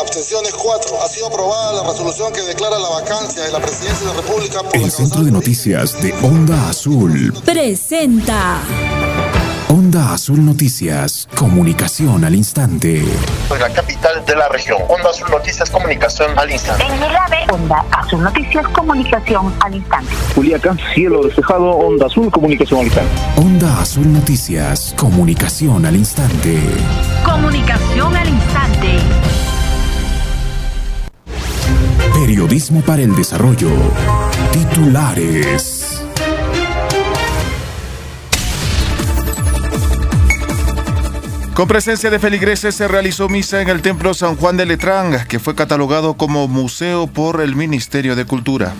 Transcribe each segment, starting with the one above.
abstenciones 4. Ha sido aprobada la resolución que declara la vacancia de la presidencia de la República por El Centro de Noticias de Onda Azul presenta. Onda Azul Noticias, comunicación al instante. Soy la capital de la región. Onda Azul Noticias, comunicación al instante. En Milave, Onda Azul Noticias, comunicación al instante. Juliaca, cielo despejado, Onda Azul, comunicación al instante. Onda Azul Noticias, comunicación al instante. Comunicación al instante. Periodismo para el desarrollo. Titulares. Con presencia de feligreses se realizó misa en el Templo San Juan de Letrán, que fue catalogado como museo por el Ministerio de Cultura.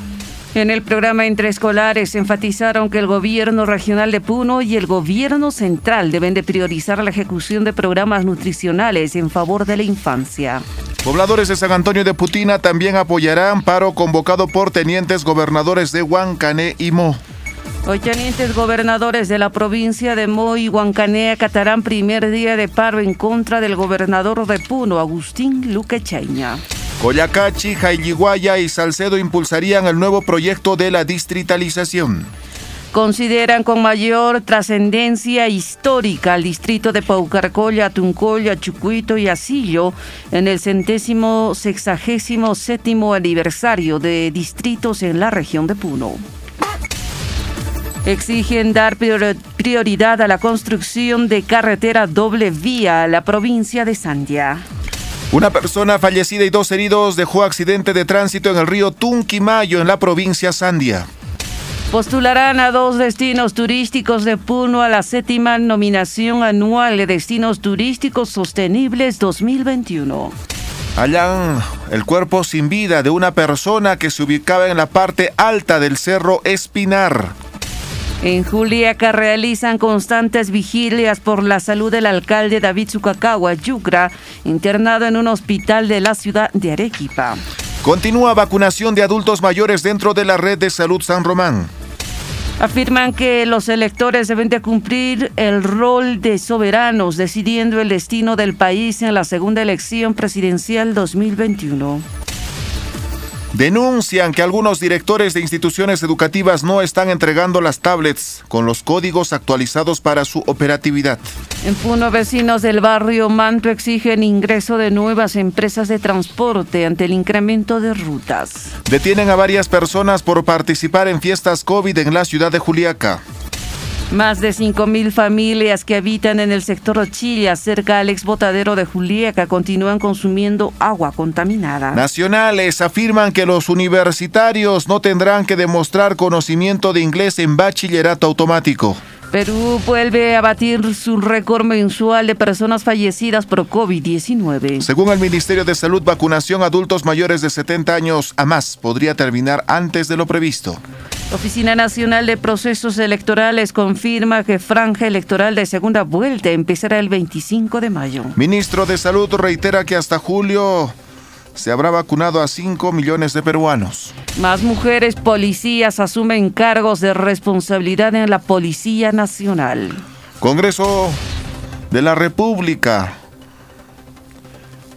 En el programa Entre Escolares enfatizaron que el gobierno regional de Puno y el gobierno central deben de priorizar la ejecución de programas nutricionales en favor de la infancia. Pobladores de San Antonio de Putina también apoyarán paro convocado por tenientes gobernadores de Huancané y Mo. Hoy tenientes gobernadores de la provincia de Mo y Huancané acatarán primer día de paro en contra del gobernador de Puno, Agustín Luque Chaña. Coyacachi, Jailiguaya y Salcedo impulsarían el nuevo proyecto de la distritalización. Consideran con mayor trascendencia histórica al distrito de Paucarcolla, Tuncoya, Chucuito y Asillo en el centésimo sexagésimo séptimo aniversario de distritos en la región de Puno. Exigen dar prioridad a la construcción de carretera doble vía a la provincia de Sandia. Una persona fallecida y dos heridos dejó accidente de tránsito en el río Tunquimayo, en la provincia Sandia. Postularán a dos destinos turísticos de Puno a la séptima nominación anual de Destinos Turísticos Sostenibles 2021. Hallan el cuerpo sin vida de una persona que se ubicaba en la parte alta del cerro Espinar. En Juliaca realizan constantes vigilias por la salud del alcalde David Zucacagua Yucra, internado en un hospital de la ciudad de Arequipa. Continúa vacunación de adultos mayores dentro de la red de salud San Román. Afirman que los electores deben de cumplir el rol de soberanos decidiendo el destino del país en la segunda elección presidencial 2021. Denuncian que algunos directores de instituciones educativas no están entregando las tablets con los códigos actualizados para su operatividad. En Puno, vecinos del barrio Manto exigen ingreso de nuevas empresas de transporte ante el incremento de rutas. Detienen a varias personas por participar en fiestas COVID en la ciudad de Juliaca. Más de 5.000 familias que habitan en el sector Chilla, cerca al exbotadero de Juliaca, continúan consumiendo agua contaminada. Nacionales afirman que los universitarios no tendrán que demostrar conocimiento de inglés en bachillerato automático. Perú vuelve a batir su récord mensual de personas fallecidas por COVID-19. Según el Ministerio de Salud, vacunación a adultos mayores de 70 años a más podría terminar antes de lo previsto. Oficina Nacional de Procesos Electorales confirma que franja electoral de segunda vuelta empezará el 25 de mayo. Ministro de Salud reitera que hasta julio se habrá vacunado a 5 millones de peruanos. Más mujeres policías asumen cargos de responsabilidad en la Policía Nacional. Congreso de la República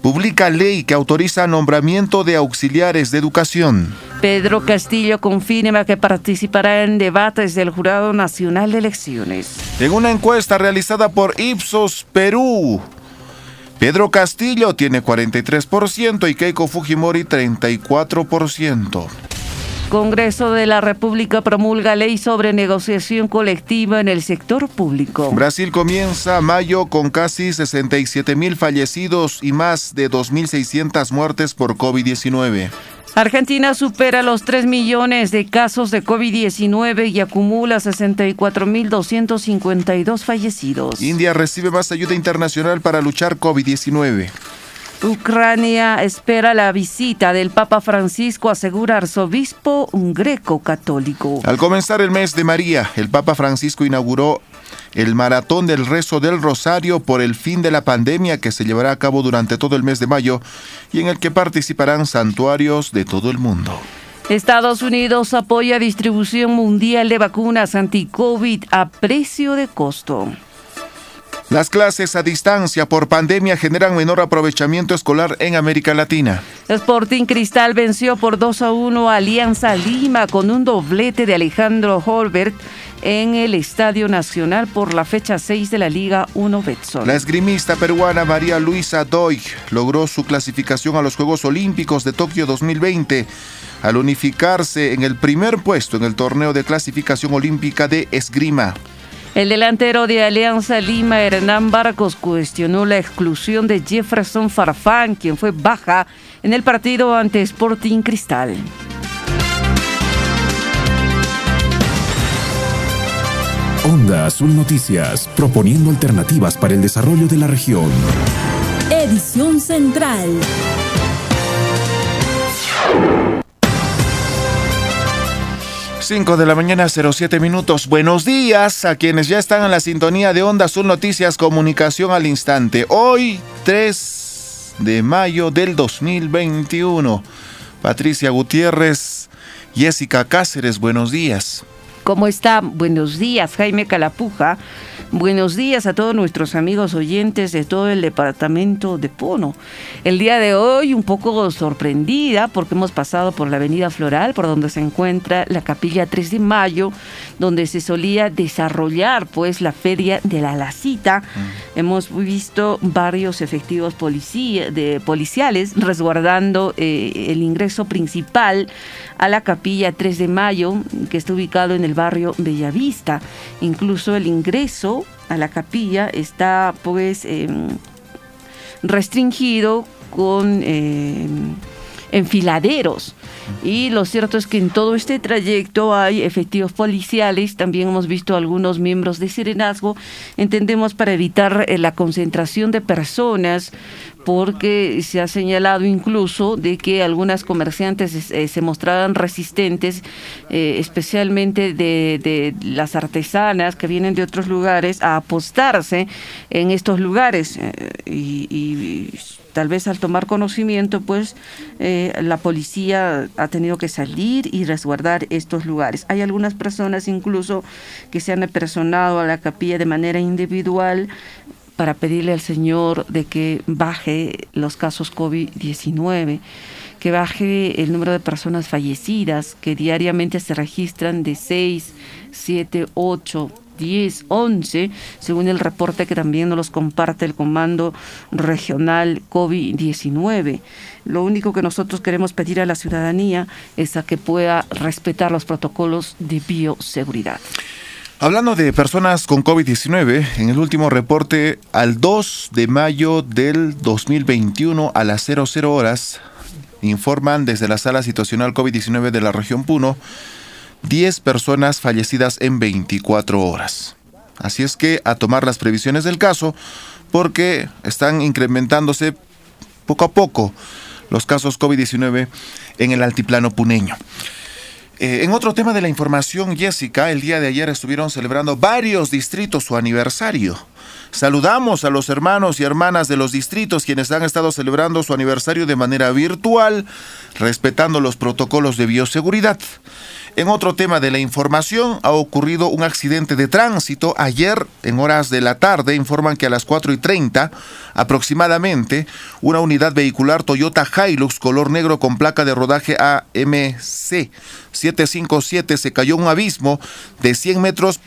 publica ley que autoriza nombramiento de auxiliares de educación. Pedro Castillo confirma que participará en debates del Jurado Nacional de Elecciones. En una encuesta realizada por Ipsos Perú, Pedro Castillo tiene 43% y Keiko Fujimori 34%. Congreso de la República promulga ley sobre negociación colectiva en el sector público. Brasil comienza mayo con casi 67 mil fallecidos y más de 2.600 muertes por COVID-19. Argentina supera los 3 millones de casos de COVID-19 y acumula 64.252 fallecidos. India recibe más ayuda internacional para luchar COVID-19. Ucrania espera la visita del Papa Francisco, asegura arzobispo greco-católico. Al comenzar el mes de María, el Papa Francisco inauguró el maratón del rezo del Rosario por el fin de la pandemia que se llevará a cabo durante todo el mes de mayo y en el que participarán santuarios de todo el mundo. Estados Unidos apoya distribución mundial de vacunas anti-COVID a precio de costo. Las clases a distancia por pandemia generan menor aprovechamiento escolar en América Latina. Sporting Cristal venció por 2 a 1 a Alianza Lima con un doblete de Alejandro Holbert en el Estadio Nacional por la fecha 6 de la Liga 1 Betson. La esgrimista peruana María Luisa Doig logró su clasificación a los Juegos Olímpicos de Tokio 2020 al unificarse en el primer puesto en el torneo de clasificación olímpica de esgrima. El delantero de Alianza Lima, Hernán Barcos, cuestionó la exclusión de Jefferson Farfán, quien fue baja en el partido ante Sporting Cristal. Onda Azul Noticias, proponiendo alternativas para el desarrollo de la región. Edición Central. 5 de la mañana, 07 minutos. Buenos días a quienes ya están en la sintonía de Onda Azul Noticias Comunicación al Instante. Hoy, 3 de mayo del 2021. Patricia Gutiérrez, Jessica Cáceres, buenos días. ¿Cómo está? Buenos días, Jaime Calapuja. Buenos días a todos nuestros amigos oyentes de todo el departamento de Pono. El día de hoy un poco sorprendida porque hemos pasado por la Avenida Floral, por donde se encuentra la Capilla 3 de Mayo, donde se solía desarrollar pues la Feria de la Lacita. Mm. Hemos visto varios efectivos policía, de policiales resguardando eh, el ingreso principal a la Capilla 3 de Mayo, que está ubicado en el barrio Bellavista. Incluso el ingreso a la capilla está pues em, restringido con em, enfiladeros. Y lo cierto es que en todo este trayecto hay efectivos policiales, también hemos visto algunos miembros de Serenazgo, entendemos para evitar eh, la concentración de personas, porque se ha señalado incluso de que algunas comerciantes eh, se mostraban resistentes, eh, especialmente de, las artesanas que vienen de otros lugares, a apostarse en estos lugares. y, tal vez al tomar conocimiento, pues la policía ha tenido que salir y resguardar estos lugares. Hay algunas personas incluso que se han apersonado a la capilla de manera individual para pedirle al Señor de que baje los casos COVID-19, que baje el número de personas fallecidas, que diariamente se registran de 6, 7, 8, 10, 11, según el reporte que también nos comparte el Comando Regional COVID-19. Lo único que nosotros queremos pedir a la ciudadanía es a que pueda respetar los protocolos de bioseguridad. Hablando de personas con COVID-19, en el último reporte al 2 de mayo del 2021 a las 00 horas, informan desde la sala situacional COVID-19 de la región Puno, 10 personas fallecidas en 24 horas. Así es que a tomar las previsiones del caso, porque están incrementándose poco a poco los casos COVID-19 en el altiplano puneño. Eh, en otro tema de la información, Jessica, el día de ayer estuvieron celebrando varios distritos su aniversario. Saludamos a los hermanos y hermanas de los distritos quienes han estado celebrando su aniversario de manera virtual, respetando los protocolos de bioseguridad. En otro tema de la información, ha ocurrido un accidente de tránsito. Ayer, en horas de la tarde, informan que a las 4 y 30 aproximadamente, una unidad vehicular Toyota Hilux color negro con placa de rodaje AMC 757 se cayó en un abismo de 100 metros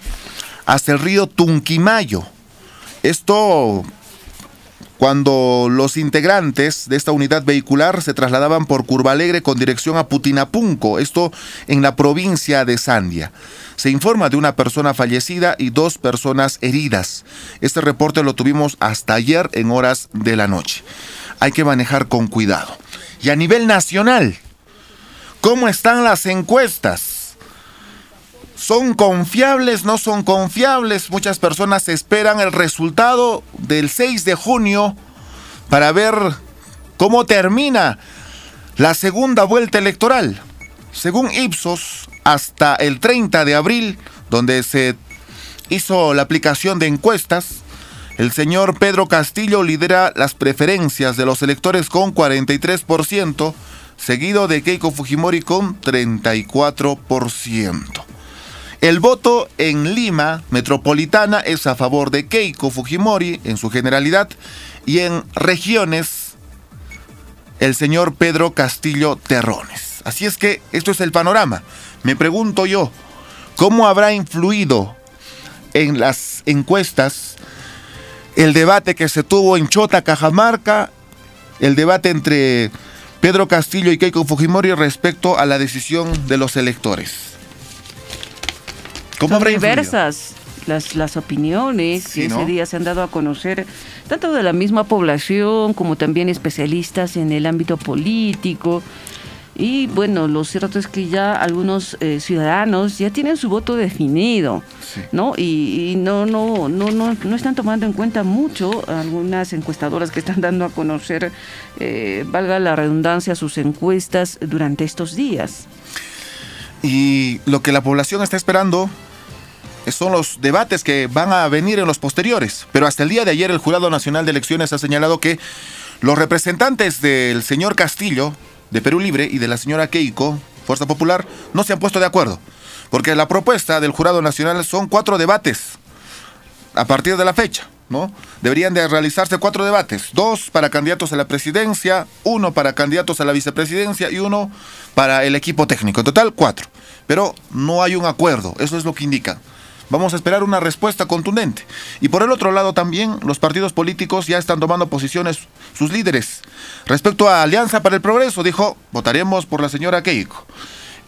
hasta el río Tunquimayo. Esto cuando los integrantes de esta unidad vehicular se trasladaban por Curva Alegre con dirección a Putinapunco, esto en la provincia de Sandia. Se informa de una persona fallecida y dos personas heridas. Este reporte lo tuvimos hasta ayer en horas de la noche. Hay que manejar con cuidado. Y a nivel nacional, ¿cómo están las encuestas? ¿Son confiables? ¿No son confiables? Muchas personas esperan el resultado del 6 de junio para ver cómo termina la segunda vuelta electoral. Según Ipsos, hasta el 30 de abril, donde se hizo la aplicación de encuestas, el señor Pedro Castillo lidera las preferencias de los electores con 43%, seguido de Keiko Fujimori con 34%. El voto en Lima metropolitana es a favor de Keiko Fujimori en su generalidad y en regiones el señor Pedro Castillo Terrones. Así es que esto es el panorama. Me pregunto yo, ¿cómo habrá influido en las encuestas el debate que se tuvo en Chota, Cajamarca, el debate entre Pedro Castillo y Keiko Fujimori respecto a la decisión de los electores? ¿Cómo habrá diversas las, las opiniones que ese día se han dado a conocer, tanto de la misma población como también especialistas en el ámbito político. Y bueno, lo cierto es que ya algunos eh, ciudadanos ya tienen su voto definido, ¿no? Y, no, no, no, no, no están tomando en cuenta mucho algunas encuestadoras que están dando a conocer, eh, valga la redundancia, sus encuestas durante estos días. Y lo que la población está esperando son los debates que van a venir en los posteriores. Pero hasta el día de ayer el Jurado Nacional de Elecciones ha señalado que los representantes del señor Castillo, de Perú Libre, y de la señora Keiko, Fuerza Popular, no se han puesto de acuerdo. Porque la propuesta del Jurado Nacional son cuatro debates a partir de la fecha. ¿no? Deberían de realizarse cuatro debates, dos para candidatos a la presidencia, uno para candidatos a la vicepresidencia y uno para el equipo técnico. En total, cuatro. Pero no hay un acuerdo, eso es lo que indica. Vamos a esperar una respuesta contundente. Y por el otro lado también los partidos políticos ya están tomando posiciones, sus líderes. Respecto a Alianza para el Progreso, dijo, votaremos por la señora Keiko.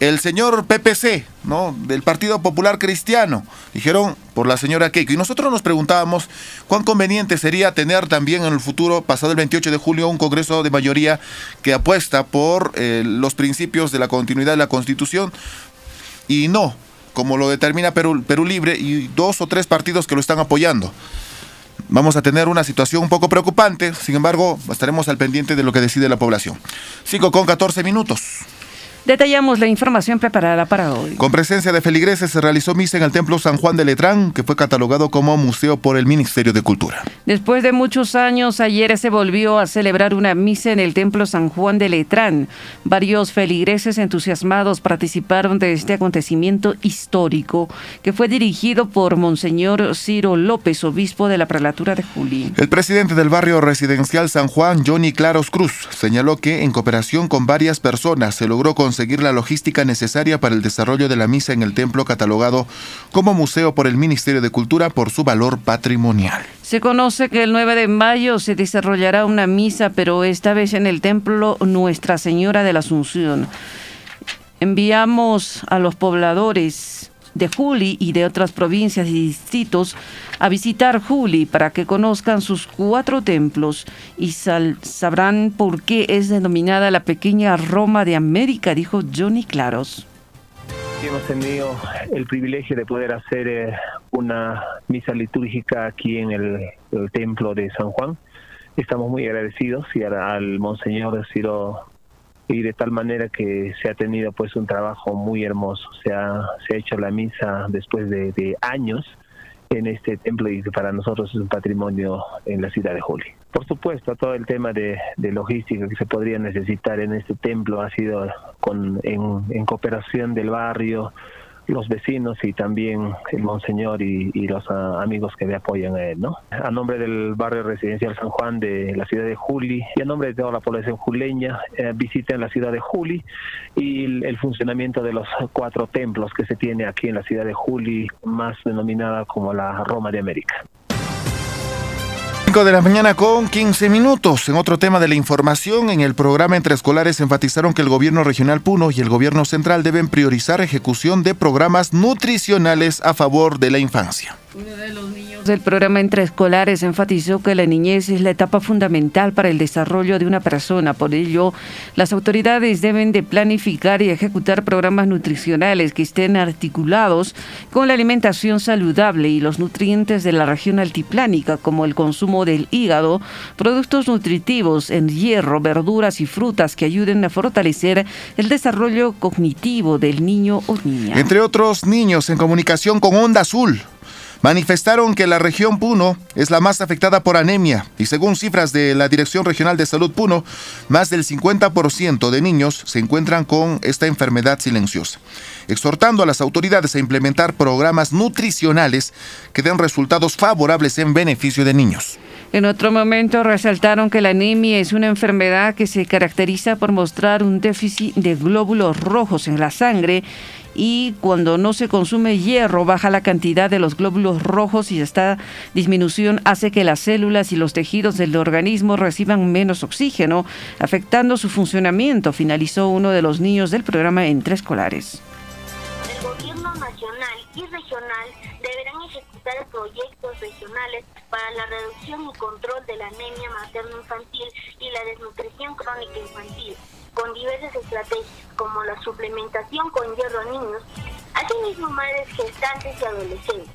El señor PPC, ¿no? Del Partido Popular Cristiano, dijeron por la señora Keiko. Y nosotros nos preguntábamos cuán conveniente sería tener también en el futuro, pasado el 28 de julio, un Congreso de mayoría que apuesta por eh, los principios de la continuidad de la Constitución. Y no, como lo determina Perú, Libre, y dos o tres partidos que lo están apoyando. Vamos a tener una situación un poco preocupante, sin embargo, estaremos al pendiente de lo que decide la población. 5 con 14 minutos. Detallamos la información preparada para hoy. Con presencia de feligreses se realizó misa en el Templo San Juan de Letrán, que fue catalogado como museo por el Ministerio de Cultura. Después de muchos años, ayer se volvió a celebrar una misa en el Templo San Juan de Letrán. Varios feligreses entusiasmados participaron de este acontecimiento histórico, que fue dirigido por Monseñor Ciro López, obispo de la prelatura de Juli. El presidente del barrio residencial San Juan, Johnny Claros Cruz, señaló que en cooperación con varias personas se logró con conseguir la logística necesaria para el desarrollo de la misa en el templo catalogado como museo por el Ministerio de Cultura por su valor patrimonial. Se conoce que el 9 de mayo se desarrollará una misa, pero esta vez en el templo Nuestra Señora de la Asunción. Enviamos a los pobladores de Juli y de otras provincias y distritos a visitar Juli para que conozcan sus cuatro templos y sabrán por qué es denominada la pequeña Roma de América, dijo Johnny Claros. Hemos tenido el privilegio de poder hacer eh, una misa litúrgica aquí en el, templo de San Juan. Estamos muy agradecidos y al, al Monseñor Ciro y de tal manera que se ha tenido pues un trabajo muy hermoso. Se ha, se ha hecho la misa después de, años en este templo y que para nosotros es un patrimonio en la ciudad de Juli. Por supuesto, todo el tema de, de logística que se podría necesitar en este templo ha sido con, en cooperación del barrio, los vecinos y también el monseñor y, los ah, amigos que me apoyan a él, ¿no? A nombre del barrio residencial San Juan de la ciudad de Juli y a nombre de toda la población juleña, eh, visiten la ciudad de Juli y el, funcionamiento de los cuatro templos que se tiene aquí en la ciudad de Juli, más denominada como la Roma de América de la mañana con 15 minutos. En otro tema de la información, en el programa Entre Escolares enfatizaron que el gobierno regional Puno y el gobierno central deben priorizar ejecución de programas nutricionales a favor de la infancia. Del programa Entre Escolares enfatizó que la niñez es la etapa fundamental para el desarrollo de una persona. Por ello, las autoridades deben de planificar y ejecutar programas nutricionales que estén articulados con la alimentación saludable y los nutrientes de la región altiplánica, como el consumo del hígado, productos nutritivos en hierro, verduras y frutas que ayuden a fortalecer el desarrollo cognitivo del niño o niña. Entre otros niños en comunicación con Onda Azul manifestaron que la región Puno es la más afectada por anemia y según cifras de la Dirección Regional de Salud Puno, más del 50% de niños se encuentran con esta enfermedad silenciosa, exhortando a las autoridades a implementar programas nutricionales que den resultados favorables en beneficio de niños. En otro momento resaltaron que la anemia es una enfermedad que se caracteriza por mostrar un déficit de glóbulos rojos en la sangre y cuando no se consume hierro baja la cantidad de los glóbulos rojos y esta disminución hace que las células y los tejidos del organismo reciban menos oxígeno, afectando su funcionamiento, finalizó uno de los niños del programa Entre Escolares. El gobierno nacional y regional deberán ejecutar proyectos regionales para la reducción y control de la anemia materno-infantil y la desnutrición crónica infantil, con diversas estrategias como la suplementación con hierro a niños, asimismo madres gestantes y adolescentes.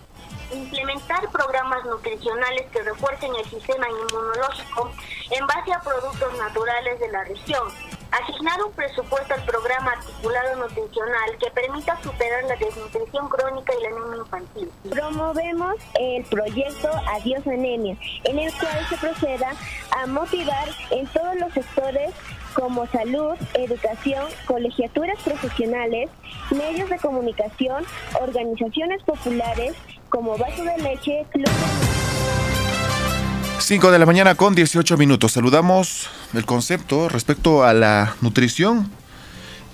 Implementar programas nutricionales que refuercen el sistema inmunológico en base a productos naturales de la región, asignar un presupuesto al programa articulado nutricional que permita superar la desnutrición crónica y la anemia infantil. Promovemos el proyecto Adiós Anemia, en el cual se proceda a motivar en todos los sectores como salud, educación, colegiaturas profesionales, medios de comunicación, organizaciones populares como Vaso de Leche, Club 5 de la mañana con 18 minutos. Saludamos el concepto respecto a la nutrición,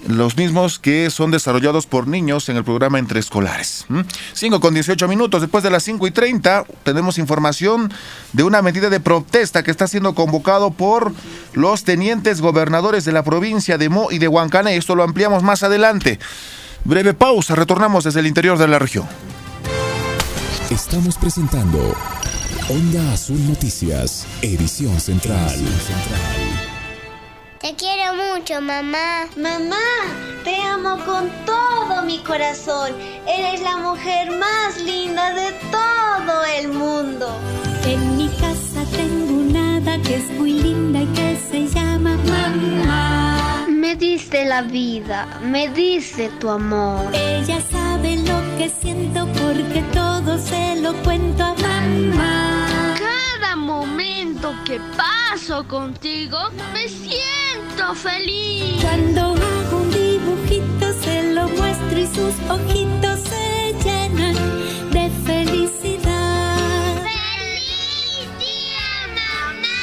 los mismos que son desarrollados por niños en el programa Entre Escolares. 5 con 18 minutos. Después de las 5 y 30 tenemos información de una medida de protesta que está siendo convocado por los tenientes gobernadores de la provincia de Mo y de Huancané. Esto lo ampliamos más adelante. Breve pausa, retornamos desde el interior de la región. Estamos presentando Onda Azul Noticias, edición central. Te quiero mucho, mamá. Mamá, te amo con todo mi corazón. Eres la mujer más linda de todo el mundo. En mi casa tengo una hada que es muy linda y que se llama mamá. Me diste la vida, me diste tu amor. Ella sabe lo que siento porque todo se lo cuento a mamá. Momento que paso contigo me siento feliz. Cuando hago un dibujito se lo muestro y sus ojitos se llenan de felicidad. ¡Feliz día, mamá!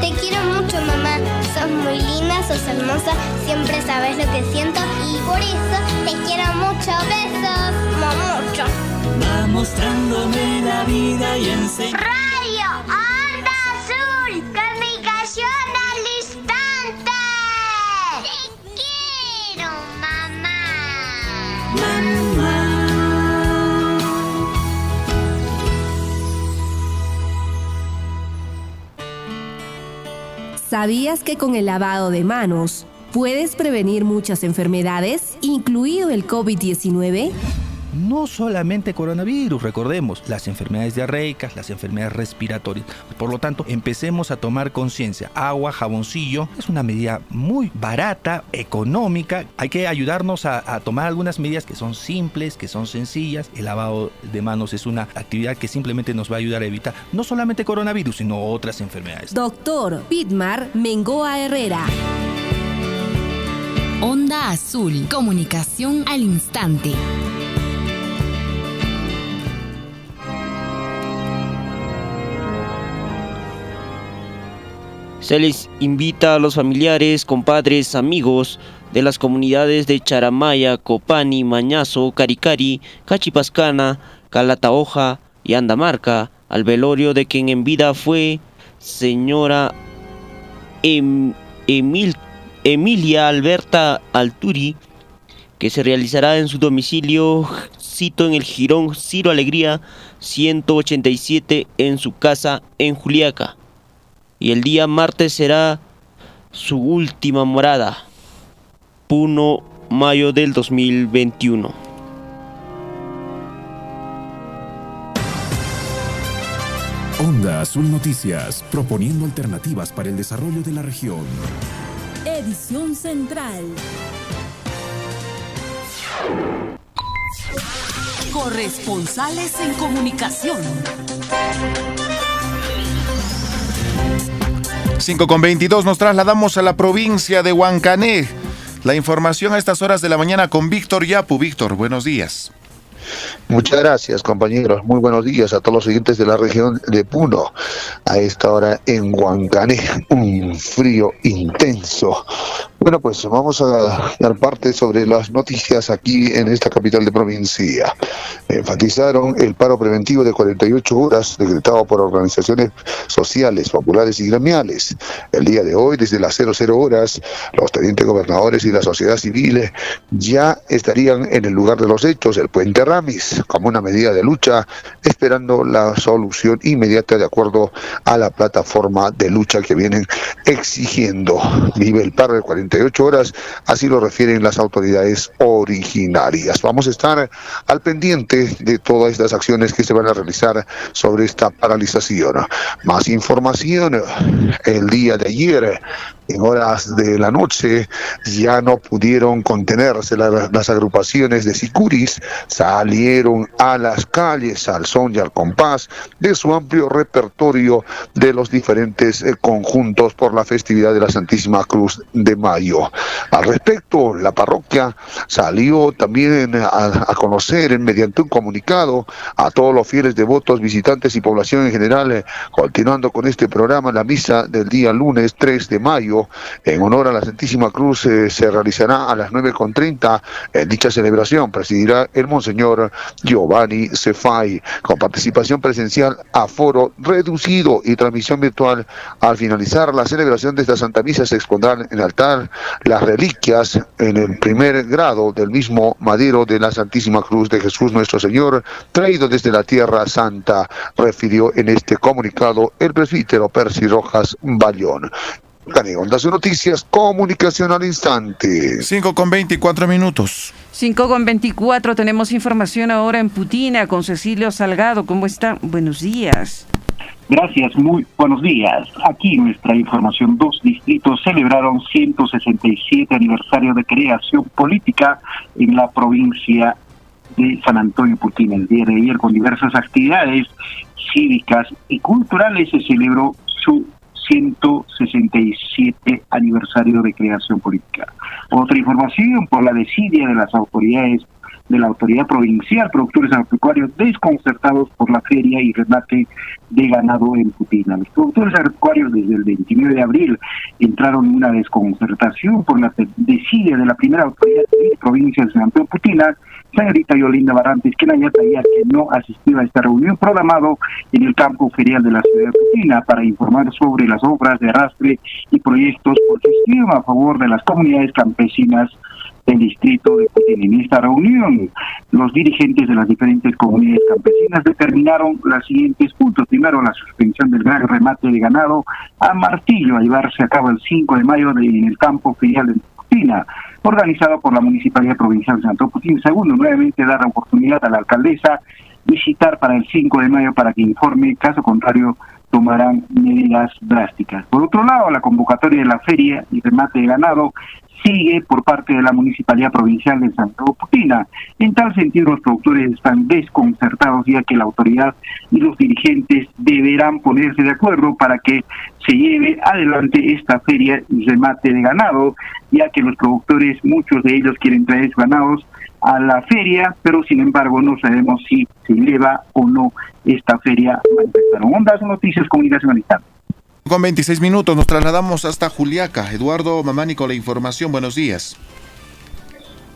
Te quiero mucho, mamá. Sos muy linda, sos hermosa, siempre sabes lo que siento y por eso te quiero mucho. Besos, mucho. Va mostrándome la vida y enseñando. ¿Sabías que con el lavado de manos puedes prevenir muchas enfermedades, incluido el COVID-19? No solamente coronavirus, recordemos, las enfermedades diarreicas, las enfermedades respiratorias. Por lo tanto, empecemos a tomar conciencia. Agua, jaboncillo, es una medida muy barata, económica. Hay que ayudarnos a, tomar algunas medidas que son simples, que son sencillas. El lavado de manos es una actividad que simplemente nos va a ayudar a evitar no solamente coronavirus, sino otras enfermedades. Doctor Pitmar Mengoa Herrera. Onda Azul, comunicación al instante. Se les invita a los familiares, compadres, amigos de las comunidades de Charamaya, Copani, Mañazo, Caricari, Cachipascana, Calatahoja y Andamarca al velorio de quien en vida fue señora em, Emil, Emilia Alberta Alturi, que se realizará en su domicilio, cito en el Girón Ciro Alegría 187 en su casa en Juliaca y el día martes será su última morada, Puno, mayo del 2021. Onda Azul Noticias, proponiendo alternativas para el desarrollo de la región. Edición Central. Corresponsales en comunicación. 5 con 22 nos trasladamos a la provincia de Huancané. La información a estas horas de la mañana con Víctor Yapu. Víctor, buenos días. Muchas gracias, compañeros. Muy buenos días a todos los siguientes de la región de Puno. A esta hora en Huancané, un frío intenso. Bueno, pues vamos a dar parte sobre las noticias aquí en esta capital de provincia. Enfatizaron el paro preventivo de 48 horas decretado por organizaciones sociales, populares y gremiales. El día de hoy, desde las 00 horas, los tenientes gobernadores y la sociedad civil ya estarían en el lugar de los hechos, el puente Ramis, como una medida de lucha, esperando la solución inmediata de acuerdo a la plataforma de lucha que vienen exigiendo. Vive el paro de 48 horas, así lo refieren las autoridades originarias. Vamos a estar al pendiente de todas estas acciones que se van a realizar sobre esta paralización. Más información el día de ayer en horas de la noche ya no pudieron contenerse las agrupaciones de Sicuris, salieron a las calles al son y al compás de su amplio repertorio de los diferentes eh, conjuntos por la festividad de la Santísima Cruz de Mayo. Al respecto, la parroquia salió también a, a conocer mediante un comunicado a todos los fieles devotos, visitantes y población en general, eh, continuando con este programa, la misa del día lunes 3 de mayo en honor a la Santísima Cruz eh, se realizará a las 9.30 en dicha celebración. Presidirá el Monseñor Giovanni Cefai, con participación presencial a foro reducido y transmisión virtual. Al finalizar la celebración de esta Santa Misa se expondrán en altar las reliquias en el primer grado del mismo madero de la Santísima Cruz de Jesús nuestro Señor, traído desde la Tierra Santa, refirió en este comunicado el presbítero Percy Rojas Bayón. Ondas Noticias, comunicación al instante. 5 con 24 minutos. 5 con 24, tenemos información ahora en Putina con Cecilio Salgado. ¿Cómo está? Buenos días. Gracias, muy buenos días. Aquí nuestra información. Dos distritos celebraron 167 aniversario de creación política en la provincia de San Antonio Putina. El día de ayer con diversas actividades cívicas y culturales se celebró su 167 aniversario de creación política. Otra información por la desidia de las autoridades de la autoridad provincial, productores agropecuarios desconcertados por la feria y remate de ganado en Putina. Los productores agropecuarios desde el 29 de abril entraron en una desconcertación por la desidia de la primera autoridad de la provincia de San Antonio Putina, señorita Yolinda Barantes, que que no asistió a esta reunión programado en el campo ferial de la ciudad de Putina para informar sobre las obras de arrastre y proyectos por gestión a favor de las comunidades campesinas del distrito de Putin. En esta reunión, los dirigentes de las diferentes comunidades campesinas determinaron los siguientes puntos. Primero, la suspensión del gran remate de ganado a martillo a llevarse a cabo el 5 de mayo en el campo ferial de Putina organizado por la Municipalidad Provincial de Santo Putin. Segundo, nuevamente dar la oportunidad a la alcaldesa visitar para el 5 de mayo para que informe, caso contrario tomarán medidas drásticas. Por otro lado, la convocatoria de la feria y remate de ganado sigue por parte de la Municipalidad Provincial de Santa Putina. En tal sentido, los productores están desconcertados ya que la autoridad y los dirigentes deberán ponerse de acuerdo para que se lleve adelante esta feria y remate de ganado, ya que los productores, muchos de ellos quieren traer sus ganados a la feria, pero sin embargo no sabemos si se lleva o no esta feria. Ondas Noticias Comunicación con 26 minutos nos trasladamos hasta Juliaca. Eduardo Mamánico, la información. Buenos días.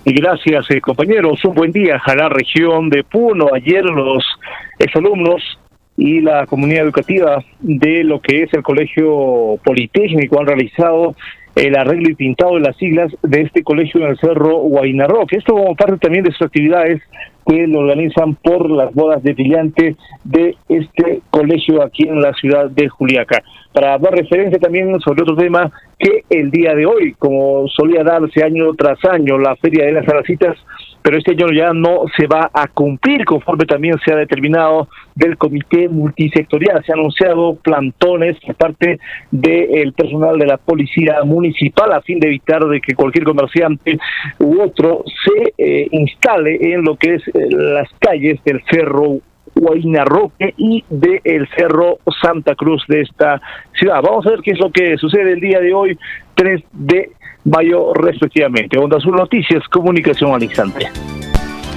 Gracias, eh, compañeros. Un buen día a la región de Puno. Ayer los exalumnos y la comunidad educativa de lo que es el Colegio Politécnico han realizado el arreglo y pintado de las siglas de este colegio en el Cerro que Esto como parte también de sus actividades que lo organizan por las bodas de brillante de este colegio aquí en la ciudad de Juliaca. Para dar referencia también sobre otro tema que el día de hoy, como solía darse año tras año, la Feria de las Aracitas pero este año ya no se va a cumplir conforme también se ha determinado del comité multisectorial. Se han anunciado plantones por parte del personal de la policía municipal a fin de evitar de que cualquier comerciante u otro se eh, instale en lo que es eh, las calles del cerro Huayna Roque y del el Cerro Santa Cruz de esta ciudad. Vamos a ver qué es lo que sucede el día de hoy, 3 de mayo respectivamente. Onda Azul Noticias, comunicación al instante.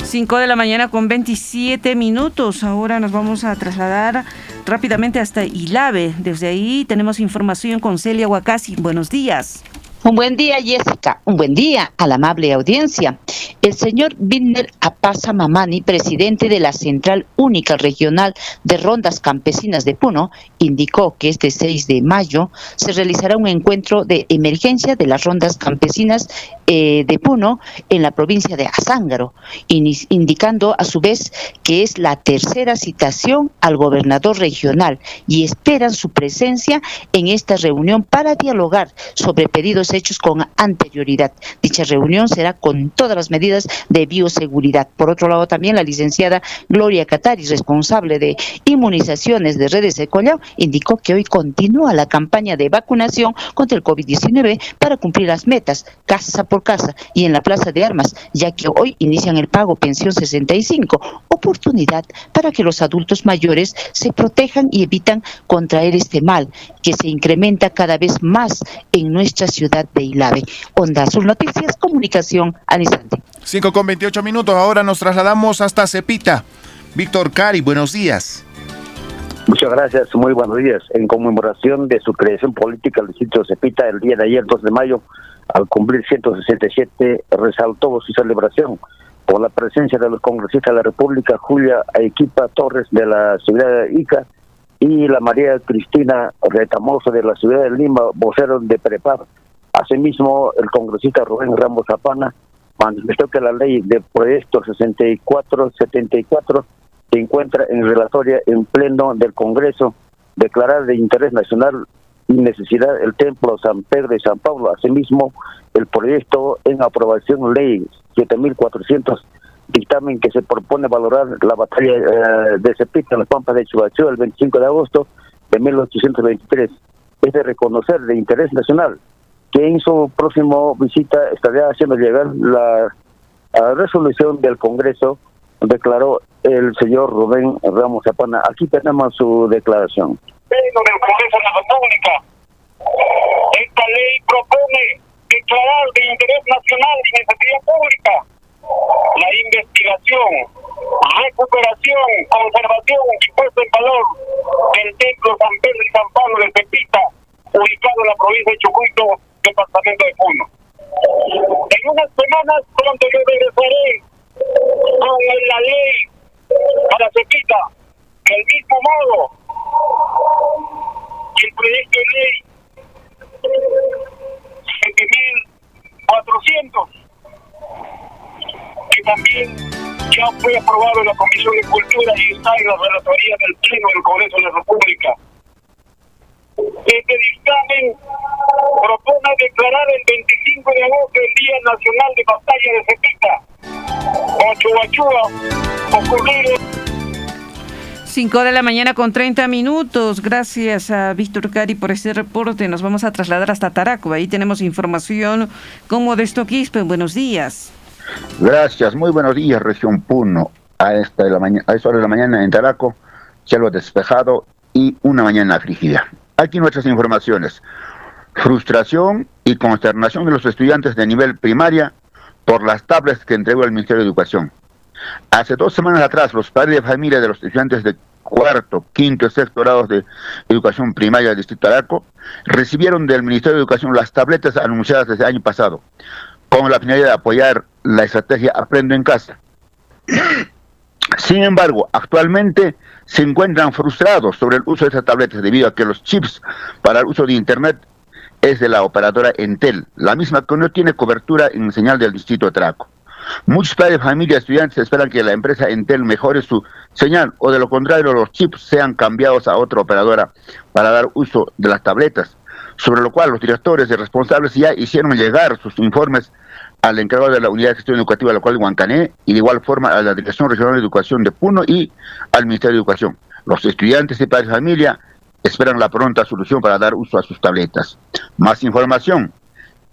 5 de la mañana con 27 minutos. Ahora nos vamos a trasladar rápidamente hasta Ilave. Desde ahí tenemos información con Celia Huacasi. Buenos días. Un buen día, Jessica. Un buen día a la amable audiencia. El señor Binder Apasa Mamani, presidente de la Central Única Regional de Rondas Campesinas de Puno, indicó que este 6 de mayo se realizará un encuentro de emergencia de las rondas campesinas eh, de Puno en la provincia de Azángaro, indicando a su vez que es la tercera citación al gobernador regional y esperan su presencia en esta reunión para dialogar sobre pedidos hechos con anterioridad. Dicha reunión será con todas las medidas de bioseguridad. Por otro lado, también la licenciada Gloria Catari, responsable de inmunizaciones de redes de Collao, indicó que hoy continúa la campaña de vacunación contra el COVID-19 para cumplir las metas casa por casa y en la Plaza de Armas, ya que hoy inician el pago pensión 65, oportunidad para que los adultos mayores se protejan y evitan contraer este mal que se incrementa cada vez más en nuestra ciudad de Ilave. Onda Azul Noticias, comunicación al instante. 5 con 28 minutos, ahora nos trasladamos hasta Cepita. Víctor Cari, buenos días. Muchas gracias, muy buenos días. En conmemoración de su creación política, el distrito de Cepita, el día de ayer, 2 de mayo, al cumplir 167, resaltó su celebración por la presencia de los congresistas de la República, Julia Equipa Torres de la ciudad de Ica y la María Cristina Retamoso de la ciudad de Lima, vocero de Prepar. Asimismo, el congresista Rubén Ramos Zapana manifestó que la ley de proyecto 6474 se encuentra en relatoria en pleno del Congreso, declarar de interés nacional y necesidad el templo San Pedro y San Pablo. Asimismo, el proyecto en aprobación ley 7400 dictamen que se propone valorar la batalla eh, de Cepita en las Pampas de Chubachú el 25 de agosto de 1823. Es de reconocer de interés nacional que en su próximo visita estaría haciendo llegar la, resolución del Congreso, declaró el señor Rubén Ramos Zapana. Aquí tenemos su declaración. del Congreso de la República. Esta ley propone declarar de interés nacional y necesidad pública la investigación, recuperación, conservación y puesta en valor del templo San Pedro y San Pablo de Pepita, ubicado en la provincia de Chucuito, departamento de Puno. En unas semanas pronto yo regresaré con la ley para Cepita, del mismo modo el proyecto de ley 7400 que también ya fue aprobado en la Comisión de Cultura y está en la relatoría del Pleno del Congreso de la República. Este dictamen propone declarar el 25 de agosto el Día Nacional de Batalla de Cepita. Ochuachua, ocurrido 5 de la mañana con 30 minutos. Gracias a Víctor Cari por este reporte. Nos vamos a trasladar hasta Taraco. Ahí tenemos información con Modesto Quispe. Buenos días. Gracias. Muy buenos días, región Puno. A esta, de la mañana, a esta hora de la mañana en Taraco, cielo despejado y una mañana afligida. Aquí nuestras informaciones. Frustración y consternación de los estudiantes de nivel primaria por las tablets que entregó el Ministerio de Educación. Hace dos semanas atrás, los padres de familia de los estudiantes de cuarto, quinto y sexto grados de educación primaria del Distrito Araco recibieron del Ministerio de Educación las tabletas anunciadas desde el año pasado, con la finalidad de apoyar la estrategia Aprendo en Casa. Sin embargo, actualmente se encuentran frustrados sobre el uso de esas tabletas debido a que los chips para el uso de Internet es de la operadora Entel, la misma que no tiene cobertura en señal del distrito Traco. Muchos padres de familia estudiantes esperan que la empresa Entel mejore su señal o de lo contrario los chips sean cambiados a otra operadora para dar uso de las tabletas, sobre lo cual los directores y responsables ya hicieron llegar sus informes al encargado de la Unidad de Gestión Educativa local de Huancané y de igual forma a la Dirección Regional de Educación de Puno y al Ministerio de Educación. Los estudiantes y padres de familia esperan la pronta solución para dar uso a sus tabletas. Más información.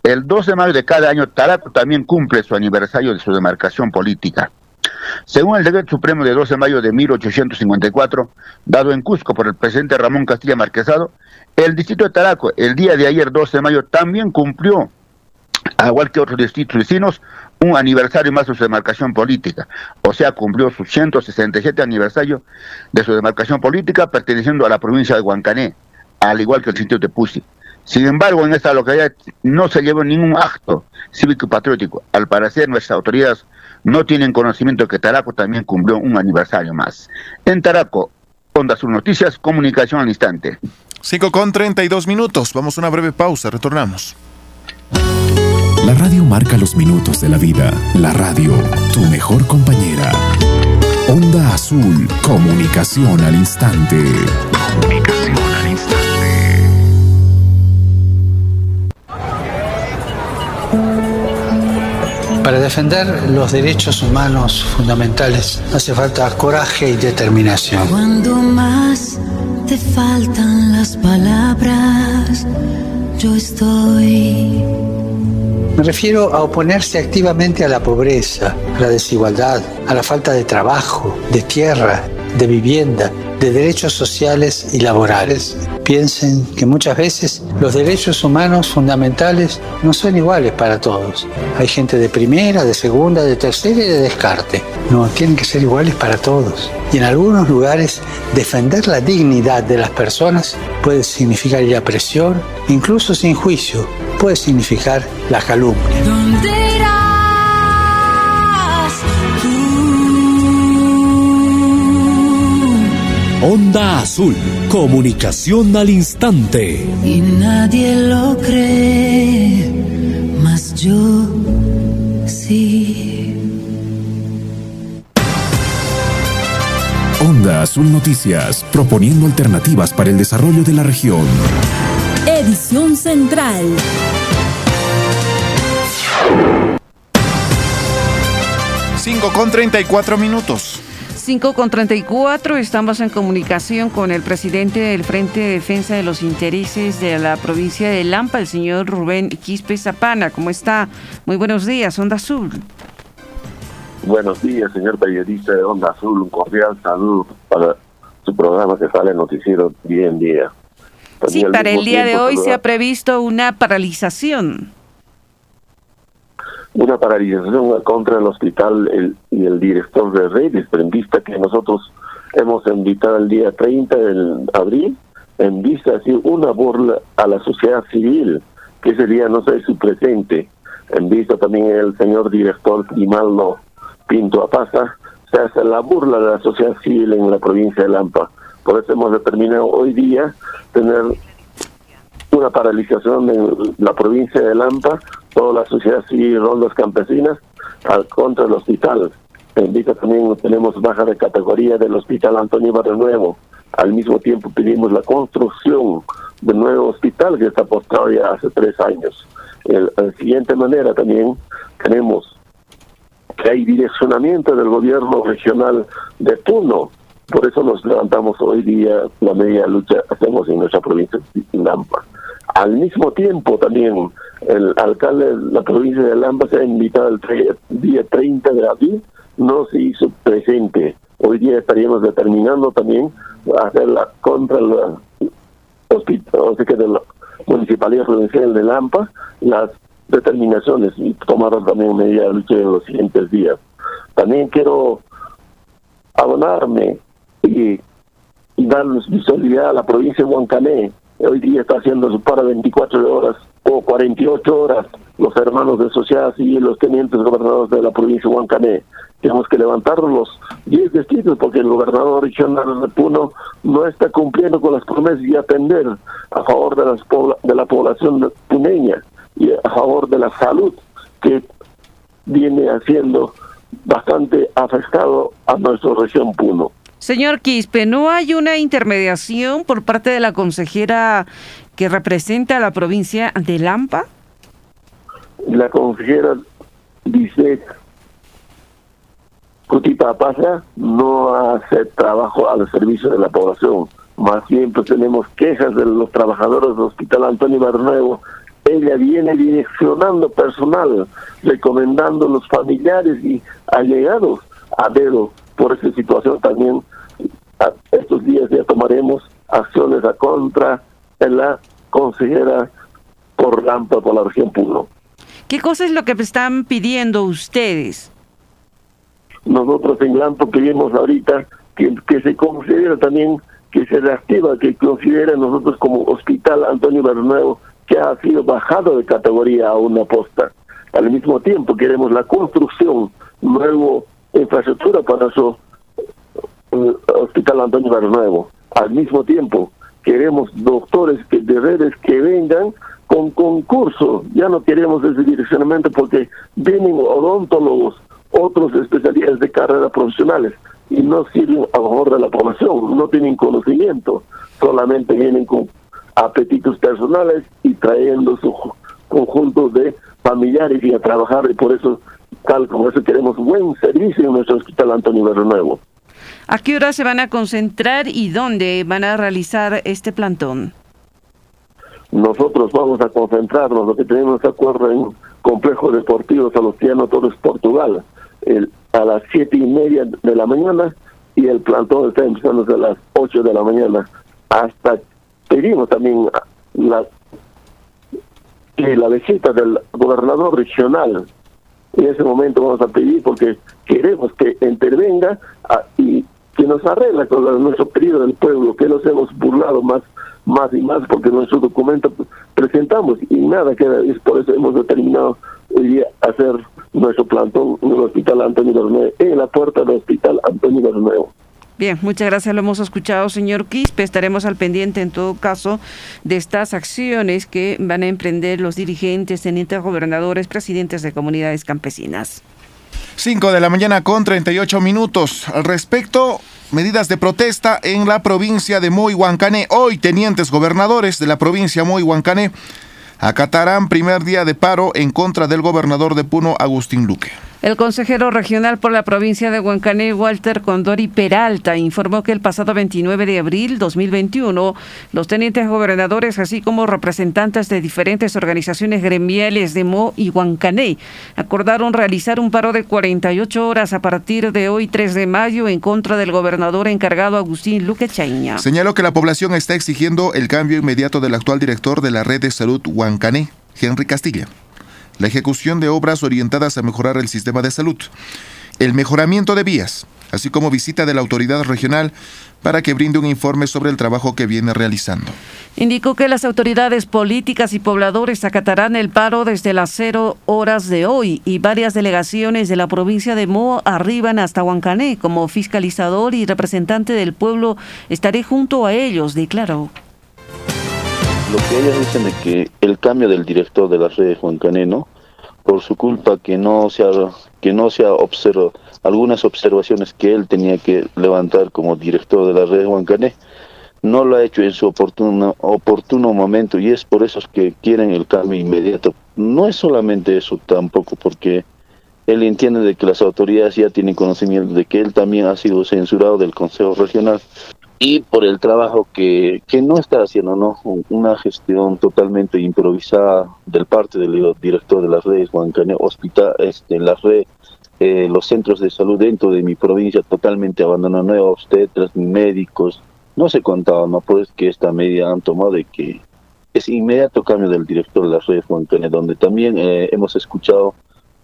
El 12 de mayo de cada año, Taraco también cumple su aniversario de su demarcación política. Según el decreto supremo de 12 de mayo de 1854, dado en Cusco por el presidente Ramón Castilla Marquesado, el distrito de Taraco, el día de ayer, 12 de mayo, también cumplió, al igual que otros distritos vecinos, un aniversario más de su demarcación política. O sea, cumplió su 167 aniversario de su demarcación política perteneciendo a la provincia de Huancané, al igual que el distrito de Pusi. Sin embargo, en esta localidad no se llevó ningún acto cívico y patriótico. Al parecer, nuestras autoridades no tienen conocimiento que Taraco también cumplió un aniversario más. En Taraco, Onda sus Noticias, comunicación al instante. 5 con 32 minutos. Vamos a una breve pausa. Retornamos. La radio marca los minutos de la vida. La radio, tu mejor compañera. Onda Azul, comunicación al instante. Comunicación al instante. Para defender los derechos humanos fundamentales hace falta coraje y determinación. Cuando más te faltan las palabras, yo estoy. Me refiero a oponerse activamente a la pobreza, a la desigualdad, a la falta de trabajo, de tierra, de vivienda, de derechos sociales y laborales. Piensen que muchas veces los derechos humanos fundamentales no son iguales para todos. Hay gente de primera, de segunda, de tercera y de descarte. No, tienen que ser iguales para todos. Y en algunos lugares defender la dignidad de las personas puede significar ir a presión, incluso sin juicio, puede significar la calumnia. Onda Azul, comunicación al instante. Y nadie lo cree, mas yo sí. Onda Azul Noticias, proponiendo alternativas para el desarrollo de la región. Edición Central. Cinco con 34 minutos. 5 con 34, estamos en comunicación con el presidente del Frente de Defensa de los Intereses de la provincia de Lampa, el señor Rubén Quispe Zapana. ¿Cómo está? Muy buenos días, Onda Azul. Buenos días, señor periodista de Onda Azul. Un cordial saludo para su programa que sale en Noticiero día en día. Sí, También para el día de hoy se ha previsto una paralización. Una paralización contra el hospital el- y el director de redes, pero en vista que nosotros hemos invitado el día 30 de abril, en vista así una burla a la sociedad civil, que ese día no sé su presente, en vista también el señor director Grimaldo Pinto Apaza, se hace la burla de la sociedad civil en la provincia de Lampa. Por eso hemos determinado hoy día tener una paralización en la provincia de Lampa, toda la sociedad civil y rondas campesinas al, contra el hospital. En Vita también tenemos baja de categoría del hospital Antonio Barrio Nuevo. Al mismo tiempo pedimos la construcción de nuevo hospital que está postrado ya hace tres años. El- de siguiente manera también tenemos que hay direccionamiento del gobierno regional de Puno. Por eso nos levantamos hoy día, la media lucha hacemos en nuestra provincia de Lampa. Al mismo tiempo también el alcalde de la provincia de Lampa se ha invitado el día 30 de abril, no se hizo presente. Hoy día estaríamos determinando también hacerla contra la hospital, o que de la Municipalidad Provincial de Lampa, las determinaciones y tomar también medida de lucha en los siguientes días. También quiero abonarme y, y darles visibilidad a la provincia de Huancané. Hoy día está haciendo su para 24 horas o 48 horas los hermanos de sociedad civil, los tenientes gobernadores de la provincia de Huancané. Tenemos que levantar los 10 distritos porque el gobernador regional de Puno no está cumpliendo con las promesas y atender a favor de, las de la población puneña y a favor de la salud que viene haciendo bastante afectado a nuestra región Puno. Señor Quispe, ¿no hay una intermediación por parte de la consejera que representa a la provincia de Lampa? La consejera dice Cutipa pasa no hace trabajo al servicio de la población, más bien pues tenemos quejas de los trabajadores del Hospital Antonio Barnuevo. Ella viene direccionando personal, recomendando los familiares y allegados a dedo por esa situación también. Estos días ya tomaremos acciones a contra de la consejera por Lampa por la región Puno. ¿Qué cosa es lo que están pidiendo ustedes? Nosotros en Lampa pedimos ahorita que, que se considere también, que se reactiva, que considere nosotros como Hospital Antonio Bernuevo, que ha sido bajado de categoría a una posta. Al mismo tiempo queremos la construcción, nuevo infraestructura para su Hospital Antonio Bernuevo. Al mismo tiempo queremos doctores que, de que vengan con concurso. Ya no queremos ese direccionamiento porque vienen odontólogos, otros especialistas de carrera profesionales y no sirven a favor de la población, no tienen conocimiento, solamente vienen con apetitos personales y trayendo su conjunto de familiares y a trabajar y por eso tal como eso queremos buen servicio en nuestro hospital Antonio Berro Nuevo. ¿A qué hora se van a concentrar y dónde van a realizar este plantón? Nosotros vamos a concentrarnos, lo que tenemos de acuerdo en Complejo Deportivo Salustiano Torres Portugal, a las siete y media de la mañana y el plantón está empezando a las ocho de la mañana. Hasta pedimos también la, la visita del gobernador regional. En ese momento vamos a pedir porque queremos que intervenga ah, y que nos arregla con nuestro pedido del pueblo, que nos hemos burlado más más y más porque nuestro documento presentamos y nada queda, es por eso hemos determinado hoy día hacer nuestro plantón en el Hospital Antonio Bernuevo, en la puerta del Hospital Antonio Bernuevo. Bien, muchas gracias, lo hemos escuchado, señor Quispe. Estaremos al pendiente, en todo caso, de estas acciones que van a emprender los dirigentes, tenientes gobernadores, presidentes de comunidades campesinas. 5 de la mañana con 38 minutos. Al respecto, medidas de protesta en la provincia de Moihuancané. Hoy, tenientes gobernadores de la provincia Moihuancané acatarán primer día de paro en contra del gobernador de Puno, Agustín Luque. El consejero regional por la provincia de Huancané, Walter Condori Peralta, informó que el pasado 29 de abril 2021, los tenientes gobernadores, así como representantes de diferentes organizaciones gremiales de Mo y Huancané, acordaron realizar un paro de 48 horas a partir de hoy, 3 de mayo, en contra del gobernador encargado Agustín Luque Chaña. Señaló que la población está exigiendo el cambio inmediato del actual director de la red de salud Huancané, Henry Castilla la ejecución de obras orientadas a mejorar el sistema de salud, el mejoramiento de vías, así como visita de la autoridad regional para que brinde un informe sobre el trabajo que viene realizando. Indicó que las autoridades políticas y pobladores acatarán el paro desde las cero horas de hoy y varias delegaciones de la provincia de Mo arriban hasta Huancané. Como fiscalizador y representante del pueblo estaré junto a ellos, declaró lo que ellos dicen es que el cambio del director de la red Juan Caneno, por su culpa que no se ha, que no se ha observado algunas observaciones que él tenía que levantar como director de la red Juan Cané, no lo ha hecho en su oportuno, oportuno momento y es por eso que quieren el cambio inmediato. No es solamente eso tampoco, porque él entiende de que las autoridades ya tienen conocimiento de que él también ha sido censurado del Consejo Regional y por el trabajo que, que no está haciendo, ¿no? Una gestión totalmente improvisada del parte del director de las redes, Juan Cané, hospital, este, la red, eh, los centros de salud dentro de mi provincia totalmente abandonados, no obstetras médicos, no se contaba, ¿no? Pues que esta medida han tomado de que es inmediato cambio del director de las redes, Juan Cané, donde también eh, hemos escuchado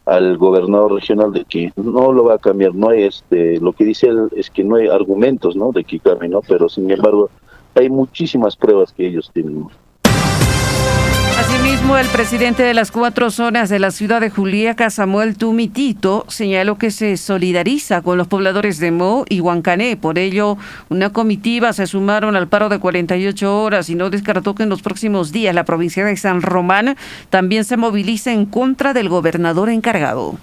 al gobernador regional de que no lo va a cambiar, no hay este, lo que dice él es que no hay argumentos, ¿no? De que cambie, ¿no? Pero sin embargo hay muchísimas pruebas que ellos tienen. Asimismo, el presidente de las cuatro zonas de la ciudad de Juliaca, Samuel Tumitito, señaló que se solidariza con los pobladores de Mo y Huancané. Por ello, una comitiva se sumaron al paro de 48 horas y no descartó que en los próximos días la provincia de San Román también se movilice en contra del gobernador encargado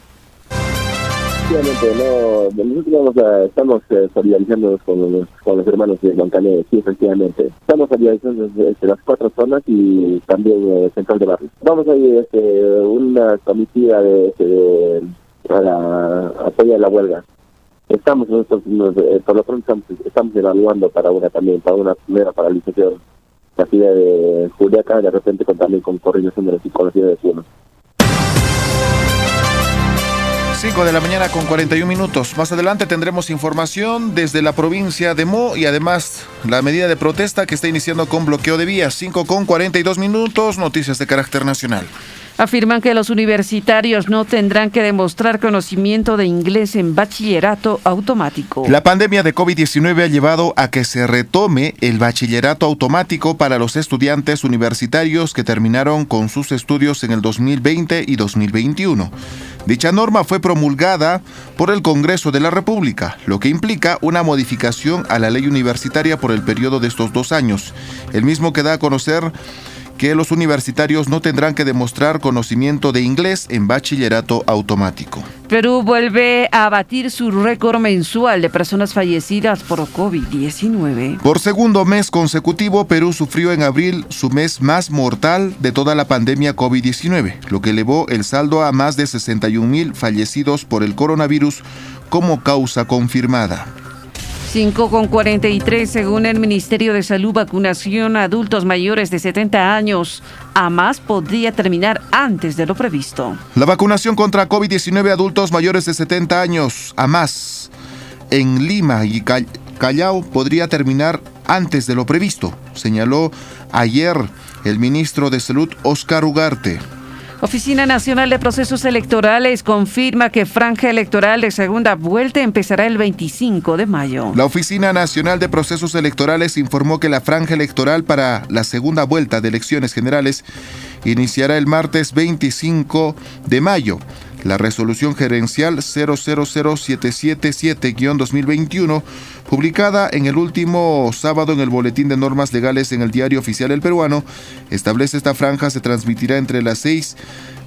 efectivamente, no, nosotros estamos eh, solidarizándonos con los, con los hermanos de Montané, sí, efectivamente. Estamos solidarizándonos entre las cuatro zonas y también eh, Central de Barrio. Vamos a ir este, un una comitiva de, de- para apoyar la huelga. Estamos nosotros, nos- eh, por lo pronto estamos, estamos evaluando para una también, para una primera paralización, la ciudad de Juliaca, de repente con, también con coordinación de la psicología de Puno. 5 de la mañana con 41 minutos. Más adelante tendremos información desde la provincia de Mo y además la medida de protesta que está iniciando con bloqueo de vías. 5 con 42 minutos. Noticias de carácter nacional. Afirman que los universitarios no tendrán que demostrar conocimiento de inglés en bachillerato automático. La pandemia de COVID-19 ha llevado a que se retome el bachillerato automático para los estudiantes universitarios que terminaron con sus estudios en el 2020 y 2021. Dicha norma fue promulgada por el Congreso de la República, lo que implica una modificación a la ley universitaria por el periodo de estos dos años, el mismo que da a conocer que los universitarios no tendrán que demostrar conocimiento de inglés en bachillerato automático. Perú vuelve a batir su récord mensual de personas fallecidas por COVID-19. Por segundo mes consecutivo, Perú sufrió en abril su mes más mortal de toda la pandemia COVID-19, lo que elevó el saldo a más de 61 mil fallecidos por el coronavirus como causa confirmada. 5 con 43, según el Ministerio de Salud, vacunación a adultos mayores de 70 años a más podría terminar antes de lo previsto. La vacunación contra COVID-19 adultos mayores de 70 años a más en Lima y Ca- Callao podría terminar antes de lo previsto, señaló ayer el ministro de Salud Oscar Ugarte. Oficina Nacional de Procesos Electorales confirma que franja electoral de segunda vuelta empezará el 25 de mayo. La Oficina Nacional de Procesos Electorales informó que la franja electoral para la segunda vuelta de elecciones generales iniciará el martes 25 de mayo. La resolución gerencial 000777-2021, publicada en el último sábado en el Boletín de Normas Legales en el Diario Oficial El Peruano, establece esta franja se transmitirá entre las 6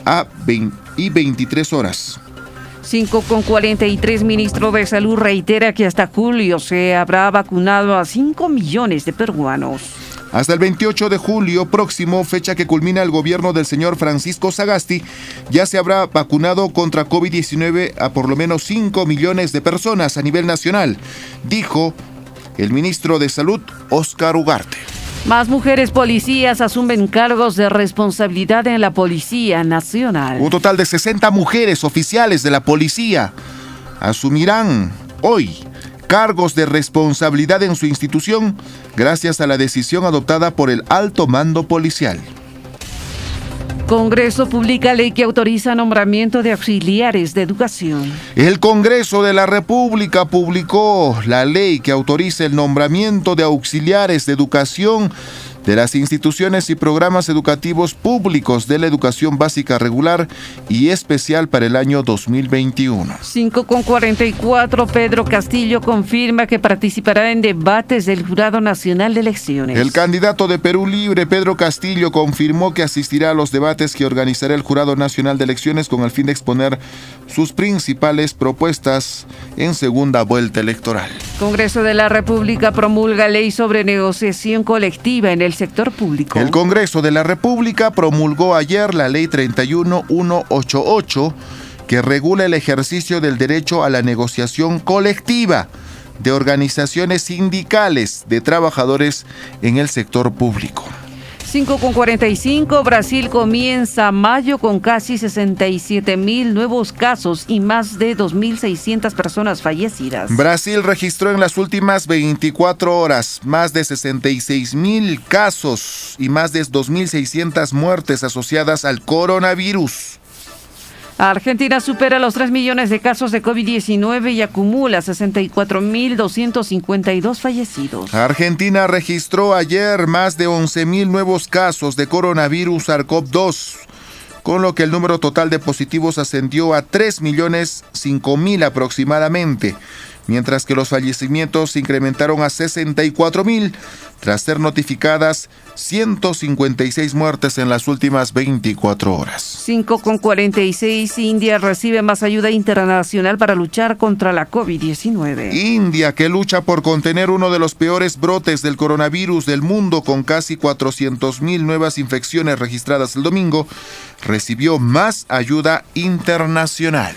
a 20 y 23 horas. 5 con 43, ministro de Salud reitera que hasta julio se habrá vacunado a 5 millones de peruanos. Hasta el 28 de julio próximo, fecha que culmina el gobierno del señor Francisco Sagasti, ya se habrá vacunado contra COVID-19 a por lo menos 5 millones de personas a nivel nacional, dijo el ministro de Salud, Oscar Ugarte. Más mujeres policías asumen cargos de responsabilidad en la Policía Nacional. Un total de 60 mujeres oficiales de la policía asumirán hoy cargos de responsabilidad en su institución gracias a la decisión adoptada por el alto mando policial. Congreso publica ley que autoriza nombramiento de auxiliares de educación. El Congreso de la República publicó la ley que autoriza el nombramiento de auxiliares de educación de las instituciones y programas educativos públicos de la educación básica regular y especial para el año 2021. 5 con 44, Pedro Castillo confirma que participará en debates del Jurado Nacional de Elecciones. El candidato de Perú Libre, Pedro Castillo, confirmó que asistirá a los debates que organizará el Jurado Nacional de Elecciones con el fin de exponer sus principales propuestas en segunda vuelta electoral. Congreso de la República promulga ley sobre negociación colectiva en el sector público. El Congreso de la República promulgó ayer la Ley 31188 que regula el ejercicio del derecho a la negociación colectiva de organizaciones sindicales de trabajadores en el sector público. 5 con 45, Brasil comienza mayo con casi 67 mil nuevos casos y más de 2.600 personas fallecidas. Brasil registró en las últimas 24 horas más de 66 mil casos y más de 2.600 muertes asociadas al coronavirus. Argentina supera los 3 millones de casos de COVID-19 y acumula 64.252 fallecidos. Argentina registró ayer más de 11.000 nuevos casos de coronavirus SARS-CoV-2, con lo que el número total de positivos ascendió a 3 millones 5 mil aproximadamente, mientras que los fallecimientos se incrementaron a 64 mil, tras ser notificadas 156 muertes en las últimas 24 horas. 5 con 46, India recibe más ayuda internacional para luchar contra la COVID-19. India, que lucha por contener uno de los peores brotes del coronavirus del mundo con casi 400 mil nuevas infecciones registradas el domingo, recibió más ayuda internacional.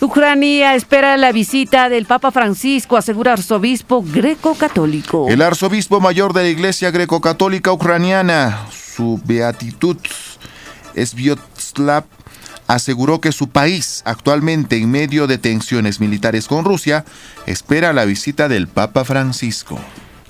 Ucrania espera la visita del Papa Francisco, asegura arzobispo greco-católico. El arzobispo mayor de la Iglesia greco-católica ucraniana, su beatitud Svyoslav, aseguró que su país, actualmente en medio de tensiones militares con Rusia, espera la visita del Papa Francisco.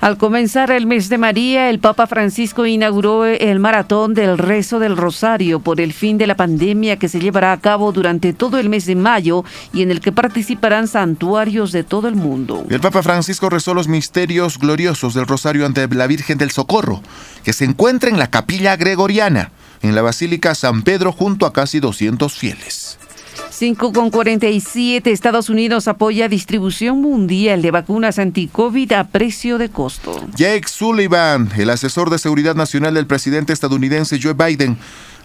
Al comenzar el mes de María, el Papa Francisco inauguró el maratón del rezo del Rosario por el fin de la pandemia que se llevará a cabo durante todo el mes de mayo y en el que participarán santuarios de todo el mundo. El Papa Francisco rezó los misterios gloriosos del Rosario ante la Virgen del Socorro, que se encuentra en la capilla gregoriana, en la Basílica San Pedro junto a casi 200 fieles. 5 con 47, Estados Unidos apoya distribución mundial de vacunas anti-COVID a precio de costo. Jake Sullivan, el asesor de seguridad nacional del presidente estadounidense Joe Biden,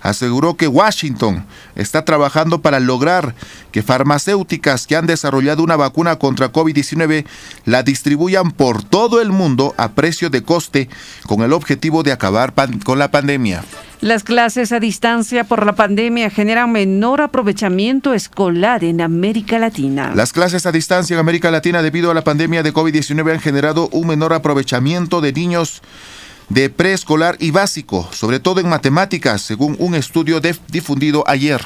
aseguró que Washington está trabajando para lograr que farmacéuticas que han desarrollado una vacuna contra COVID-19 la distribuyan por todo el mundo a precio de coste con el objetivo de acabar con la pandemia. Las clases a distancia por la pandemia generan menor aprovechamiento escolar en América Latina. Las clases a distancia en América Latina debido a la pandemia de COVID-19 han generado un menor aprovechamiento de niños de preescolar y básico, sobre todo en matemáticas, según un estudio difundido ayer.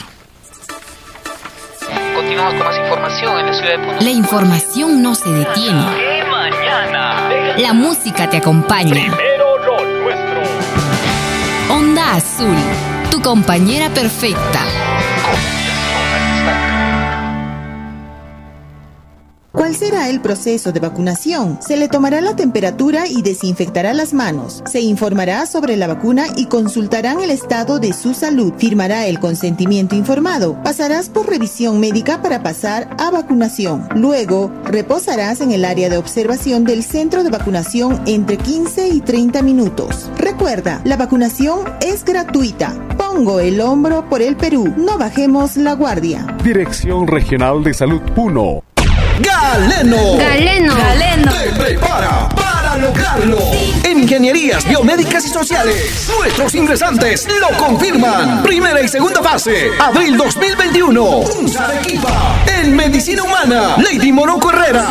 Continuamos con más información en la ciudad de Puno. La información no se detiene. La música te acompaña. Primero lo nuestro. Onda Azul, tu compañera perfecta. ¿Cuál será el proceso de vacunación? Se le tomará la temperatura y desinfectará las manos. Se informará sobre la vacuna y consultarán el estado de su salud. Firmará el consentimiento informado. Pasarás por revisión médica para pasar a vacunación. Luego, reposarás en el área de observación del centro de vacunación entre 15 y 30 minutos. Recuerda, la vacunación es gratuita. Pongo el hombro por el Perú. No bajemos la guardia. Dirección Regional de Salud Puno. Galeno. Galeno. Galeno. Te prepara para lograrlo. En Ingenierías Biomédicas y Sociales, nuestros ingresantes lo confirman. Primera y segunda fase, abril 2021. UNSA Arequipa. Medicina Humana, Lady Moroco Herrera.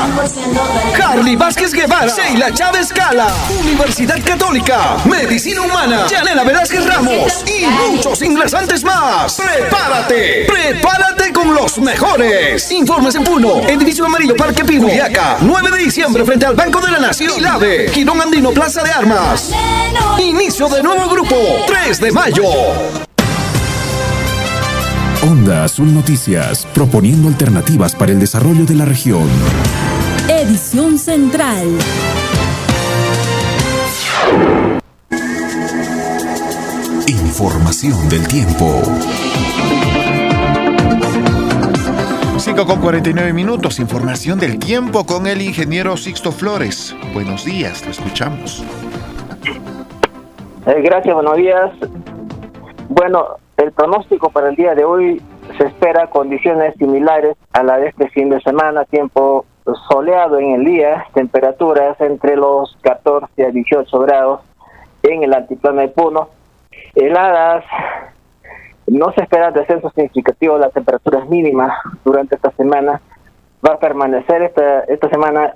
Carly Vázquez Guevara. Sheila Chávez Cala. Universidad Católica. Medicina Humana. Yanela Velázquez Ramos. Y muchos ingresantes más. Prepárate. Prepárate con los mejores. Informes en Puno. Edificio Amarillo Parque Pino. Yaca. 9 de diciembre frente al Banco de la Nación. Y Lave. Quirón Andino Plaza de Armas. Inicio de nuevo grupo. 3 de mayo. Onda Azul Noticias, proponiendo alternativas para el desarrollo de la región. Edición Central. Información del tiempo. 5 con 49 minutos, información del tiempo con el ingeniero Sixto Flores. Buenos días, lo escuchamos. Eh, gracias, buenos días. Bueno, el pronóstico para el día de hoy se espera condiciones similares a la de este fin de semana, tiempo soleado en el día, temperaturas entre los 14 a 18 grados en el altiplano de Puno, heladas, no se espera descenso significativo las temperaturas mínimas durante esta semana, va a permanecer esta, esta semana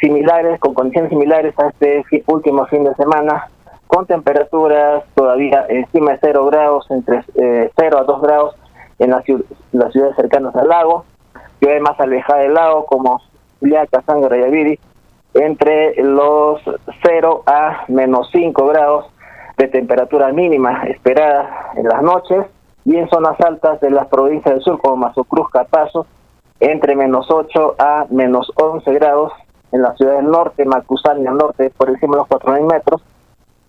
similares, con condiciones similares a este último fin de semana, con temperaturas todavía encima de 0 grados, entre eh, 0 a 2 grados en las, las ciudades cercanas al lago, ciudades más alejadas del lago como Juliaca, Sangre, Rayaviri, entre los 0 a menos 5 grados de temperatura mínima esperada en las noches y en zonas altas de las provincias del sur como Mazocruz, Capazo, entre menos 8 a menos 11 grados en la ciudad del norte, Macusani al norte, por encima de los 4.000 metros,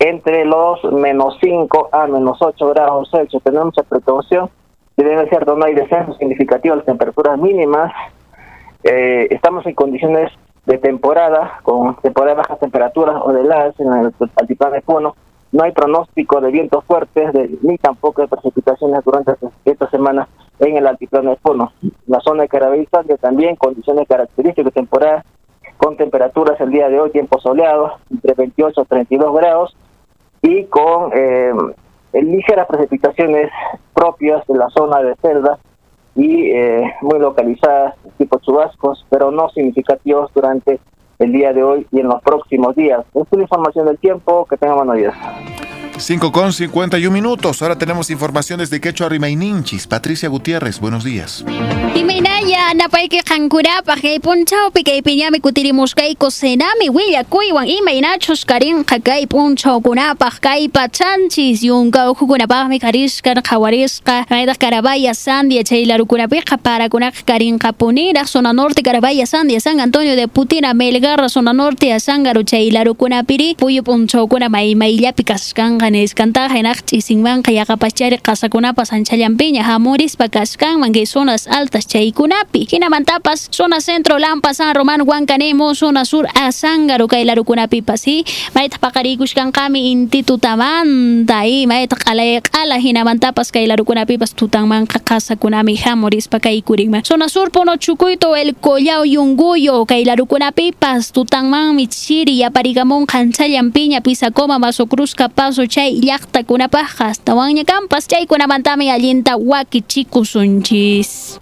entre los menos 5 a menos 8 grados Celsius. Tenemos mucha precaución. Si bien es cierto, no hay descenso significativo las temperaturas mínimas, eh, estamos en condiciones de temporada, con temporada de bajas temperaturas o de heladas en el altiplano de Puno. No hay pronóstico de vientos fuertes ni tampoco de precipitaciones durante esta semana en el altiplano de Puno. La zona de Carabay también condiciones características de temporada con temperaturas el día de hoy, tiempo soleado, entre 28 y 32 grados, y con eh, ligeras precipitaciones propias de la zona de Cerda y eh, muy localizadas, tipo chubascos, pero no significativos durante el día de hoy y en los próximos días. Esta es la información del tiempo, que tengan buenos días. 5 con 51 minutos. Ahora tenemos informaciones de Quechua Rimaininchis. Patricia Gutiérrez, buenos días. Imaynaya napayki qankurapa kay punchawpi kay piñami kutirimushkayku senami willakuywan imaynachus karinqa kay punchawkunapaq kay pachanchis yunka ujukunapaqmi karishkan qhawarisqa maytaq Carabaya Sandia chay larukunapiqa parakunaqa karinqa puniraq zona norte Carabaya Sandia San Antonio de Putina Melgarra zona norte Asangaru chay larukunapiri puyu punchawkuna maymayllapi kasqanqa niskantaqa hinaq ch'isinmanqa yaqapachari qasakunapas anchallampilla hamurispa kasqanman kay zonas altas chaykunapi hinamantapas zona centro Lampa San Román Huancanemo zona sur Azángaro kay larukunapipas hi maytaq paqarikushkanqami inti tutamanta y maytaq q'alay q'ala hinamantapas kay larukunapipas tutanmanqa qasakunami hamurispa kaykurinman zona sur Puno Chukuyto El Collao Yunguyo kay larukunapipas tutanmanmi chiri yaparigamunqa anchallampiña Pisacoma Maso Cruzca Paso chay llaqtakunapaq astawan ñakampas chaykunamantami allinta wakichikusunchis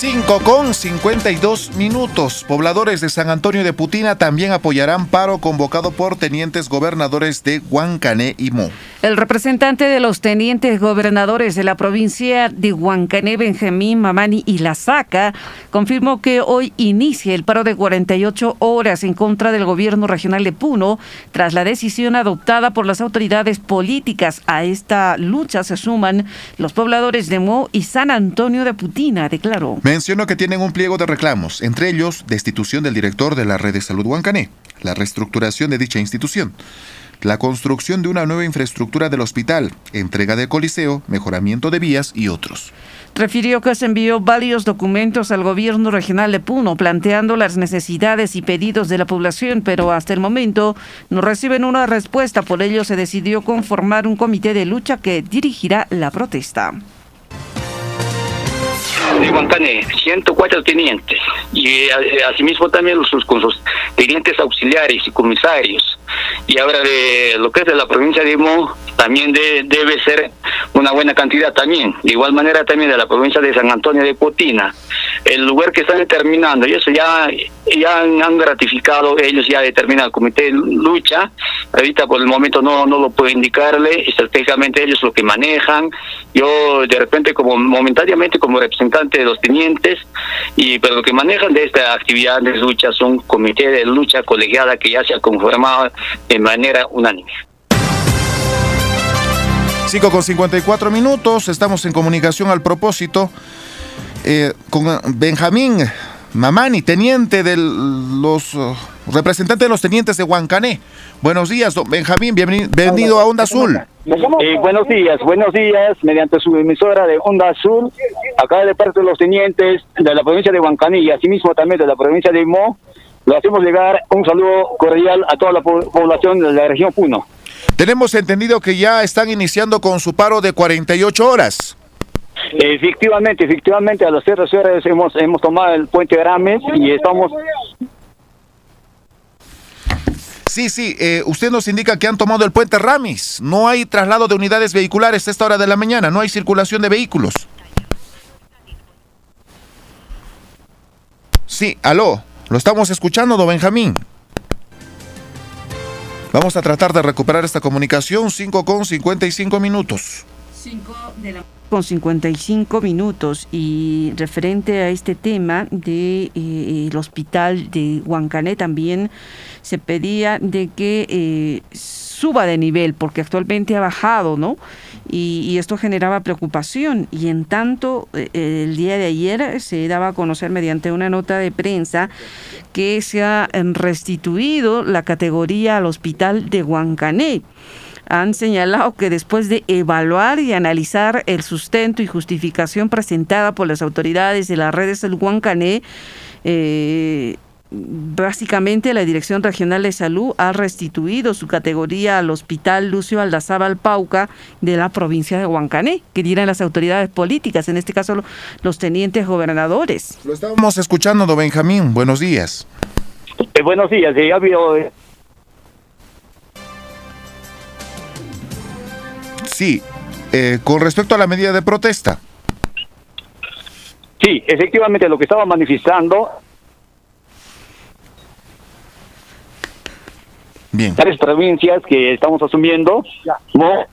5 con 52 minutos. Pobladores de San Antonio de Putina también apoyarán paro convocado por tenientes gobernadores de Huancané y Mo. El representante de los tenientes gobernadores de la provincia de Huancané, Benjamín Mamani y La Saca, confirmó que hoy inicia el paro de 48 horas en contra del gobierno regional de Puno tras la decisión adoptada por las autoridades políticas. A esta lucha se suman los pobladores de Mo y San Antonio de Putina, declaró. Mencionó que tienen un pliego de reclamos, entre ellos destitución del director de la red de salud Huancané, la reestructuración de dicha institución, la construcción de una nueva infraestructura del hospital, entrega de coliseo, mejoramiento de vías y otros. Refirió que se envió varios documentos al gobierno regional de Puno planteando las necesidades y pedidos de la población, pero hasta el momento no reciben una respuesta. Por ello se decidió conformar un comité de lucha que dirigirá la protesta de Huancané, 104 tenientes, y eh, asimismo también sus, con sus tenientes auxiliares y comisarios. Y ahora de lo que es de la provincia de Mo, también debe ser una buena cantidad también. De igual manera también de la provincia de San Antonio de Potina. El lugar que están determinando, y eso ya, ya han ratificado, ellos ya determinan el comité de lucha. Ahorita por el momento no, no lo puedo indicarle, estratégicamente ellos lo que manejan. Yo de repente como momentáneamente como representante de los tenientes, y pero lo que manejan de esta actividad de lucha son comité de lucha colegiada que ya se ha conformado de manera unánime. 5 con 54 minutos, estamos en comunicación al propósito eh, con Benjamín Mamani, teniente de los uh, representante de los tenientes de Huancané. Buenos días, don Benjamín, bienvenido a Onda Azul. Eh, buenos días, buenos días, mediante su emisora de Onda Azul, acá de parte de los tenientes de la provincia de Huancané y asimismo también de la provincia de Mo, le hacemos llegar un saludo cordial a toda la población de la región Puno. Tenemos entendido que ya están iniciando con su paro de 48 horas. Efectivamente, efectivamente, a las cierres horas hemos, hemos tomado el puente de Rames y estamos... Sí, sí, eh, usted nos indica que han tomado el puente Ramis. No hay traslado de unidades vehiculares a esta hora de la mañana, no hay circulación de vehículos. Sí, aló, lo estamos escuchando, don Benjamín. Vamos a tratar de recuperar esta comunicación 5 con 55 minutos. 5 de la con 55 minutos y referente a este tema de eh, hospital de Huancané también se pedía de que eh, suba de nivel porque actualmente ha bajado, ¿no? Y, esto generaba preocupación y en tanto eh, el día de ayer se daba a conocer mediante una nota de prensa que se ha restituido la categoría al hospital de Huancané. Han señalado que después de evaluar y analizar el sustento y justificación presentada por las autoridades de las redes del Huancané, eh, básicamente la Dirección Regional de Salud ha restituido su categoría al Hospital Lucio Aldazábal Pauca de la provincia de Huancané, que dirán las autoridades políticas, en este caso los tenientes gobernadores. Lo estábamos escuchando, don Benjamín. Buenos días. Eh, buenos días, ya habido Sí, eh, con respecto a la medida de protesta. Sí, efectivamente lo que estaba manifestando. Bien. Tres provincias que estamos asumiendo. ¿no?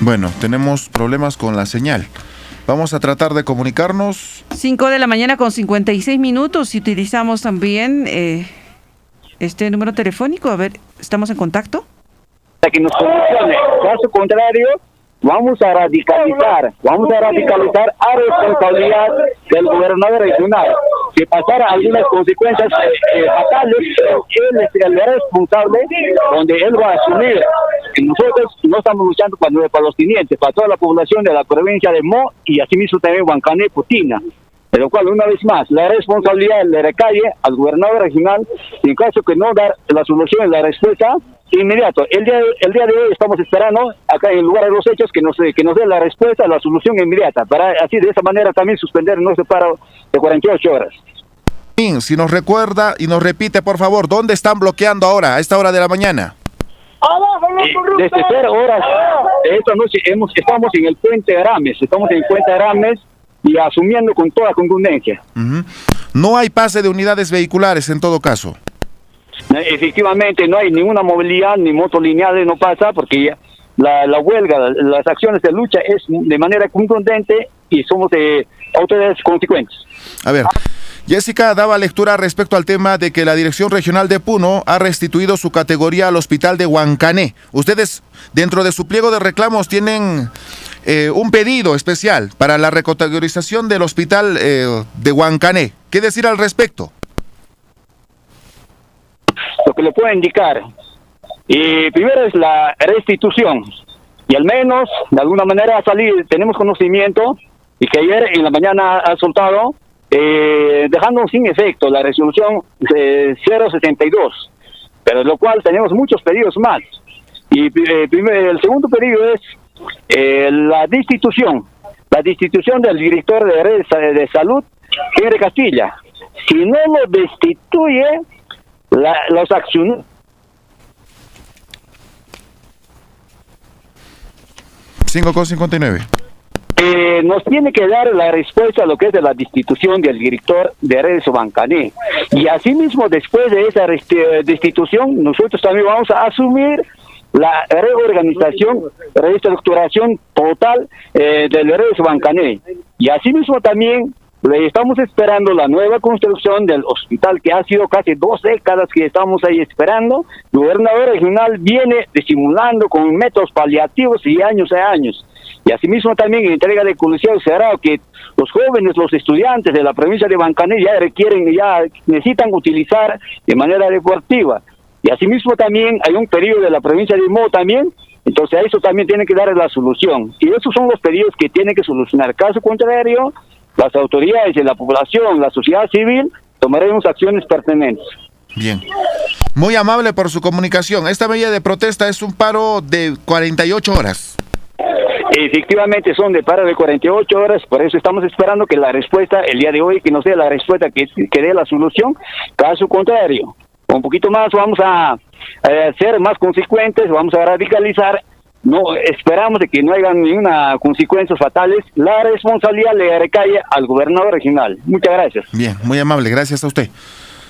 Bueno, tenemos problemas con la señal. Vamos a tratar de comunicarnos. 5 de la mañana con 56 minutos y utilizamos también eh, este número telefónico. A ver, ¿estamos en contacto? Para que nos solucione. Caso contrario, vamos a radicalizar, vamos a radicalizar a responsabilidad del gobernador regional. Si pasara algunas consecuencias eh, fatales, él el responsable donde él va a asumir. Y nosotros no estamos luchando para, para los tenientes, para toda la población de la provincia de Mo y asimismo también Huancané, Putina. De lo cual, una vez más, la responsabilidad le recae al gobernador regional y en caso que no dar la solución, la respuesta inmediato. El día, el día de hoy estamos esperando acá en el lugar de los hechos que nos, que nos dé la respuesta, la solución inmediata, para así de esa manera también suspender nuestro paro de 48 horas. Si nos recuerda y nos repite, por favor, ¿dónde están bloqueando ahora, a esta hora de la mañana? Eh, desde cero horas de esta noche hemos, estamos en el puente Arames, estamos en el puente Arames y asumiendo con toda contundencia. No hay pase de unidades vehiculares en todo caso. Eh, Efectivamente, no hay ninguna movilidad ni moto lineal, no pasa porque la, la huelga, la- las acciones de lucha es de manera contundente y somos de autoridades consecuentes. A ver, Jessica daba lectura respecto al tema de que la Dirección Regional de Puno ha restituido su categoría al Hospital de Huancané. Ustedes, dentro de su pliego de reclamos, tienen eh, un pedido especial para la recategorización del Hospital eh, de Huancané. ¿Qué decir al respecto? Lo que le puedo indicar, y primero es la restitución, y al menos de alguna manera ha salido, tenemos conocimiento, y que ayer en la mañana ha soltado, eh, dejando sin efecto la resolución eh, 062, pero de lo cual tenemos muchos pedidos más. Y eh, el segundo pedido es eh, la destitución, la destitución del director de redes de salud, Henry Castilla. Si no lo destituye, la, los accionistas 5,59. eh, nos tiene que dar la respuesta a lo que es de la destitución del director de redes Bancané. Y asimismo, después de esa destitución, nosotros también vamos a asumir la reorganización, reestructuración total eh, del redes Bancané. Y asimismo también le estamos esperando la nueva construcción del hospital que ha sido casi dos décadas que estamos ahí esperando. El gobernador regional viene disimulando con métodos paliativos y años a años. Y asimismo también en entrega de Coliseo Cerrado que los jóvenes, los estudiantes de la provincia de Bancané ya requieren, ya necesitan utilizar de manera deportiva. Y asimismo también hay un periodo de la provincia de Mo también, entonces a eso también tiene que dar la solución. Y esos son los pedidos que tiene que solucionar. Caso contrario, las autoridades de la población, la sociedad civil, tomaremos acciones pertinentes. Bien. Muy amable por su comunicación. Esta medida de protesta es un paro de 48 horas. Efectivamente son de paro de 48 horas, por eso estamos esperando que la respuesta, el día de hoy, que nos dé la respuesta, que, que dé la solución. Caso contrario, un poquito más vamos a ser más consecuentes, vamos a radicalizar. No esperamos de que no haya ninguna consecuencias fatales. La responsabilidad le recae al gobernador regional. Muchas gracias. Bien, muy amable, gracias a usted.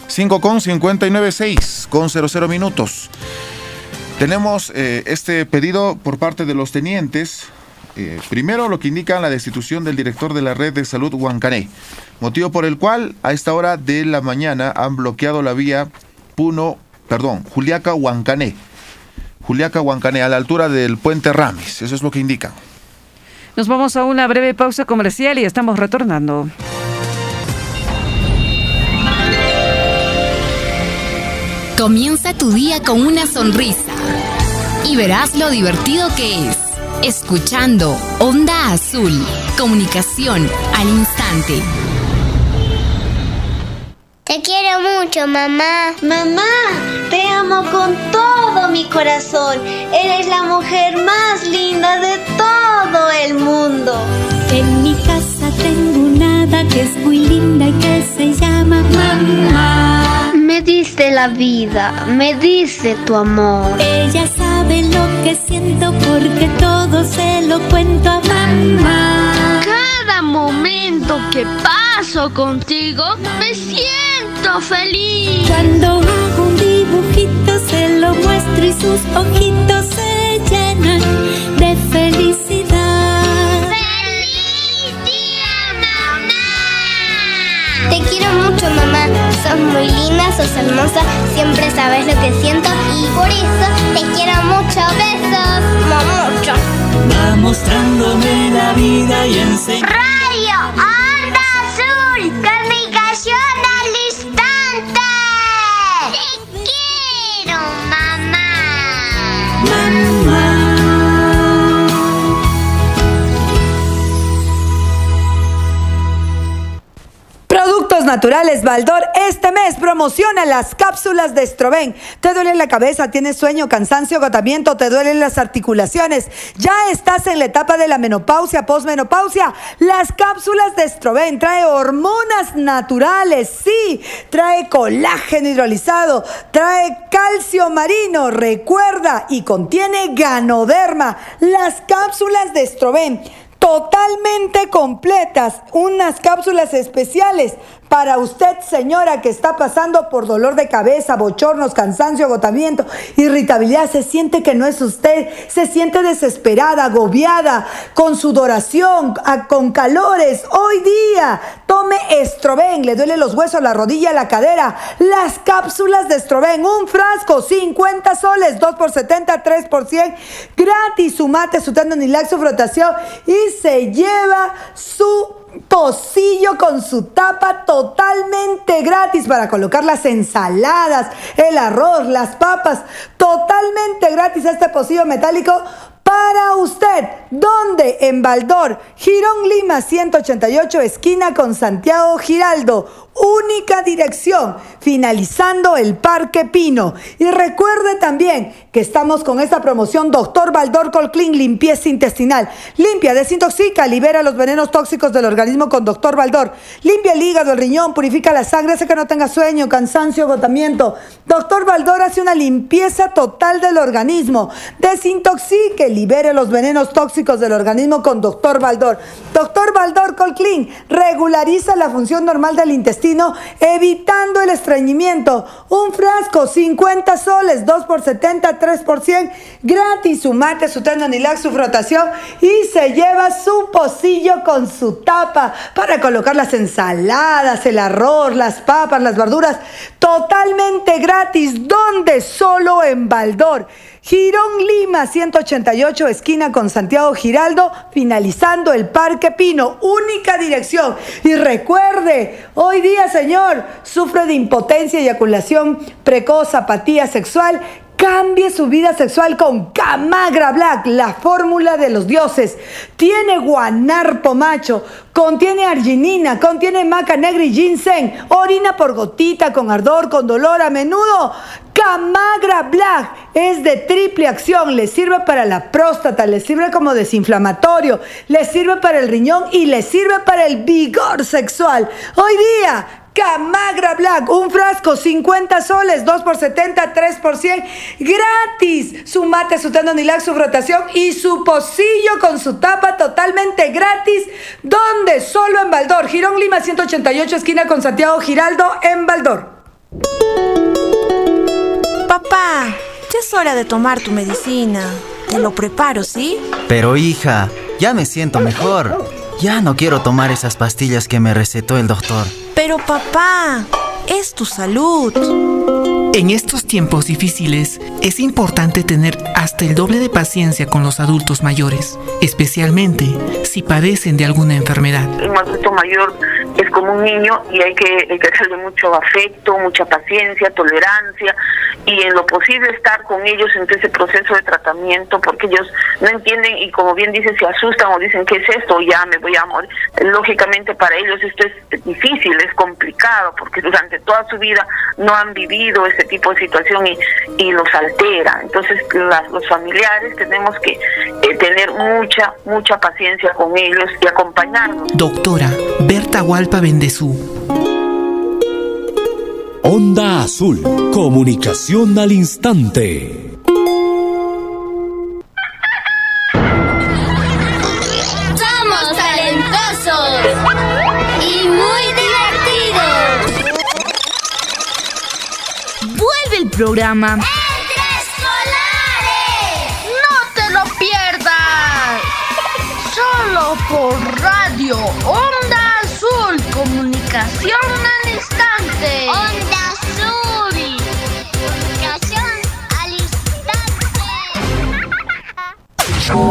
5 con 59, 6 con 00 minutos. Tenemos eh, este pedido por parte de los tenientes. Eh, primero, lo que indica la destitución del director de la red de salud Huancané, motivo por el cual a esta hora de la mañana han bloqueado la vía Puno, perdón, Juliaca Huancané. Juliaca Huancané, a la altura del puente Ramis. Eso es lo que indica. Nos vamos a una breve pausa comercial y estamos retornando. Comienza tu día con una sonrisa y verás lo divertido que es. Escuchando Onda Azul, comunicación al instante. Te quiero mucho, mamá. Mamá, te amo con todo mi corazón. Eres la mujer más linda de todo el mundo. En mi casa tengo una hada que es muy linda y que se llama mamá. Me diste la vida, me diste tu amor. Ella sabe lo que siento porque todo se lo cuento a mamá. Cada momento que paso contigo, me siento feliz. Cuando hago un dibujito se lo muestro y sus ojitos se llenan de felicidad. ¡Feliz día, mamá! Te quiero mucho, mamá. Sos muy linda, sos hermosa, siempre sabes lo que siento y por eso te quiero mucho. Besos, mucho. Va mostrándome la vida y enseña. Radio Onda Azul, Naturales Baldor este mes promociona las cápsulas de Estroven. ¿Te duele la cabeza? ¿Tienes sueño, cansancio, agotamiento? ¿Te duelen las articulaciones? ¿Ya estás en la etapa de la menopausia, posmenopausia? Las cápsulas de Estroven trae hormonas naturales, sí, trae colágeno hidrolizado, trae calcio marino, recuerda, y contiene ganoderma. Las cápsulas de Estroven totalmente completas, unas cápsulas especiales para usted, señora, que está pasando por dolor de cabeza, bochornos, cansancio, agotamiento, irritabilidad, se siente que no es usted, se siente desesperada, agobiada, con sudoración, con calores. Hoy día, tome Estroven, le duele los huesos, la rodilla, la cadera. Las cápsulas de Estroven, un frasco, 50 soles, 2 por 70, 3 por 100, gratis, su mate, su tendonilax, su frotación. Y se lleva su pocillo con su tapa totalmente gratis para colocar las ensaladas, el arroz, las papas, totalmente gratis este pocillo metálico para usted. ¿Dónde? En Baldor, Girón Lima 188, esquina con Santiago Giraldo. Única dirección, finalizando el Parque Pino. Y recuerde también que estamos con esta promoción Doctor Baldor Colclean Limpieza Intestinal. Limpia, desintoxica, libera los venenos tóxicos del organismo con Doctor Baldor. Limpia el hígado, el riñón, purifica la sangre, hace que no tenga sueño, cansancio, agotamiento. Doctor Baldor hace una limpieza total del organismo. Desintoxique, libere los venenos tóxicos del organismo con Doctor Baldor. Doctor Baldor Colclean regulariza la función normal del intestino, evitando el estreñimiento. Un frasco, 50 soles, 2 por 70, 3 por 100, gratis. Su mate, su tendonilax, su frotación y se lleva su pocillo con su tapa para colocar las ensaladas, el arroz, las papas, las verduras, totalmente gratis. ¿Dónde? Solo en Baldor. Girón Lima 188, esquina con Santiago Giraldo, finalizando el Parque Pino, única dirección. Y recuerde, hoy día, señor, sufre de impotencia, eyaculación precoz, apatía sexual. Cambie su vida sexual con Camagra Black, la fórmula de los dioses. Tiene guanarpo macho, contiene arginina, contiene maca negra y ginseng, orina por gotita, con ardor, con dolor a menudo. Camagra Black es de triple acción, le sirve para la próstata, le sirve como desinflamatorio, le sirve para el riñón y le sirve para el vigor sexual. Hoy día, Camagra Black, un frasco, 50 soles, 2 por 70, 3 por 100, gratis. Su mate, su tendonilax, su frotación y su pocillo con su tapa totalmente gratis. ¿Dónde? Solo en Baldor. Girón Lima 188, esquina con Santiago Giraldo, en Baldor. Papá, ya es hora de tomar tu medicina. Te lo preparo, ¿sí? Pero hija, ya me siento mejor. Ya no quiero tomar esas pastillas que me recetó el doctor. Pero papá, es tu salud. En estos tiempos difíciles es importante tener hasta el doble de paciencia con los adultos mayores, especialmente si padecen de alguna enfermedad. Un adulto mayor es como un niño y hay que, hay darle mucho afecto, mucha paciencia, tolerancia y en lo posible estar con ellos en ese proceso de tratamiento porque ellos no entienden y como bien dicen se asustan o dicen qué es esto ya me voy a morir lógicamente para ellos esto es difícil es complicado porque durante toda su vida no han vivido este tipo de situación y, y los altera. Entonces los familiares tenemos que eh, tener mucha mucha paciencia con ellos y acompañarnos doctora Berta Hualpa Bendezú. Onda Azul, comunicación al instante. Vuelve el programa. ¡No te lo pierdas! Solo por radio Onda Azul, comunicación al instante. Onda Azul. Comunicación al instante.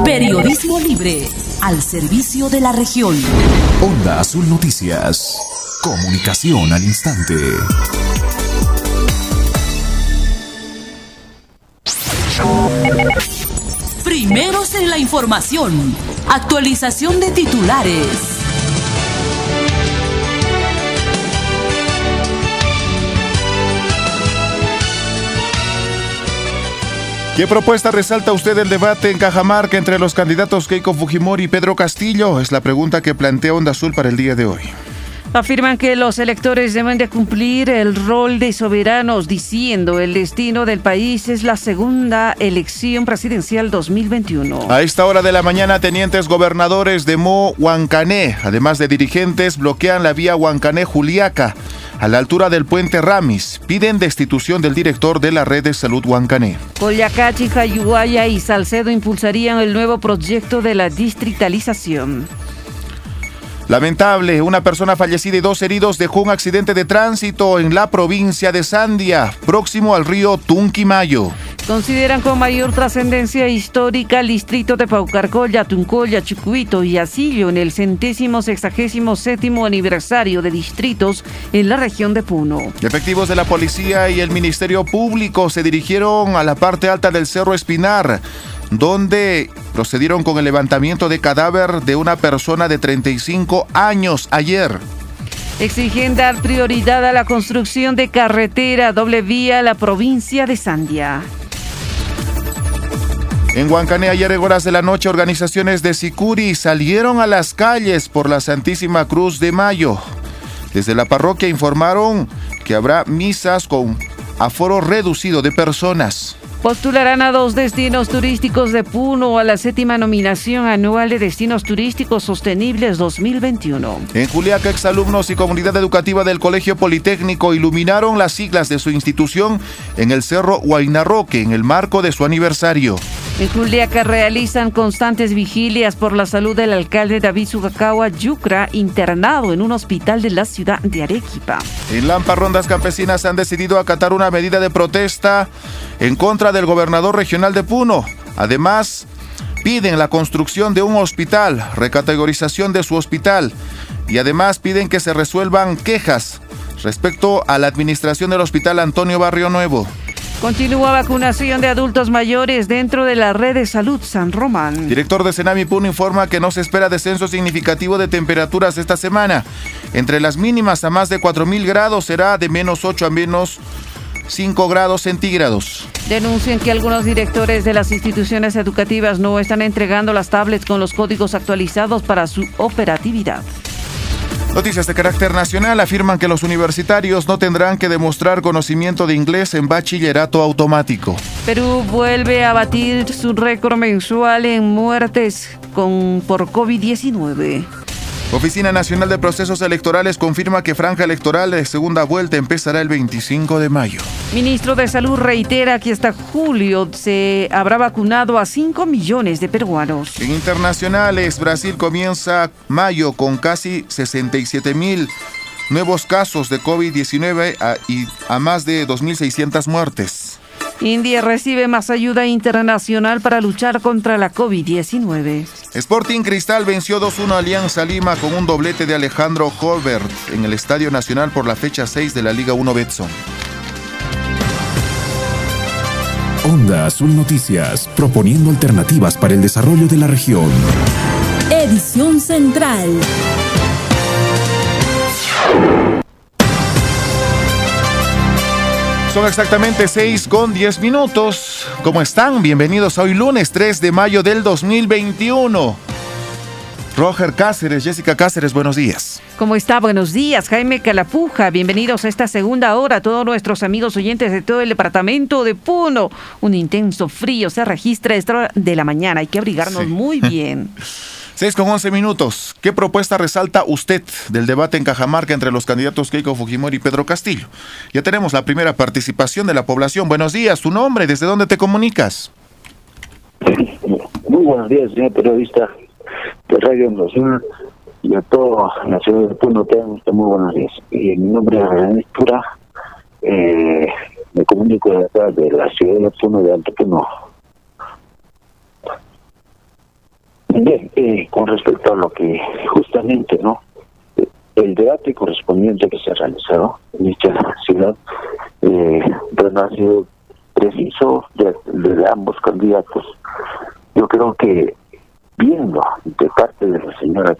Periodismo libre al servicio de la región. Onda Azul Noticias. Comunicación al instante. Primeros en la información. Actualización de titulares. ¿Qué propuesta resalta usted del debate en Cajamarca entre los candidatos Keiko Fujimori y Pedro Castillo? Es la pregunta que plantea Onda Azul para el día de hoy. Afirman que los electores deben de cumplir el rol de soberanos, diciendo el destino del país es la segunda elección presidencial 2021. A esta hora de la mañana, tenientes gobernadores de Mo Huancané, además de dirigentes, bloquean la vía Huancané-Juliaca a la altura del puente Ramis. Piden destitución del director de la red de salud Huancané. Coyacachi, Jayuaya y Salcedo impulsarían el nuevo proyecto de la distritalización. Lamentable, una persona fallecida y dos heridos dejó un accidente de tránsito en la provincia de Sandia, próximo al río Tunquimayo. Consideran con mayor trascendencia histórica el distrito de Paucarcolla, Tuncoya, Chucuito y Asillo en el centésimo sexagésimo séptimo aniversario de distritos en la región de Puno. Efectivos de la policía y el Ministerio Público se dirigieron a la parte alta del Cerro Espinar, donde procedieron con el levantamiento de cadáver de una persona de 35 años ayer. Exigen dar prioridad a la construcción de carretera doble vía a la provincia de Sandia. En Huancané, ayer en horas de la noche, organizaciones de Sicuri salieron a las calles por la Santísima Cruz de Mayo. Desde la parroquia informaron que habrá misas con aforo reducido de personas. Postularán a dos destinos turísticos de Puno a la séptima nominación anual de Destinos Turísticos Sostenibles 2021. En Juliaca, exalumnos y comunidad educativa del Colegio Politécnico iluminaron las siglas de su institución en el Cerro Huaynarroque en el marco de su aniversario. En Juliaca realizan constantes vigilias por la salud del alcalde David Sugakawa Yucra, internado en un hospital de la ciudad de Arequipa. En Lampa, rondas campesinas han decidido acatar una medida de protesta en contra del gobernador regional de Puno. Además, piden la construcción de un hospital, recategorización de su hospital y además piden que se resuelvan quejas respecto a la administración del Hospital Antonio Barrio Nuevo. Continúa vacunación de adultos mayores dentro de la red de salud San Román. Director de Senami Puno informa que no se espera descenso significativo de temperaturas esta semana. Entre las mínimas a más de 4.000 grados será de menos 8 a menos 5 grados centígrados. Denuncian que algunos directores de las instituciones educativas no están entregando las tablets con los códigos actualizados para su operatividad. Noticias de carácter nacional afirman que los universitarios no tendrán que demostrar conocimiento de inglés en bachillerato automático. Perú vuelve a batir su récord mensual en muertes con, por COVID-19. Oficina Nacional de Procesos Electorales confirma que franja electoral de segunda vuelta empezará el 25 de mayo. Ministro de Salud reitera que hasta julio se habrá vacunado a 5 millones de peruanos. En internacionales, Brasil comienza mayo con casi 67 mil nuevos casos de COVID-19 y a más de 2.600 muertes. India recibe más ayuda internacional para luchar contra la COVID-19. Sporting Cristal venció 2-1 a Alianza Lima con un doblete de Alejandro Holbert en el Estadio Nacional por la fecha 6 de la Liga 1 Betson. Onda Azul Noticias, proponiendo alternativas para el desarrollo de la región. Edición Central. Son exactamente 6 con 10 minutos. ¿Cómo están? Bienvenidos a hoy lunes 3 de mayo del 2021. Roger Cáceres, Jessica Cáceres, buenos días. ¿Cómo está? Buenos días, Jaime Calapuja. Bienvenidos a esta segunda hora, todos nuestros amigos oyentes de todo el departamento de Puno. Un intenso frío se registra a esta hora de la mañana. Hay que abrigarnos Sí. muy bien. 6 con 11 minutos. ¿Qué propuesta resalta usted del debate en Cajamarca entre los candidatos Keiko Fujimori y Pedro Castillo? Ya tenemos la primera participación de la población. Buenos días, tu nombre, ¿desde dónde te comunicas? Muy buenos días, señor periodista de Radio Nacional y a toda la ciudad de Puno. Muy buenos días. Y mi nombre es René Tura. Eh, me comunico de acá de la ciudad de Puno, de Alto Puno. Bien, eh, con respecto a lo que justamente, ¿no? El debate correspondiente que se ha realizado en esta ciudad, eh, bueno, ha sido preciso de, de ambos candidatos. Yo creo que viendo de parte de la señora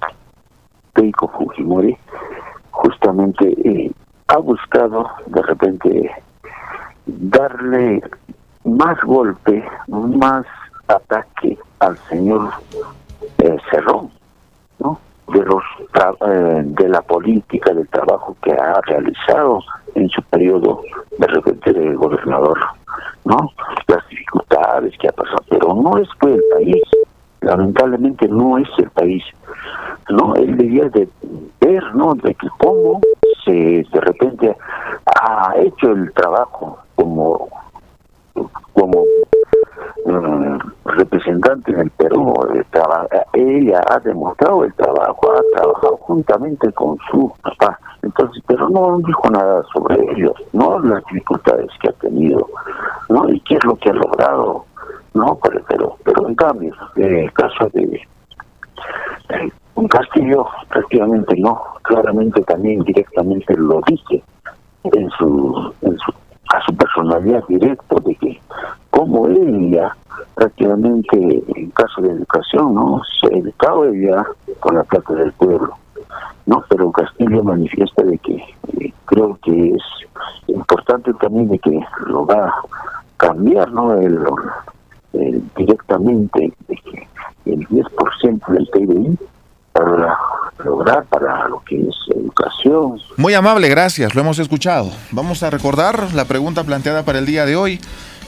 Keiko Fujimori, justamente eh, ha buscado de repente darle más golpe, más ataque al señor eh, Cerrón, ¿no? De los eh, de la política, del trabajo que ha realizado en su periodo de repente de gobernador, ¿no? Las dificultades que ha pasado, pero no es por el país, lamentablemente no es el país, ¿no? Él debía de ver, ¿no? De que cómo se de repente ha hecho el trabajo como como representante en el Perú, eh, ella ha demostrado el trabajo, ha trabajado juntamente con su papá, entonces, pero no dijo nada sobre ellos, no las dificultades que ha tenido, no y qué es lo que ha logrado, no, pero, pero, pero en cambio, en el caso de eh, un Castillo, prácticamente no, claramente también directamente lo dice en su, en su a su personalidad directo de que como ella prácticamente en caso de educación no se educaba ella con la plata del pueblo no pero Castillo manifiesta de que eh, creo que es importante también de que lo va a cambiar no el, directamente de que el 10% del PIB para lograr para lo que es educación Muy amable, gracias, lo hemos escuchado. Vamos a recordar la pregunta planteada para el día de hoy.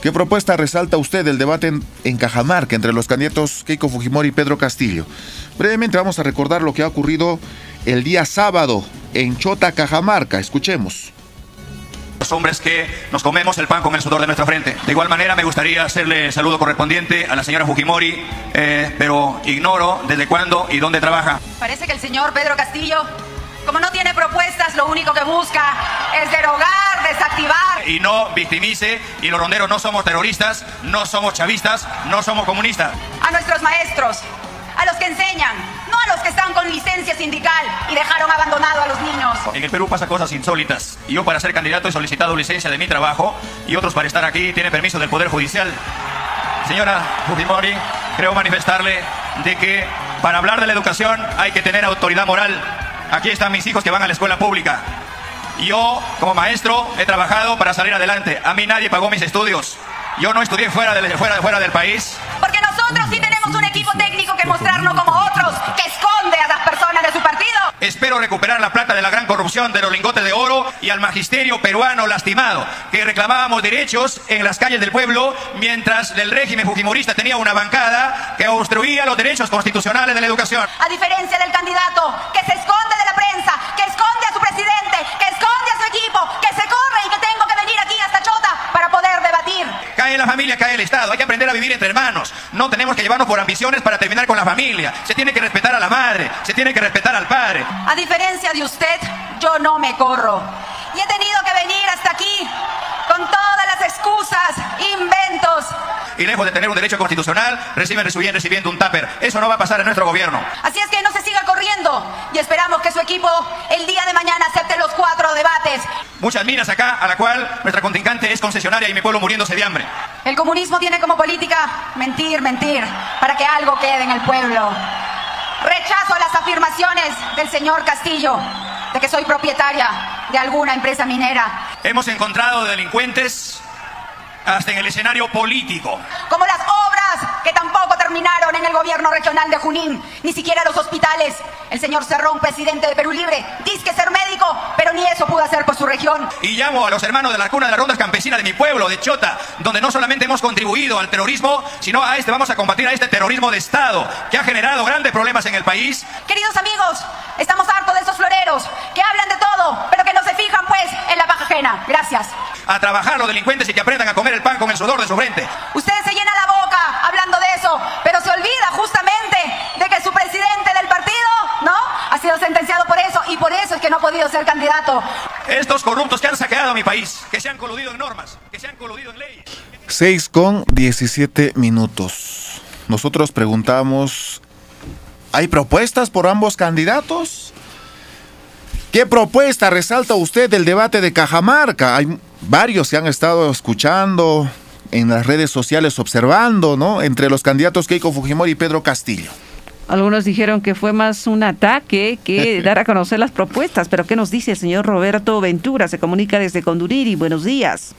¿Qué propuesta resalta usted del debate en, en Cajamarca entre los candidatos Keiko Fujimori y Pedro Castillo? Brevemente vamos a recordar lo que ha ocurrido el día sábado en Chota, Cajamarca. Escuchemos. Los hombres que nos comemos el pan con el sudor de nuestra frente. De igual manera, me gustaría hacerle el saludo correspondiente a la señora Fujimori, eh, pero ignoro desde cuándo y dónde trabaja. Parece que el señor Pedro Castillo, como no tiene propuestas, lo único que busca es derogar, desactivar. Y no victimice, y los ronderos no somos terroristas, no somos chavistas, no somos comunistas. A nuestros maestros, a los que enseñan, no a los que están con licencia sindical y dejaron abandonado a los niños. En el Perú pasa cosas insólitas. Yo para ser candidato he solicitado licencia de mi trabajo y otros para estar aquí tienen permiso del Poder Judicial. Señora Fujimori, creo manifestarle de que para hablar de la educación hay que tener autoridad moral. Aquí están mis hijos que van a la escuela pública. Yo, como maestro, he trabajado para salir adelante. A mí nadie pagó mis estudios. Yo no estudié fuera del, fuera, fuera del país. Porque nosotros sí tenemos un equipo técnico que mostrarnos como otros, que esconde a las personas de. Espero recuperar la plata de la gran corrupción de los lingotes de oro y al magisterio peruano lastimado, que reclamábamos derechos en las calles del pueblo, mientras el régimen fujimorista tenía una bancada que obstruía los derechos constitucionales de la educación. A diferencia del candidato que se esconde de la prensa, que esconde a su presidente, que esconde a su equipo, que se corre y que tengo que venir aquí hasta Chota para poder Cae la familia, cae el Estado. Hay que aprender a vivir entre hermanos. No tenemos que llevarnos por ambiciones para terminar con la familia. Se tiene que respetar a la madre, se tiene que respetar al padre. A diferencia de usted, yo no me corro. Y he tenido que venir hasta aquí con todas las excusas inventos. Y lejos de tener un derecho constitucional, reciben recibiendo un tupper. Eso no va a pasar en nuestro gobierno. Así es que no se siga corriendo y esperamos que su equipo el día de mañana acepte los cuatro debates. Muchas minas acá, a la cual nuestra contingente es concesionaria y mi pueblo muriéndose de hambre. El comunismo tiene como política mentir, mentir, para que algo quede en el pueblo. Rechazo las afirmaciones del señor Castillo de que soy propietaria de alguna empresa minera. Hemos encontrado delincuentes hasta en el escenario político. Como las obras que tampoco terminaron en el gobierno regional de Junín, ni siquiera los hospitales. El señor Cerrón, presidente de Perú Libre, dice que ser médico, pero ni eso pudo hacer por su región. Y llamo a los hermanos de la cuna de las rondas campesinas de mi pueblo, de Chota, donde no solamente hemos contribuido al terrorismo, sino a este, vamos a combatir a este terrorismo de Estado, que ha generado grandes problemas en el país. Queridos amigos, estamos hartos de esos floreros que hablan de todo, pero que no se fijan pues en la paja ajena. Gracias. A trabajar los delincuentes y que aprendan a comer el pan con el sudor de su frente. Ustedes se llenan la boca hablando de eso, pero se olvida justamente de que su presidente del partido, ¿no? Ha sido sentenciado por eso y por eso es que no ha podido ser candidato. Estos corruptos que han saqueado a mi país, que se han coludido en normas, que se han coludido en leyes. 6 con 17 minutos. Nosotros preguntamos, ¿hay propuestas por ambos candidatos? ¿Qué propuesta resalta usted del debate de Cajamarca? Hay varios que han estado escuchando en las redes sociales, observando, ¿no? Entre los candidatos Keiko Fujimori y Pedro Castillo. Algunos dijeron que fue más un ataque que dar a conocer las propuestas, pero ¿qué nos dice el señor Roberto Ventura? Se comunica desde Conduriri. Buenos días.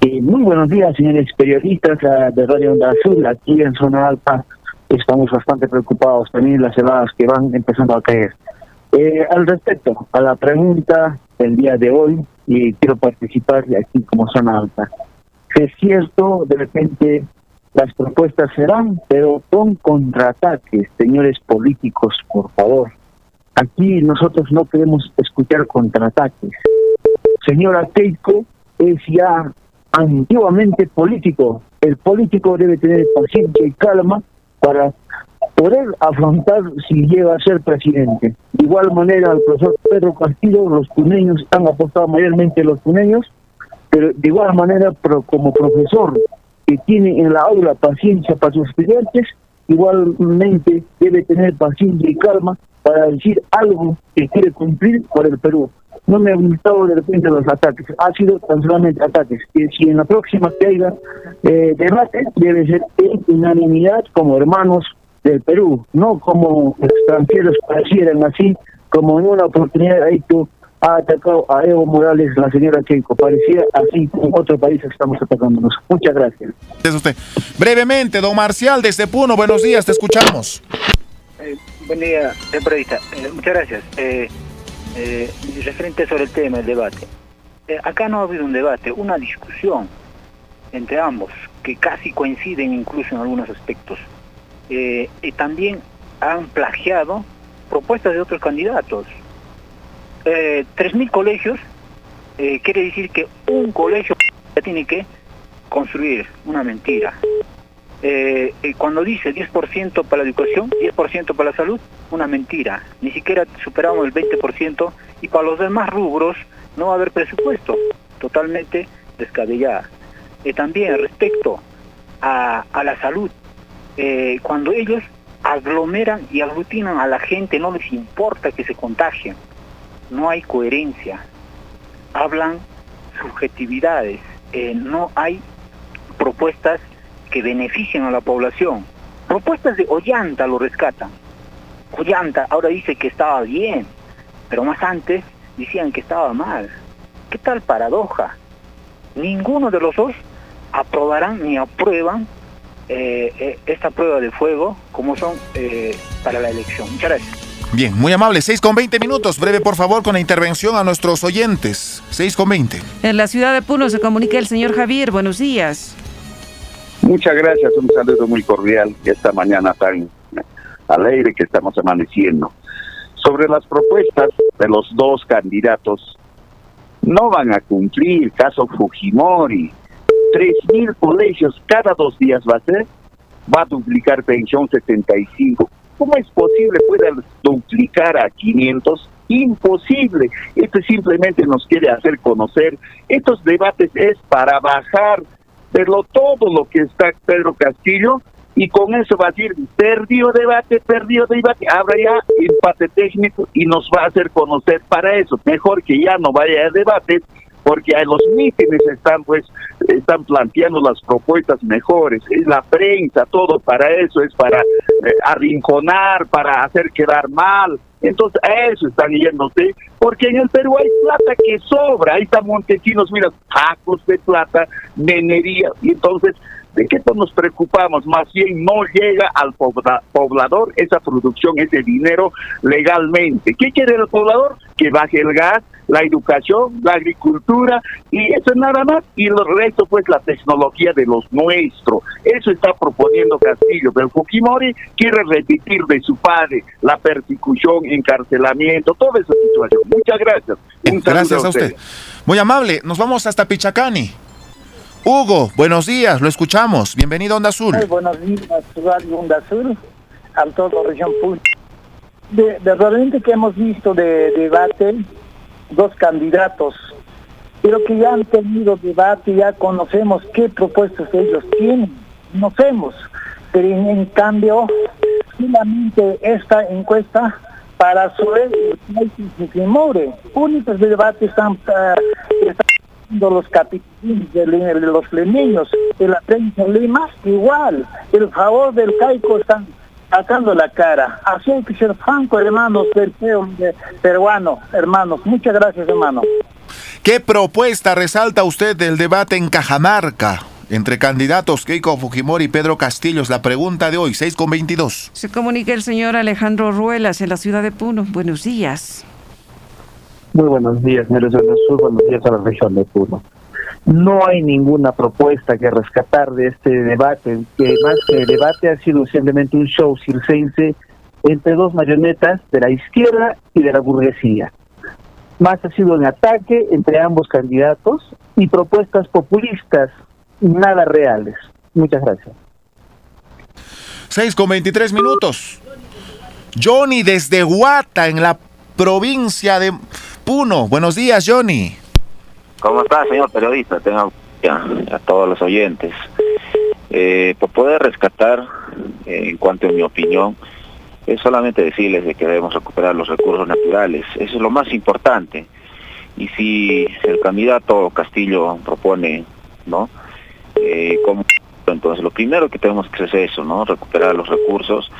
Eh, muy buenos días, señores periodistas de Radio Onda Azul. Aquí en Zona Alta estamos bastante preocupados también las heladas que van empezando a caer. Eh, al respecto a la pregunta del día de hoy, y quiero participar aquí como Zona Alta. Es cierto, de repente las propuestas serán, pero con contraataques, señores políticos, por favor. Aquí nosotros no queremos escuchar contraataques. Señora Keiko es ya antiguamente político. El político debe tener paciencia y calma para poder afrontar si llega a ser presidente. De igual manera, el profesor Pedro Castillo, los puneños han apostado mayormente los puneños, pero de igual manera, pero como profesor que tiene en la aula paciencia para sus estudiantes, igualmente debe tener paciencia y calma para decir algo que quiere cumplir por el Perú. No me ha gustado de repente los ataques, ha sido tan solamente ataques. Que si en la próxima que haya eh, debate, debe ser en unanimidad como hermanos del Perú, no como extranjeros parecieran así, como en una oportunidad ahí tú ha atacado a Evo Morales, la señora Keiko. Parecía así como otro país estamos atacándonos. Muchas gracias. Es usted. Brevemente, don Marcial, desde Puno, buenos días, te escuchamos. Eh, buen día, periodista. Eh, muchas gracias. Eh, eh, referente sobre el tema, el debate. Eh, acá no ha habido un debate, una discusión entre ambos, que casi coinciden incluso en algunos aspectos. Eh, y también han plagiado propuestas de otros candidatos. Eh, 3.000 colegios eh, quiere decir que un colegio tiene que construir una mentira. Eh, cuando dice 10% para la educación, 10% para la salud, una mentira. Ni siquiera superamos el 20% y para los demás rubros no va a haber presupuesto. Totalmente descabellada. Eh, también respecto a la salud, eh, cuando ellos aglomeran y aglutinan a la gente, no les importa que se contagien. No hay coherencia. Hablan subjetividades. Eh, no hay propuestas que beneficien a la población. Propuestas de Ollanta lo rescatan. Ollanta ahora dice que estaba bien, pero más antes decían que estaba mal. ¿Qué tal paradoja? Ninguno de los dos aprobarán ni aprueban eh, eh, esta prueba de fuego como son eh, para la elección. Muchas gracias. Bien, muy amable. 6 con 20 minutos. Breve, por favor, con la intervención a nuestros oyentes. 6 con 20. En la ciudad de Puno se comunica el señor Javier. Buenos días. Muchas gracias, un saludo muy cordial esta mañana tan alegre que estamos amaneciendo. Sobre las propuestas de los dos candidatos, no van a cumplir, caso Fujimori, tres mil colegios cada dos días va a ser, va a duplicar pensión 75. ¿Cómo es posible pueda duplicar a 500 Imposible. Esto simplemente nos quiere hacer conocer. Estos debates es para bajar pero todo lo que está Pedro Castillo y con eso va a decir, perdió debate, perdió debate, habrá ya empate técnico y nos va a hacer conocer para eso. Mejor que ya no vaya a debate, porque a los mítines están pues están planteando las propuestas mejores, es la prensa, todo para eso, es para eh, arrinconar, para hacer quedar mal. Entonces, a eso están yéndose, porque en el Perú hay plata que sobra, ahí está Montesinos, mira, sacos de plata, minería, y entonces ¿De qué nos preocupamos? Más bien no llega al poblador esa producción, ese dinero legalmente. ¿Qué quiere el poblador? Que baje el gas, la educación, la agricultura y eso es nada más. Y el resto, pues, la tecnología de los nuestros. Eso está proponiendo Castillo. Pero Fujimori quiere repetir de su padre la persecución, encarcelamiento, toda esa situación. Muchas gracias. gracias a usted. Muy amable. Nos vamos hasta Pichacani. Hugo, buenos días, lo escuchamos. Bienvenido a Onda Azul. Muy buenos días, Radio Onda Azul, a toda la región De, de realmente que hemos visto de debate dos candidatos, pero que ya han tenido debate, ya conocemos qué propuestas ellos tienen, conocemos, pero en, cambio, solamente esta encuesta para el temores. Únicos debates están, uh, los capítulos de, los leñeños, de la prensa Lima, igual, el favor del caico están sacando la cara. Así hay que ser franco, hermanos del peruano, hermanos. Muchas gracias, hermano. ¿Qué propuesta resalta usted del debate en Cajamarca? Entre candidatos Keiko Fujimori y Pedro Castillos, la pregunta de hoy, 6 con 22. Se comunica el señor Alejandro Ruelas en la ciudad de Puno. Buenos días. Muy buenos días, del Sur, buenos días a la región de Puno. No hay ninguna propuesta que rescatar de este debate, que más que debate ha sido simplemente un show circense entre dos marionetas de la izquierda y de la burguesía. Más ha sido un ataque entre ambos candidatos y propuestas populistas, nada reales. Muchas gracias. 6 con 23 minutos. Johnny desde Guata, en la provincia de Puno. Buenos días, Johnny. ¿Cómo está, señor periodista? Tengo a todos los oyentes. Eh, por poder rescatar, eh, en cuanto a mi opinión, es solamente decirles de que debemos recuperar los recursos naturales. Eso es lo más importante. Y si el candidato Castillo propone, ¿no? Eh, entonces lo primero que tenemos que hacer es eso, ¿no? Recuperar los recursos,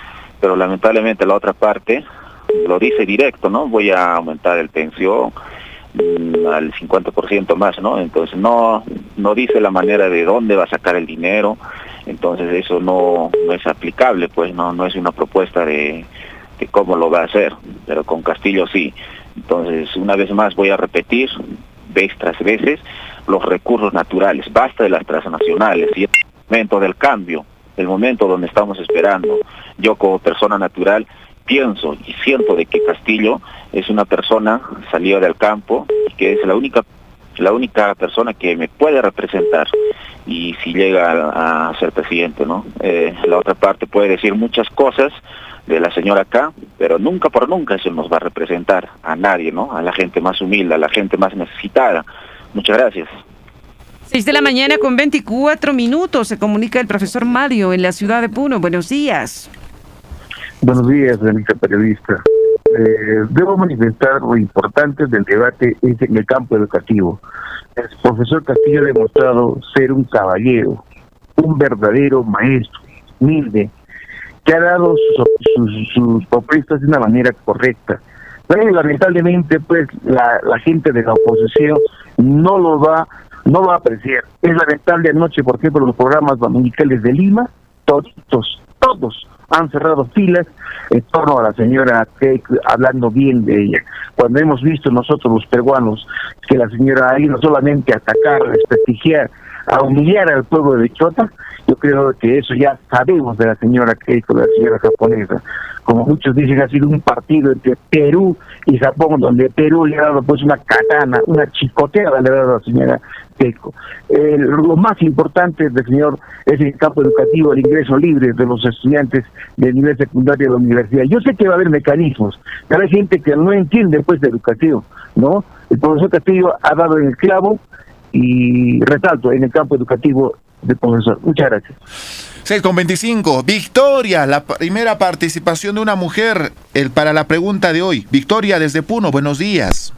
pero lamentablemente la otra parte lo dice directo, ¿no? Voy a aumentar el pensión al 50% más, ¿no? Entonces no no dice la manera de dónde va a sacar el dinero, entonces eso no, es aplicable, pues no no es una propuesta de, de cómo lo va a hacer, pero con Castillo sí. Entonces, una vez más voy a repetir, vez tras veces, los recursos naturales, basta de las transnacionales, y el momento del cambio, el momento donde estamos esperando. Yo como persona natural pienso y siento de que Castillo es una persona salida del campo y que es la única la única persona que me puede representar y si llega a, ser presidente, ¿no? Eh, la otra parte puede decir muchas cosas de la señora acá, pero nunca por nunca eso nos va a representar a nadie, ¿no? A la gente más humilde, a la gente más necesitada. Muchas gracias. 6 de la mañana con 24 minutos se comunica el profesor Mario en la ciudad de Puno. Buenos días. Buenos días, Benita Periodista. Eh, debo manifestar lo importante del debate en el campo educativo. El profesor Castillo ha demostrado ser un caballero, un verdadero maestro, humilde, que ha dado sus, propuestas de una manera correcta. Pero lamentablemente, pues, la, gente de la oposición no lo va no lo va a apreciar. Es lamentable anoche, por ejemplo, los programas dominicales de Lima, todos, todos han cerrado filas en torno a la señora Keik, hablando bien de ella. Cuando hemos visto nosotros los peruanos que la señora ahí no solamente atacar, desprestigiar a humillar al pueblo de Chota, yo creo que eso ya sabemos de la señora Keiko, de la señora japonesa. Como muchos dicen, ha sido un partido entre Perú y Japón, donde Perú le ha dado pues una katana, una chicoteada le ha dado a la señora Keiko. lo más importante del señor es el campo educativo, el ingreso libre de los estudiantes de nivel secundario de la universidad. Yo sé que va a haber mecanismos, pero hay gente que no entiende pues de educativo, ¿no? El profesor Castillo ha dado el clavo y resalto en el campo educativo del profesor. Muchas gracias. 6 con 25. Victoria, la primera participación de una mujer el, para la pregunta de hoy. Victoria desde Puno, buenos días.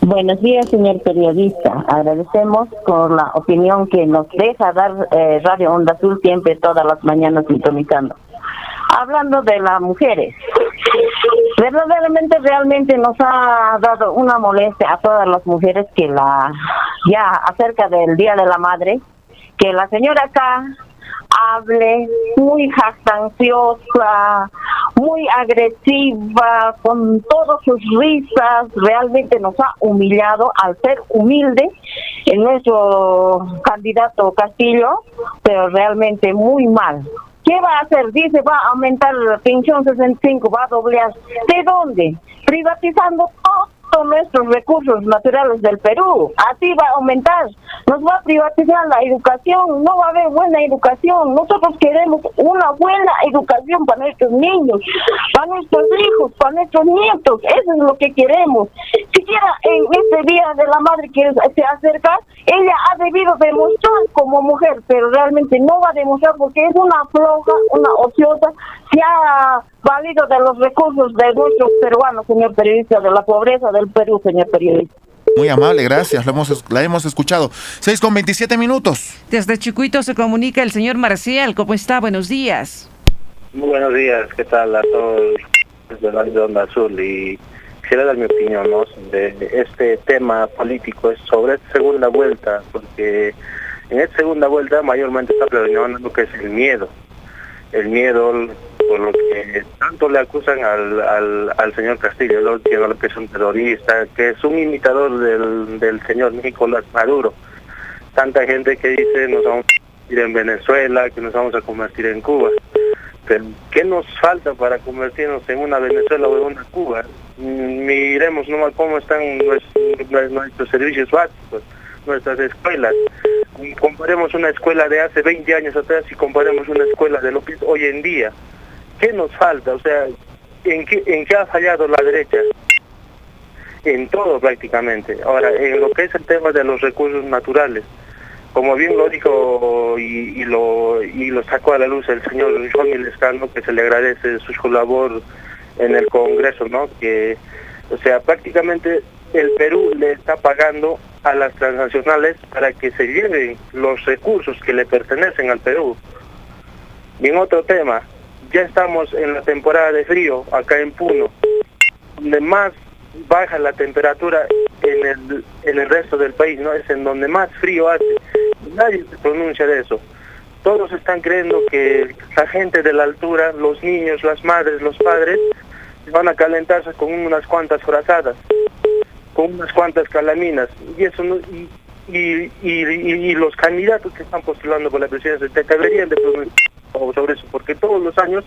Buenos días, señor periodista. Agradecemos por la opinión que nos deja dar eh, Radio Onda Azul siempre, todas las mañanas sintonizando. Hablando de las mujeres, verdaderamente realmente nos ha dado una molestia a todas las mujeres que la, ya acerca del Día de la Madre, que la señora acá hable muy jactanciosa, muy agresiva, con todas sus risas, realmente nos ha humillado al ser humilde en nuestro candidato Castillo, pero realmente muy mal. ¿Qué va a hacer? Dice, va a aumentar la pensión 65, va a doblear. ¿De dónde? Privatizando todo nuestros recursos naturales del Perú. Así va a aumentar. Nos va a privatizar la educación. No va a haber buena educación. Nosotros queremos una buena educación para nuestros niños, para nuestros hijos, para nuestros nietos. Eso es lo que queremos. Siquiera en este Día de la Madre que se acerca, ella ha debido demostrar como mujer, pero realmente no va a demostrar porque es una floja, una ociosa. Se ha valido de los recursos de nuestros peruanos, señor periodista, de la pobreza del Perú, señor periodista. Muy amable, gracias, la hemos, la hemos escuchado. 6 con 27 minutos. Desde Chicuito se comunica el señor Marcial, ¿cómo está? Buenos días. Muy buenos días, ¿qué tal a todos desde la Onda Azul? Y quisiera dar mi opinión ¿no? de este tema político, es sobre esta segunda vuelta, porque en esta segunda vuelta mayormente está predominando lo que es el miedo. El miedo por lo que tanto le acusan al, al, señor Castillo, lo que es un terrorista, que es un imitador del, del señor Nicolás Maduro. Tanta gente que dice nos vamos a convertir en Venezuela, que nos vamos a convertir en Cuba. Pero ¿qué nos falta para convertirnos en una Venezuela o en una Cuba? Miremos nomás cómo están nuestros, nuestros servicios básicos, nuestras escuelas comparemos una escuela de hace 20 años atrás y comparemos una escuela de lo que es hoy en día. ¿Qué nos falta? O sea, ¿en qué, ¿en qué ha fallado la derecha? En todo prácticamente. Ahora, en lo que es el tema de los recursos naturales, como bien lo dijo y, lo, y sacó a la luz el señor Juan Lescano, que se le agradece su labor en el Congreso, ¿no? Que, o sea, prácticamente el Perú le está pagando a las transnacionales para que se lleven los recursos que le pertenecen al Perú. Y en otro tema, ya estamos en la temporada de frío acá en Puno, donde más baja la temperatura en el, en el resto del país, ¿no? Es en donde más frío hace. Nadie se pronuncia de eso. Todos están creyendo que la gente de la altura, los niños, las madres, los padres, van a calentarse con unas cuantas frazadas, con unas cuantas calaminas. Y eso no, y, y, los candidatos que están postulando por la presidencia deberían de sobre eso, porque todos los años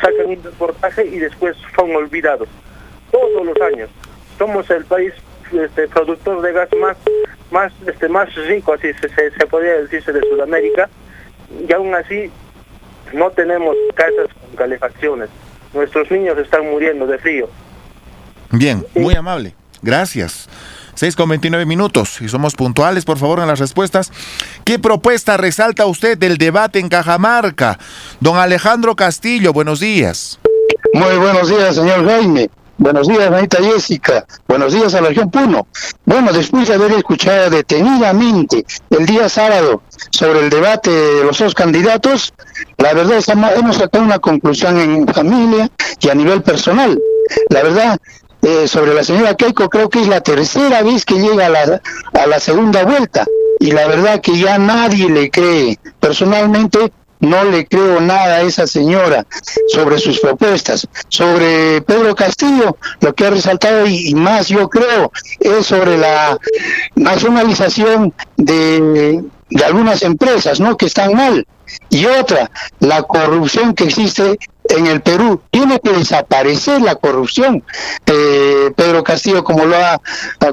sacan un reportaje y después son olvidados. Todos los años. Somos el país este, productor de gas más más este más rico, así se, se, podría decirse, de Sudamérica, y aún así no tenemos casas con calefacciones. Nuestros niños están muriendo de frío. Bien, muy amable. Gracias. 6 con 29 minutos y somos puntuales, por favor, en las respuestas. ¿Qué propuesta resalta usted del debate en Cajamarca? Don Alejandro Castillo, buenos días. Muy buenos días, señor Jaime. Buenos días, Anita Jessica. Buenos días a la región Puno. Bueno, después de haber escuchado detenidamente el día sábado sobre el debate de los dos candidatos, la verdad hemos sacado una conclusión en familia y a nivel personal. La verdad, eh, sobre la señora Keiko, creo que es la tercera vez que llega a la, a la segunda vuelta y la verdad que ya nadie le cree. Personalmente no le creo nada a esa señora sobre sus propuestas. Sobre Pedro Castillo, lo que ha resaltado y, más yo creo es sobre la nacionalización de de algunas empresas, ¿no? Que están mal. Y otra, la corrupción que existe en el Perú. Tiene que desaparecer la corrupción, eh, Pedro Castillo, como lo, ha,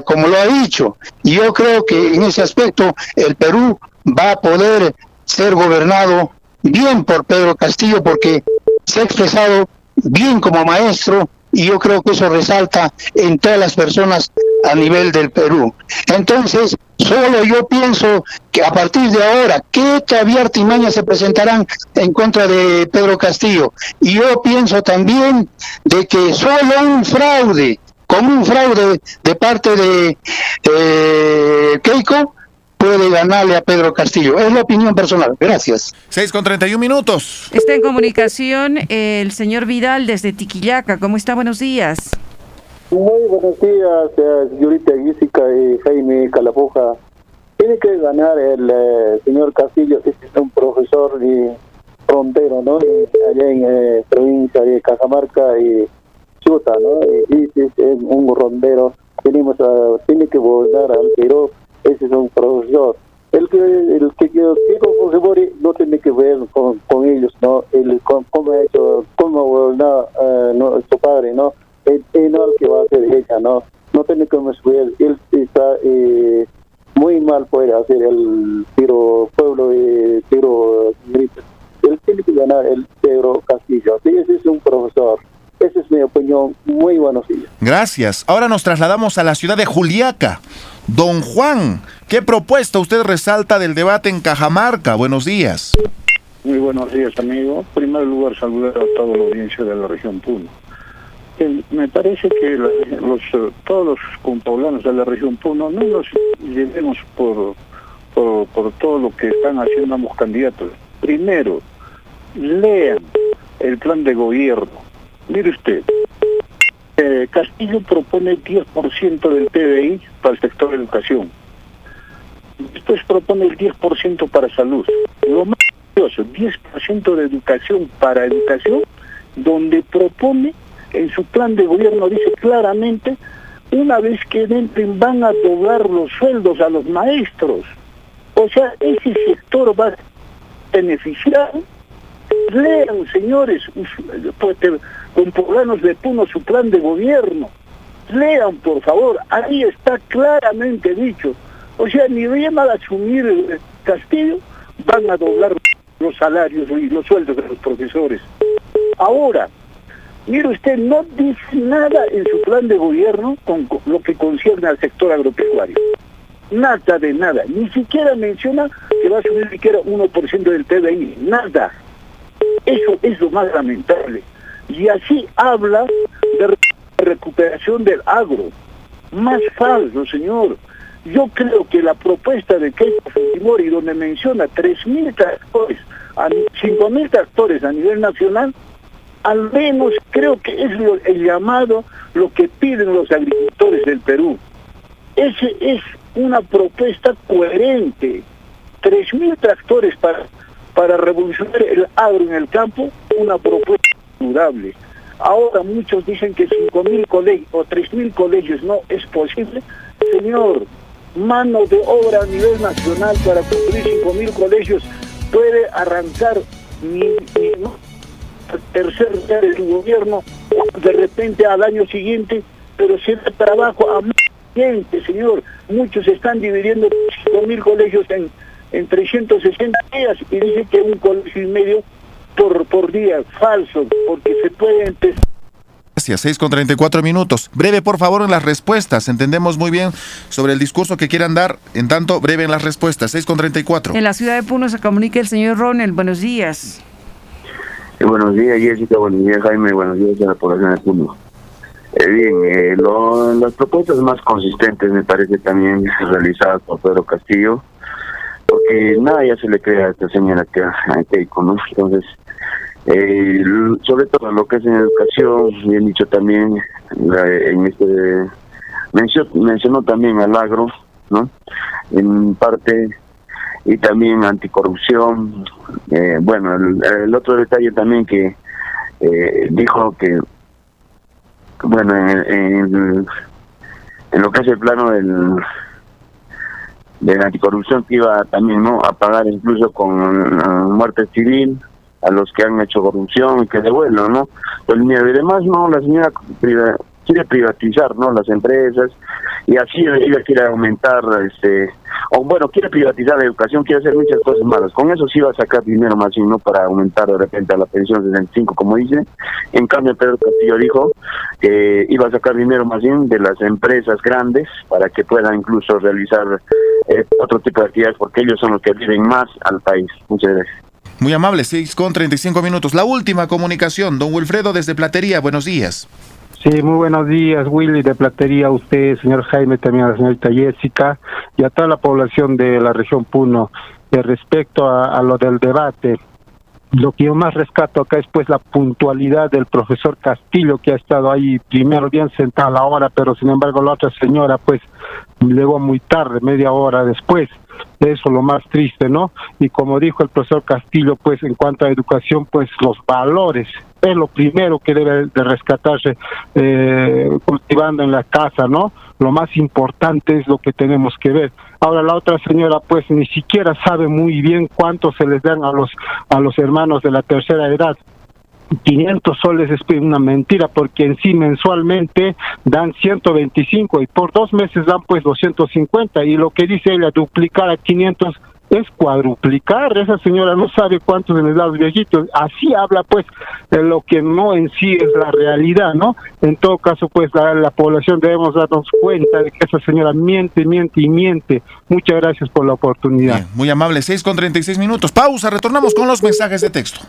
como lo ha dicho. Y yo creo que en ese aspecto el Perú va a poder ser gobernado bien por Pedro Castillo porque se ha expresado bien como maestro y yo creo que eso resalta en todas las personas a nivel del Perú. Entonces, solo yo pienso que a partir de ahora, ¿qué todavía artimañas se presentarán en contra de Pedro Castillo? Y yo pienso también de que solo un fraude, como un fraude de parte de eh, Keiko, puede ganarle a Pedro Castillo. Es la opinión personal. Gracias. 6 con 31 minutos. Está en comunicación el señor Vidal desde Tiquillaca. ¿Cómo está? Buenos días. Muy buenos días, eh, señorita Jessica y Jaime Calapuja. Tiene que ganar el eh, señor Castillo, que es un profesor y frontero, ¿no? allá en eh, provincia de Cajamarca y Chuta, ¿no? Y, es un rondero. Tenemos tiene que volver al Perú ese es un profesor. El que, el que yo digo no tiene que ver con, con ellos, ¿no? El, cómo ha hecho, cómo no, uh, no, su padre, ¿no? Él, no el que va a hacer ella, ¿no? No tiene que ver, él está eh, muy mal puede hacer el tiro pueblo de tiro grito. Él tiene que ganar el Pedro Castillo. Sí, ese es un profesor. Esa es mi opinión. Muy buenos días. Gracias. Ahora nos trasladamos a la ciudad de Juliaca. Don Juan, ¿qué propuesta usted resalta del debate en Cajamarca? Buenos días. Muy buenos días, amigo. En primer lugar, saludar a toda la audiencia de la región Puno. Me parece que los, todos los compoblanos de la región Puno no nos llevemos por, por, por todo lo que están haciendo ambos candidatos. Primero, lean el plan de gobierno. Mire usted, eh, Castillo propone 10% del PBI para el sector de educación. Después propone el 10% para salud. Lo más curioso, 10% de educación para educación, donde propone en su plan de gobierno, dice claramente, una vez que entren van a doblar los sueldos a los maestros. O sea, ese sector va a beneficiar Lean, señores, pues, con programas de Puno su plan de gobierno. Lean, por favor, ahí está claramente dicho. O sea, ni bien al asumir el Castillo, van a doblar los salarios y los sueldos de los profesores. Ahora, mire usted, no dice nada en su plan de gobierno con lo que concierne al sector agropecuario. Nada de nada. Ni siquiera menciona que va a subir siquiera 1% del PBI. Nada. Eso es lo más lamentable. Y así habla de recuperación del agro. Más falso, señor. Yo creo que la propuesta de Keiko Fujimori, donde menciona 3.000 tractores, 5.000 tractores a nivel nacional, al menos creo que es el llamado, lo que piden los agricultores del Perú. Ese es una propuesta coherente. 3.000 tractores para para revolucionar el agro en el campo, una propuesta durable. Ahora muchos dicen que 5.000 colegios o 3.000 colegios no es posible. Señor, mano de obra a nivel nacional para construir 5.000 colegios puede arrancar mi, mi tercer día de su gobierno de repente al año siguiente, pero da trabajo a más gente, señor. Muchos están dividiendo 5.000 colegios en en 360 días y dice que un colegio y medio por, por día. Falso, porque se puede empezar. Gracias, 6 con 34 minutos. Breve, por favor, en las respuestas. Entendemos muy bien sobre el discurso que quieran dar. En tanto, breve en las respuestas. 6 con 34. En la ciudad de Puno se comunica el señor Ronel. Buenos días. Eh, buenos días, Jessica. Buenos días, Jaime. Buenos días a la población de Puno. Eh, bien, eh, las propuestas más consistentes me parece también realizadas por Pedro Castillo porque nada ya se le crea a esta señora que a Keiko, ¿no? Entonces, eh, sobre todo lo que es en educación, bien dicho también, en este mencionó, también al agro, ¿no? En parte, y también anticorrupción. Eh, bueno, el, otro detalle también que eh, dijo que, bueno, en, en, lo que es el plano del de la anticorrupción que iba también no a pagar incluso con uh, muerte civil a los que han hecho corrupción y que devuelvan, ¿no? Pues y además, no, la señora quiere privatizar, ¿no? Las empresas y así ella quiere aumentar, este, o bueno, quiere privatizar la educación, quiere hacer muchas cosas malas. Con eso sí va a sacar dinero más y no para aumentar de repente a la pensión 65, como dice. En cambio, Pedro Castillo dijo que iba a sacar dinero más bien de las empresas grandes para que puedan incluso realizar eh, otro tipo de actividades, porque ellos son los que viven más al país. Muchas gracias. Muy amable, 6 con 35 minutos. La última comunicación, don Wilfredo desde Platería, buenos días. Sí, muy buenos días, Willy de Platería, a usted, señor Jaime, también a la señorita Jessica y a toda la población de la región Puno. De respecto a, lo del debate, lo que yo más rescato acá es pues la puntualidad del profesor Castillo que ha estado ahí primero bien sentado a la hora, pero sin embargo la otra señora pues llegó muy tarde, media hora después. Eso lo más triste, ¿no? Y como dijo el profesor Castillo, pues en cuanto a educación, pues los valores es lo primero que debe de rescatarse eh, cultivando en la casa, ¿no? Lo más importante es lo que tenemos que ver. Ahora la otra señora pues ni siquiera sabe muy bien cuánto se les dan a los a los hermanos de la tercera edad. 500 soles es una mentira porque en sí mensualmente dan 125 y por dos meses dan pues 250 y lo que dice ella duplicar a 500 es cuadruplicar. Esa señora no sabe cuántos se les da los viejitos. Así habla, pues, de lo que no en sí es la realidad, ¿no? En todo caso, pues, la, población debemos darnos cuenta de que esa señora miente, miente y miente. Muchas gracias por la oportunidad. muy amable, 6 con 36 minutos. Pausa, retornamos con los mensajes de texto.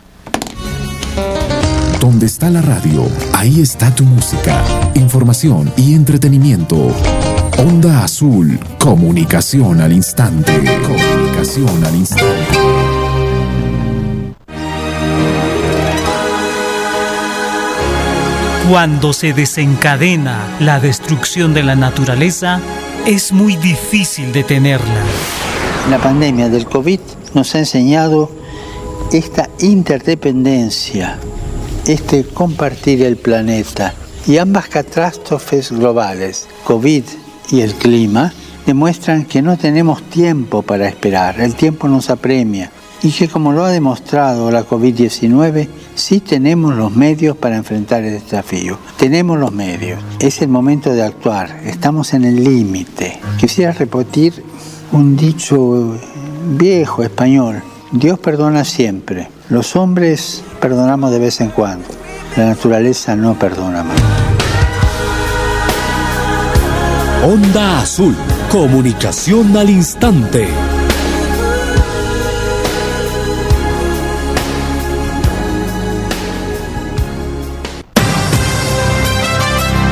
Donde está la radio, ahí está tu música, información y entretenimiento. Onda Azul, comunicación al instante. Comunicación al instante. Cuando se desencadena la destrucción de la naturaleza, es muy difícil detenerla. La pandemia del COVID nos ha enseñado esta interdependencia, este compartir el planeta y ambas catástrofes globales, COVID y el clima demuestran que no tenemos tiempo para esperar, el tiempo nos apremia. Y que como lo ha demostrado la COVID-19, sí tenemos los medios para enfrentar el desafío. Tenemos los medios, es el momento de actuar, estamos en el límite. Quisiera repetir un dicho viejo español, Dios perdona siempre, los hombres perdonamos de vez en cuando, la naturaleza no perdona más. Onda Azul, comunicación al instante.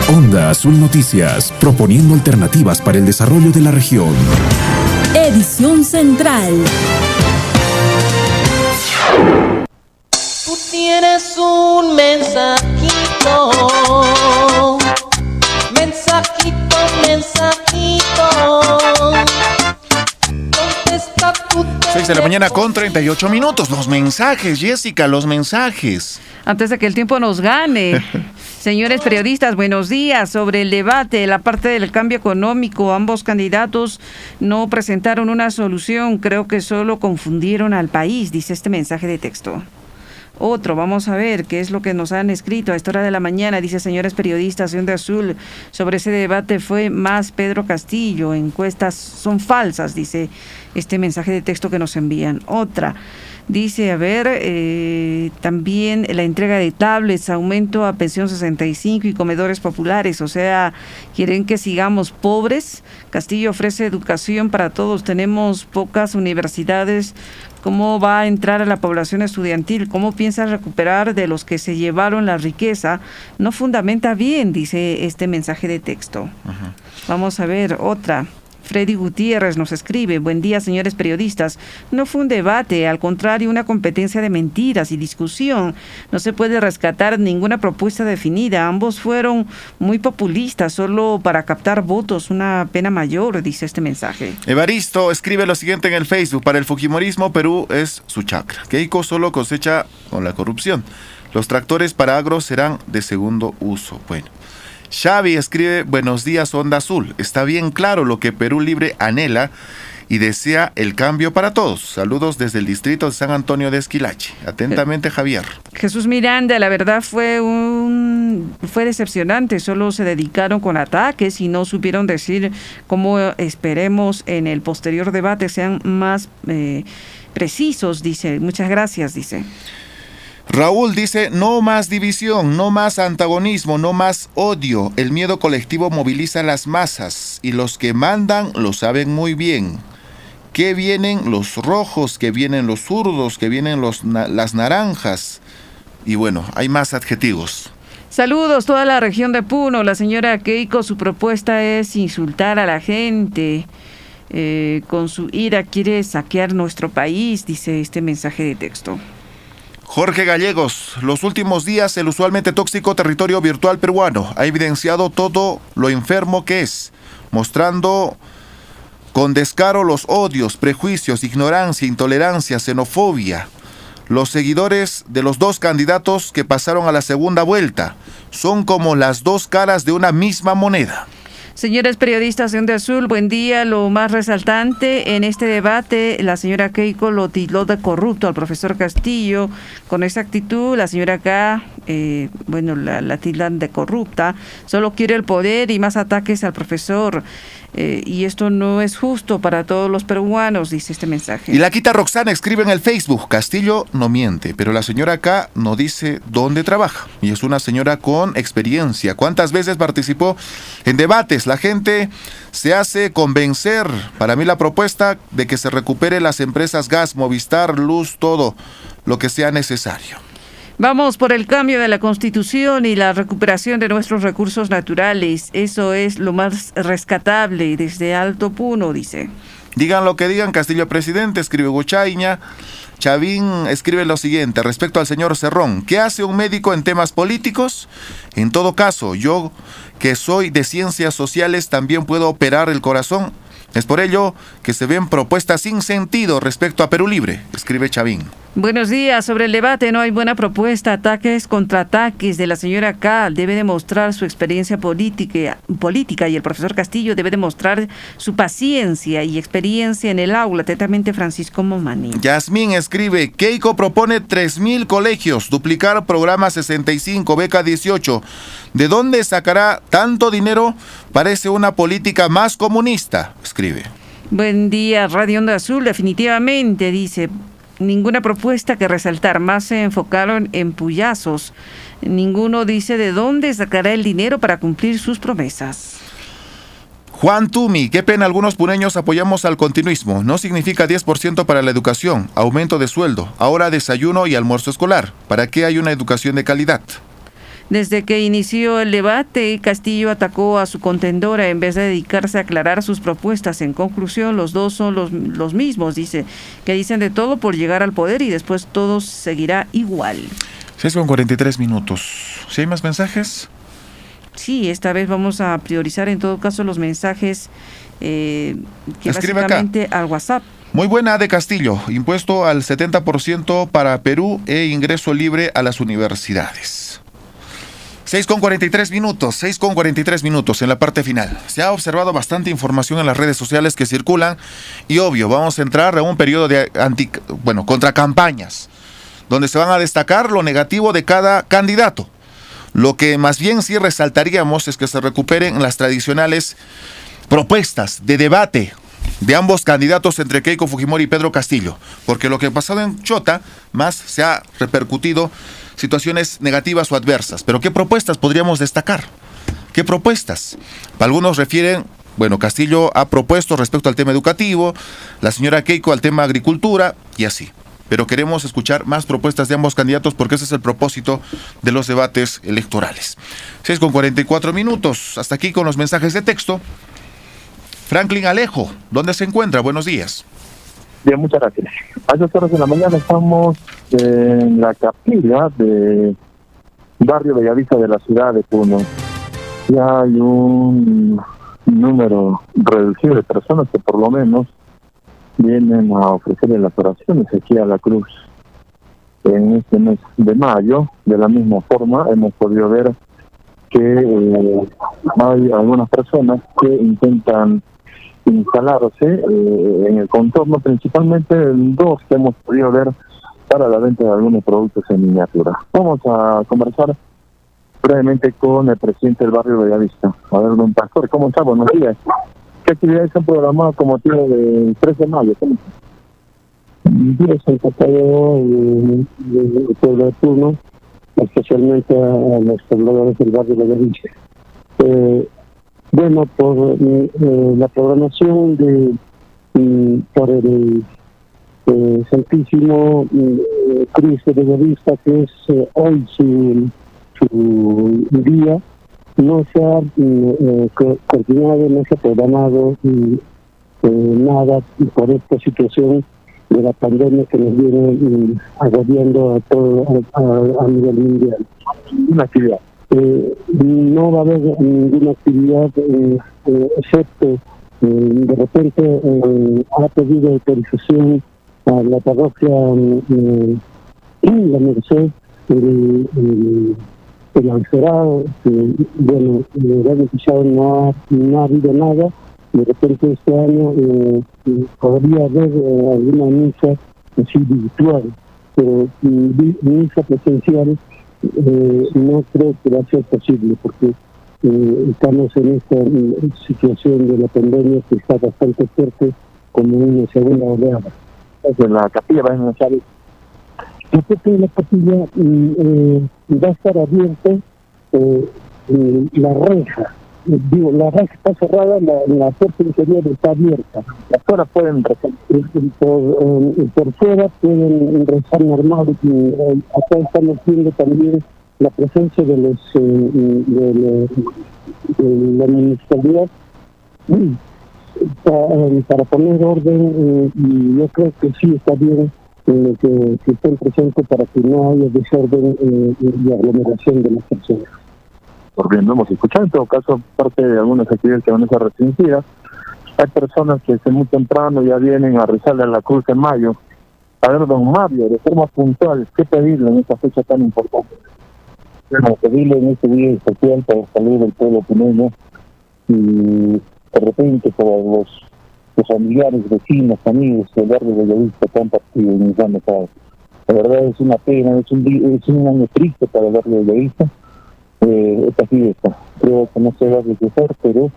Onda Azul Noticias, proponiendo alternativas para el desarrollo de la región. Edición Central. Tú tienes un mensajito mensajito, mensajito. 6 de la mañana con 38 minutos. Los mensajes, Jessica, los mensajes. Antes de que el tiempo nos gane. Señores periodistas, buenos días. Sobre el debate, la parte del cambio económico, ambos candidatos no presentaron una solución. Creo que solo confundieron al país, dice este mensaje de texto. Otro, vamos a ver qué es lo que nos han escrito a esta hora de la mañana, dice señores periodistas de Azul, sobre ese debate fue más Pedro Castillo, encuestas son falsas, dice este mensaje de texto que nos envían. Otra, dice, a ver, eh, también la entrega de tablets, aumento a pensión 65 y comedores populares, o sea, quieren que sigamos pobres. Castillo ofrece educación para todos, tenemos pocas universidades cómo va a entrar a la población estudiantil, cómo piensa recuperar de los que se llevaron la riqueza, no fundamenta bien, dice este mensaje de texto. Vamos a ver otra. Freddy Gutiérrez nos escribe, buen día señores periodistas, no fue un debate, al contrario una competencia de mentiras y discusión, no se puede rescatar ninguna propuesta definida, ambos fueron muy populistas, solo para captar votos, una pena mayor, dice este mensaje. Evaristo escribe lo siguiente en el Facebook, para el Fujimorismo Perú es su chakra, Keiko solo cosecha con la corrupción, los tractores para agro serán de segundo uso, bueno. Xavi escribe, buenos días Onda Azul. Está bien claro lo que Perú Libre anhela y desea el cambio para todos. Saludos desde el distrito de San Antonio de Esquilache. Atentamente, Javier. Jesús Miranda, la verdad fue un fue decepcionante, solo se dedicaron con ataques y no supieron decir cómo esperemos en el posterior debate sean más eh, precisos, dice. Muchas gracias, dice. Raúl dice, no más división, no más antagonismo, no más odio. El miedo colectivo moviliza las masas y los que mandan lo saben muy bien. Que vienen los rojos, que vienen los zurdos, que vienen los, las naranjas. Y bueno, hay más adjetivos. Saludos, toda la región de Puno. La señora Keiko, su propuesta es insultar a la gente. Eh, con su ira quiere saquear nuestro país, dice este mensaje de texto. Jorge Gallegos, los últimos días el usualmente tóxico territorio virtual peruano ha evidenciado todo lo enfermo que es, mostrando con descaro los odios, prejuicios, ignorancia, intolerancia, xenofobia. Los seguidores de los dos candidatos que pasaron a la segunda vuelta son como las dos caras de una misma moneda. Señores periodistas de Onda Azul, buen día. Lo más resaltante en este debate, la señora Keiko lo tildó de corrupto al profesor Castillo. Con esa actitud, la señora K, eh, bueno, la, la tildan de corrupta, solo quiere el poder y más ataques al profesor. Eh, y esto no es justo para todos los peruanos, dice este mensaje. Y la quita Roxana escribe en el Facebook, Castillo no miente, pero la señora acá no dice dónde trabaja. Y es una señora con experiencia. ¿Cuántas veces participó en debates? La gente se hace convencer. Para mí la propuesta de que se recupere las empresas gas, Movistar, Luz, todo lo que sea necesario. Vamos por el cambio de la constitución y la recuperación de nuestros recursos naturales. Eso es lo más rescatable desde Alto Puno, dice. Digan lo que digan, Castillo Presidente, escribe Guchaiña. Chavín escribe lo siguiente respecto al señor Cerrón. ¿Qué hace un médico en temas políticos? En todo caso, yo que soy de ciencias sociales también puedo operar el corazón. Es por ello que se ven propuestas sin sentido respecto a Perú Libre, escribe Chavín. Buenos días. Sobre el debate no hay buena propuesta. Ataques contra ataques de la señora K. Debe demostrar su experiencia política, política y el profesor Castillo debe demostrar su paciencia y experiencia en el aula. Atentamente Francisco Momani. Yasmín escribe, Keiko propone 3.000 colegios, duplicar programa 65, beca 18. ¿De dónde sacará tanto dinero? Parece una política más comunista, escribe. Buen día, Radio Onda Azul. Definitivamente, dice, ninguna propuesta que resaltar, más se enfocaron en puyazos. Ninguno dice de dónde sacará el dinero para cumplir sus promesas. Juan Tumi, qué pena algunos puneños apoyamos al continuismo. No significa 10% para la educación, aumento de sueldo, ahora desayuno y almuerzo escolar. ¿Para qué hay una educación de calidad? Desde que inició el debate, Castillo atacó a su contendora en vez de dedicarse a aclarar sus propuestas. En conclusión, los dos son los, los mismos, dice, que dicen de todo por llegar al poder y después todo seguirá igual. 6 con 43 minutos. ¿Si hay más mensajes? Sí, esta vez vamos a priorizar en todo caso los mensajes eh, que básicamente al WhatsApp. Muy buena de Castillo, impuesto al 70% para Perú e ingreso libre a las universidades. 6 con 43 minutos, 6 con 43 minutos en la parte final. Se ha observado bastante información en las redes sociales que circulan y obvio, vamos a entrar a un periodo de anti, bueno, contra campañas, donde se van a destacar lo negativo de cada candidato. Lo que más bien sí resaltaríamos es que se recuperen las tradicionales propuestas de debate de ambos candidatos entre Keiko Fujimori y Pedro Castillo, porque lo que ha pasado en Chota más se ha repercutido situaciones negativas o adversas. Pero ¿qué propuestas podríamos destacar? ¿Qué propuestas? Algunos refieren, bueno, Castillo ha propuesto respecto al tema educativo, la señora Keiko al tema agricultura y así. Pero queremos escuchar más propuestas de ambos candidatos porque ese es el propósito de los debates electorales. 6 con 44 minutos. Hasta aquí con los mensajes de texto. Franklin Alejo, ¿dónde se encuentra? Buenos días. Bien, muchas gracias. A estas horas de la mañana estamos en la capilla de barrio Bellavista de la ciudad de Puno. Ya hay un número reducido de personas que por lo menos vienen a ofrecerle las oraciones aquí a la cruz. En este mes de mayo, de la misma forma, hemos podido ver que eh, hay algunas personas que intentan instalarse eh, en el contorno, principalmente en dos que hemos podido ver para la venta de algunos productos en miniatura. Vamos a conversar brevemente con el presidente del barrio Bellavista. A ver, don Pastor, ¿cómo está? Buenos días. ¿Qué actividades han programado como motivo del 3 de mayo? ¿Cómo Días encargado del pueblo de turno, especialmente a los pobladores del barrio Bellavista. Eh, bueno, por eh, la programación de mm, por el eh, Santísimo eh, Cristo de Bellavista, que es eh, hoy su su día no se ha eh, coordinado, no se ha programado nada por esta situación de la pandemia que nos viene agobiando a todo a, nivel mundial. Una actividad. Eh, no va a haber ninguna actividad eh, eh, excepto de repente ha pedido autorización a la parroquia la Merced el, el bueno, el año no ha, no ha habido nada, de repente este año eh, podría haber eh, alguna misa así virtual, pero misa presencial eh, no creo que va a ser posible porque eh, estamos en esta situación de la pandemia que está bastante fuerte como una segunda oleada. En la capilla va a Respecto de la capilla, mm, eh, va a estar abierta eh, la reja. Digo, la reja está cerrada, la, la puerta interior está abierta. Las fuera pueden rezar. Por, eh, por fuera pueden rezar normal. Eh, acá estamos viendo también la presencia de los de, la municipalidad mm, para, para poner orden y yo creo que sí está bien que, que estén presentes para que no haya desorden eh, y aglomeración de las personas. Por bien, no hemos escuchado en todo caso parte de algunas actividades que van a ser restringidas. Hay personas que desde muy temprano ya vienen a rezarle a la cruz en mayo. A ver, don Mario, de forma puntual, ¿qué pedirle en esta fecha tan importante? Bueno, pedirle en este día especial para salir del pueblo puneño y de repente para los los familiares, vecinos, amigos del barrio de Bellavista que han partido en años La verdad es una pena, es un, es un año triste para el barrio de Bellavista, eh, esta fiesta. Creo que no se va a deshacer, pero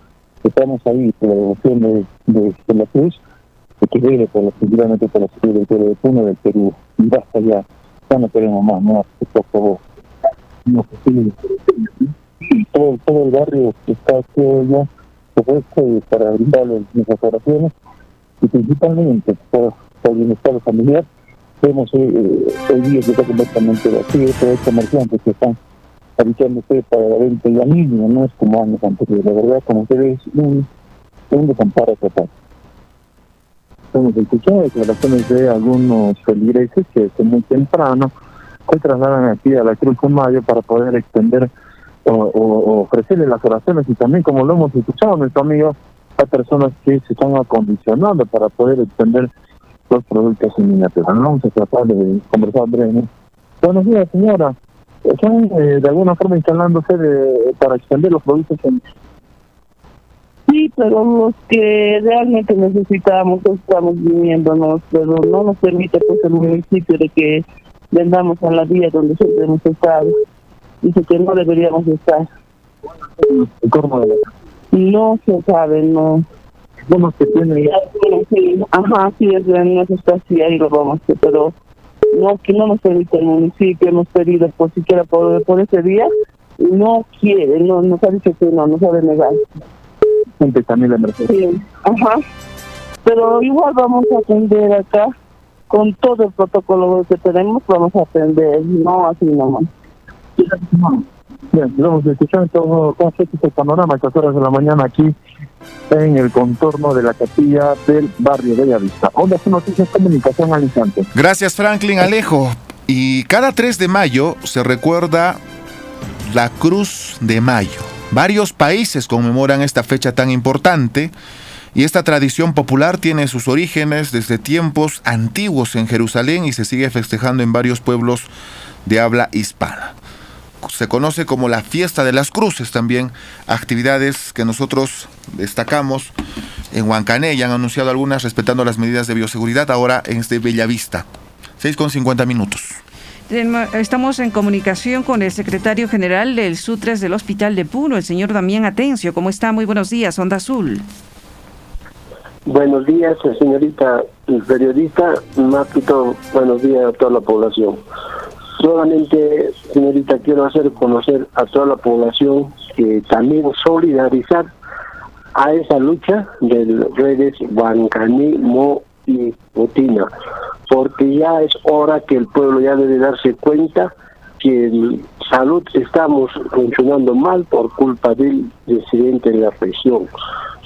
estamos ahí por la devoción de, de, la cruz, que viene por la, seguramente por la salud del pueblo de del Perú. Y basta ya, ya no queremos más, no, por favor. No, todo, todo el barrio está todo ya supuesto para brindarles nuestras oraciones y principalmente por, por bienestar familiar. Vemos eh, hoy día que está completamente vacío, todos los comerciantes que están habituándose para la venta y la mínima, no es como años anteriores. La verdad, como ustedes, un, un desamparo total. Hemos escuchado declaraciones de algunos feligreses que desde muy temprano se trasladan aquí a la Cruz de Mayo para poder extender o, ofrecerle las oraciones y también como lo hemos escuchado nuestro amigo hay personas que se están acondicionando para poder extender los productos en miniatura. Vamos a tratar de conversar brevemente. Buenos días, señora. ¿Están eh, de alguna forma instalándose de, para extender los productos en Sí, pero los que realmente necesitamos estamos viniéndonos, pero no nos permite pues el municipio de que vendamos a la vía donde siempre hemos estado dice que no deberíamos estar. ¿Cómo? No se sabe, no. ¿Cómo se tiene? Ajá, sí, es no está así, ahí lo vamos a hacer, pero no, que no nos permite el municipio, hemos pedido por siquiera por, por ese día, no quiere, no nos ha dicho que no, no sabe negar. Gente también la Sí, ajá. Pero igual vamos a atender acá, con todo el protocolo que tenemos, vamos a atender, no así nomás. Bien, vamos a escuchar todo este panorama a horas de la mañana aquí en el contorno de la capilla del barrio de Bellavista. Onda su noticias comunicación al instante. Gracias Franklin Alejo. Y cada 3 de mayo se recuerda la Cruz de Mayo. Varios países conmemoran esta fecha tan importante y esta tradición popular tiene sus orígenes desde tiempos antiguos en Jerusalén y se sigue festejando en varios pueblos de habla hispana se conoce como la fiesta de las cruces también, actividades que nosotros destacamos en Huancané ya han anunciado algunas respetando las medidas de bioseguridad ahora en este Bellavista. 6 con 50 minutos. Estamos en comunicación con el secretario general del SUTRES del Hospital de Puno, el señor Damián Atencio. ¿Cómo está? Muy buenos días, Onda Azul. Buenos días, señorita periodista. Más que todo, buenos días a toda la población. Solamente, señorita, quiero hacer conocer a toda la población que también solidarizar a esa lucha de redes Bancaní, Mo y Putina porque ya es hora que el pueblo ya debe darse cuenta que en salud estamos funcionando mal por culpa del presidente de la región.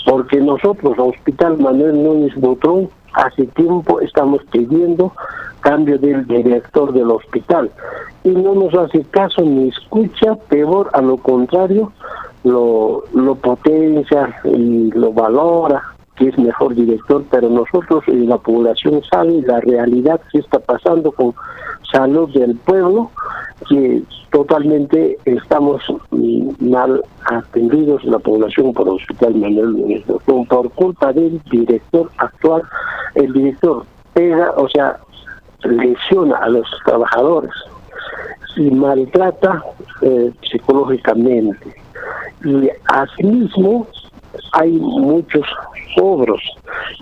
Porque nosotros, Hospital Manuel Núñez Botrón, hace tiempo estamos pidiendo cambio del director del hospital. Y no nos hace caso ni escucha, peor a lo contrario, lo, lo potencia y lo valora que es mejor director, pero nosotros y la población sabe la realidad que está pasando con salud del pueblo, que totalmente estamos mal atendidos la población por el Hospital Manuel por culpa del director actual, el director pega, o sea, lesiona a los trabajadores y maltrata eh, psicológicamente. Y asimismo hay muchos cobros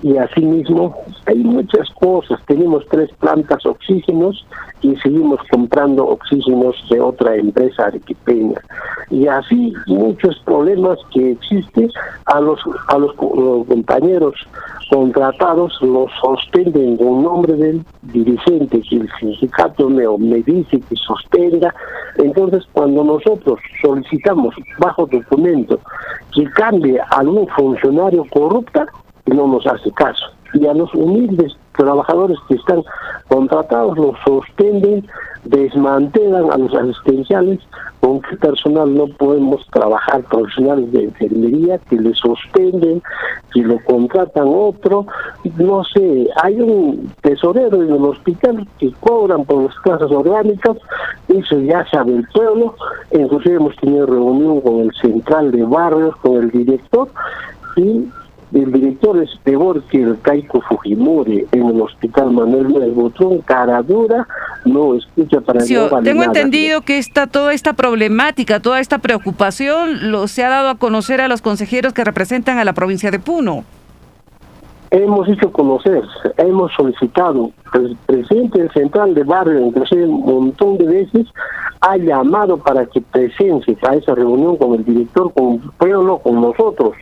y asimismo hay muchas cosas. Tenemos tres plantas oxígenos y seguimos comprando oxígenos de otra empresa arequipeña. Y así muchos problemas que existen a los, a los, compañeros contratados los sostienen con nombre del dirigente que el sindicato me, me dice que sostenga. Entonces cuando nosotros solicitamos bajo documento que cambie a algún funcionario corrupta, no nos hace caso. Y a los humildes trabajadores que están contratados los sostienen, desmantelan a los asistenciales, con qué personal no podemos trabajar, profesionales de enfermería que le sostienen, que lo contratan otro, no sé, hay un tesorero en el hospital que cobran por las casas orgánicas, eso ya sabe el pueblo, inclusive hemos tenido reunión con el central de barrios, con el director, y el director es peor que el Kaiko Fujimori en el hospital Manuel del Botrón, cara dura, no escucha para sí, Tengo entendido que esta, toda esta problemática, toda esta preocupación lo se ha dado a conocer a los consejeros que representan a la provincia de Puno hemos hecho conocer, hemos solicitado, el presidente del central de barrio, inclusive un montón de veces, ha llamado para que presencie a esa reunión con el director, con el pueblo, con nosotros,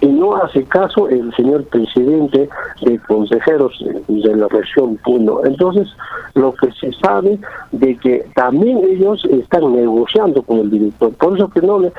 y no hace caso el señor presidente de consejeros de la región Puno. Entonces, lo que se sabe de que también ellos están negociando con el director, por eso que no le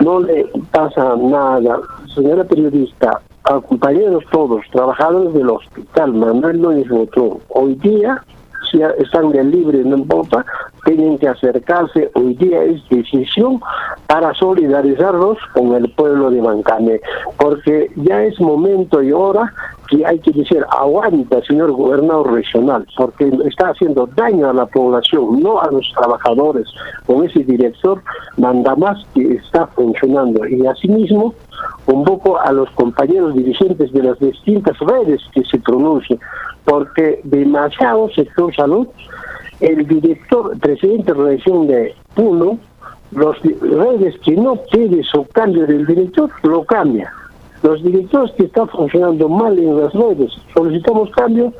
no le pasa nada. Señora periodista, a compañeros todos, trabajadores del hospital, Manuel Núñez Botrón, hoy día si están de libre, no importa, tienen que acercarse, hoy día es decisión para solidarizarlos con el pueblo de Bancane, porque ya es momento y hora que hay que decir, aguanta, señor gobernador regional, porque está haciendo daño a la población, no a los trabajadores. Con ese director manda más que está funcionando. Y asimismo, convoco a los compañeros dirigentes de las distintas redes que se pronuncien, porque demasiado sector salud, el director, presidente de la región de Puno, los redes que no pide su cambio del director, lo cambia. Los directores que están funcionando mal en las redes, solicitamos cambio,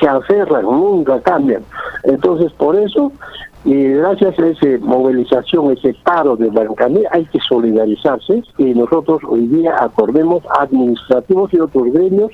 se aferran, nunca cambian. Entonces, por eso y gracias a esa movilización, ese paro de Bancané, hay que solidarizarse. Y nosotros hoy día acordemos administrativos y otros gremios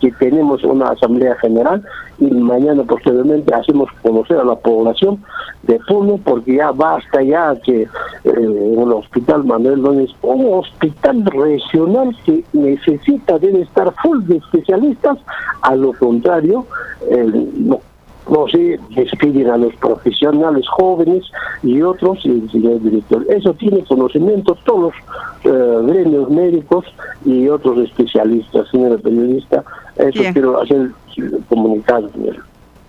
que tenemos una asamblea general y mañana posteriormente hacemos conocer a la población de Puno porque ya basta ya que eh, el hospital Manuel Núñez, un hospital regional que necesita, debe estar full de especialistas, a lo contrario, eh, no, no sé, despiden a los profesionales jóvenes y otros, y el señor director. Eso tiene conocimiento todos los eh, gremios médicos y otros especialistas, señora periodista. Eso quiero hacer comunicado,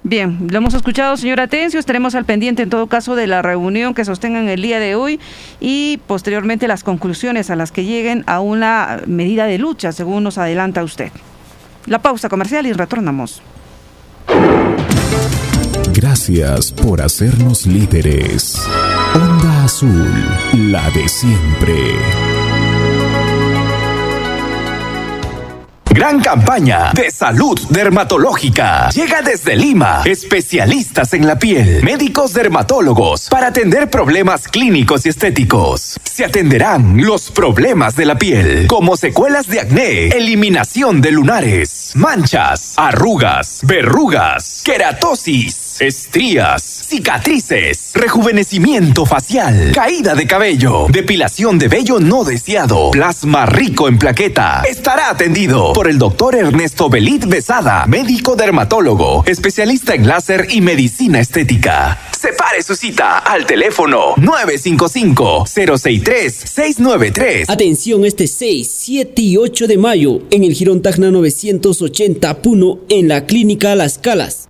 Bien, lo hemos escuchado, señor Atencio. Estaremos al pendiente, en todo caso, de la reunión que sostengan el día de hoy y posteriormente las conclusiones a las que lleguen a una medida de lucha, según nos adelanta usted. La pausa comercial y retornamos. Gracias por hacernos líderes. Onda Azul, la de siempre. Gran campaña de salud dermatológica. Llega desde Lima. Especialistas en la piel. Médicos dermatólogos para atender problemas clínicos y estéticos. Se atenderán los problemas de la piel, como secuelas de acné, eliminación de lunares, manchas, arrugas, verrugas, queratosis estrías, cicatrices, rejuvenecimiento facial, caída de cabello, depilación de vello no deseado, plasma rico en plaqueta. Estará atendido por el doctor Ernesto Belit Besada, médico dermatólogo, especialista en láser y medicina estética. Separe su cita al teléfono 955-063-693. Atención este 6, 7 y 8 de mayo en el Girón Tacna 980 Puno en la Clínica Las Calas.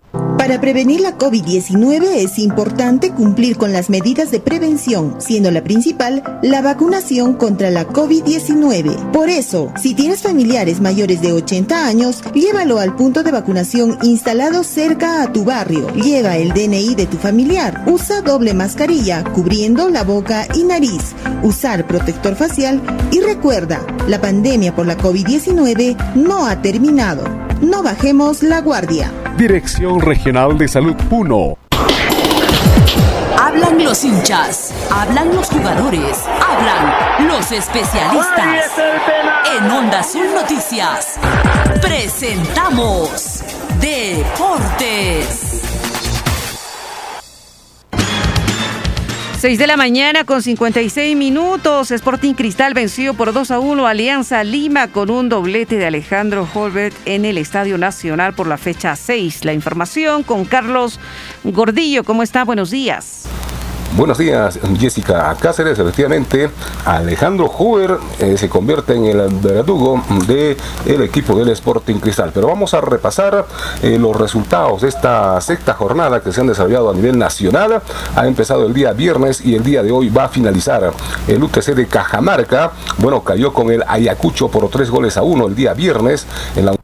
Para prevenir la COVID-19 es importante cumplir con las medidas de prevención, siendo la principal la vacunación contra la COVID-19. Por eso, si tienes familiares mayores de 80 años, llévalo al punto de vacunación instalado cerca a tu barrio. Lleva el DNI de tu familiar. Usa doble mascarilla, cubriendo la boca y nariz. Usar protector facial y recuerda, la pandemia por la COVID-19 no ha terminado. No bajemos la guardia. Dirección Regional de Salud Puno. Hablan los hinchas, hablan los jugadores, hablan los especialistas. En Onda Azul Noticias presentamos Deportes. 6 de la mañana con 56 minutos. Sporting Cristal venció por 2 a 1 Alianza Lima con un doblete de Alejandro Holbert en el Estadio Nacional por la fecha 6. La información con Carlos Gordillo. ¿Cómo está? Buenos días. Buenos días, Jessica Cáceres. Efectivamente, Alejandro Huber eh, se convierte en el verdugo del equipo del Sporting Cristal. Pero vamos a repasar eh, los resultados de esta sexta jornada que se han desarrollado a nivel nacional. Ha empezado el día viernes y el día de hoy va a finalizar. El UTC de Cajamarca, bueno, cayó con el Ayacucho por tres goles a uno el día viernes en la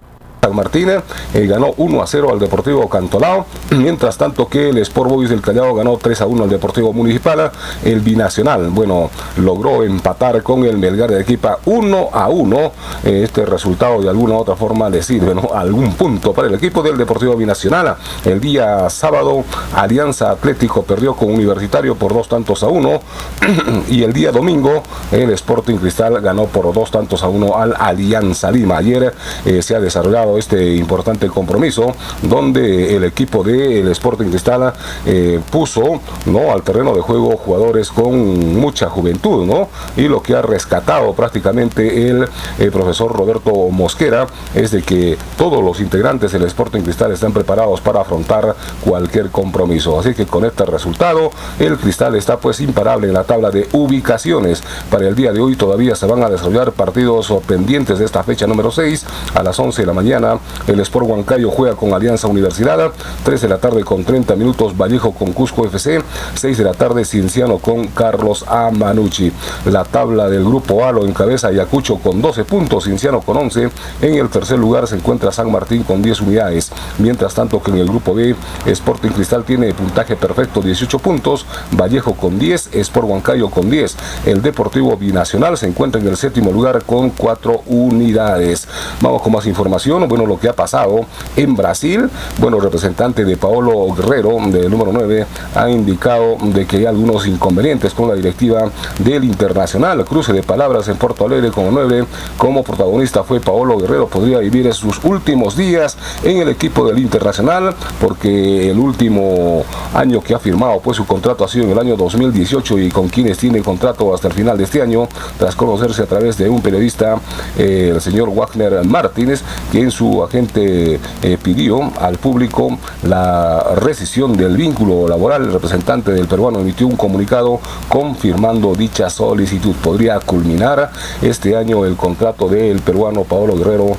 Martínez eh, ganó 1 a 0 al Deportivo Cantolao, mientras tanto que el Sport Boys del Callao ganó 3 a 1 al Deportivo Municipal. El Binacional, bueno, logró empatar con el Melgar de Equipa 1 a 1. Eh, este resultado de alguna u otra forma le sirve ¿no? algún punto para el equipo del Deportivo Binacional. El día sábado, Alianza Atlético perdió con Universitario por dos tantos a uno. y el día domingo, el Sporting Cristal ganó por dos tantos a uno al Alianza Lima. Ayer eh, se ha desarrollado este importante compromiso donde el equipo del Sporting Cristal eh, puso ¿no? al terreno de juego jugadores con mucha juventud ¿no? y lo que ha rescatado prácticamente el, el profesor Roberto Mosquera es de que todos los integrantes del Sporting Cristal están preparados para afrontar cualquier compromiso. Así que con este resultado el Cristal está pues imparable en la tabla de ubicaciones. Para el día de hoy todavía se van a desarrollar partidos pendientes de esta fecha número 6 a las 11 de la mañana. El Sport Huancayo juega con Alianza Universidad. 3 de la tarde con 30 minutos Vallejo con Cusco FC. 6 de la tarde Cienciano con Carlos Amanucci. La tabla del grupo A lo encabeza Ayacucho con 12 puntos, Cienciano con 11. En el tercer lugar se encuentra San Martín con 10 unidades. Mientras tanto que en el grupo B Sporting Cristal tiene puntaje perfecto 18 puntos, Vallejo con 10, Sport Huancayo con 10. El Deportivo Binacional se encuentra en el séptimo lugar con 4 unidades. Vamos con más información. Bueno, lo que ha pasado en Brasil, bueno, representante de Paolo Guerrero, del número 9, ha indicado de que hay algunos inconvenientes con la directiva del Internacional. Cruce de palabras en Porto Alegre como 9, como protagonista fue Paolo Guerrero, podría vivir sus últimos días en el equipo del Internacional, porque el último año que ha firmado pues su contrato ha sido en el año 2018 y con quienes tiene contrato hasta el final de este año, tras conocerse a través de un periodista, eh, el señor Wagner Martínez, que en su agente eh, pidió al público la rescisión del vínculo laboral. El representante del peruano emitió un comunicado confirmando dicha solicitud. Podría culminar este año el contrato del peruano Paolo Guerrero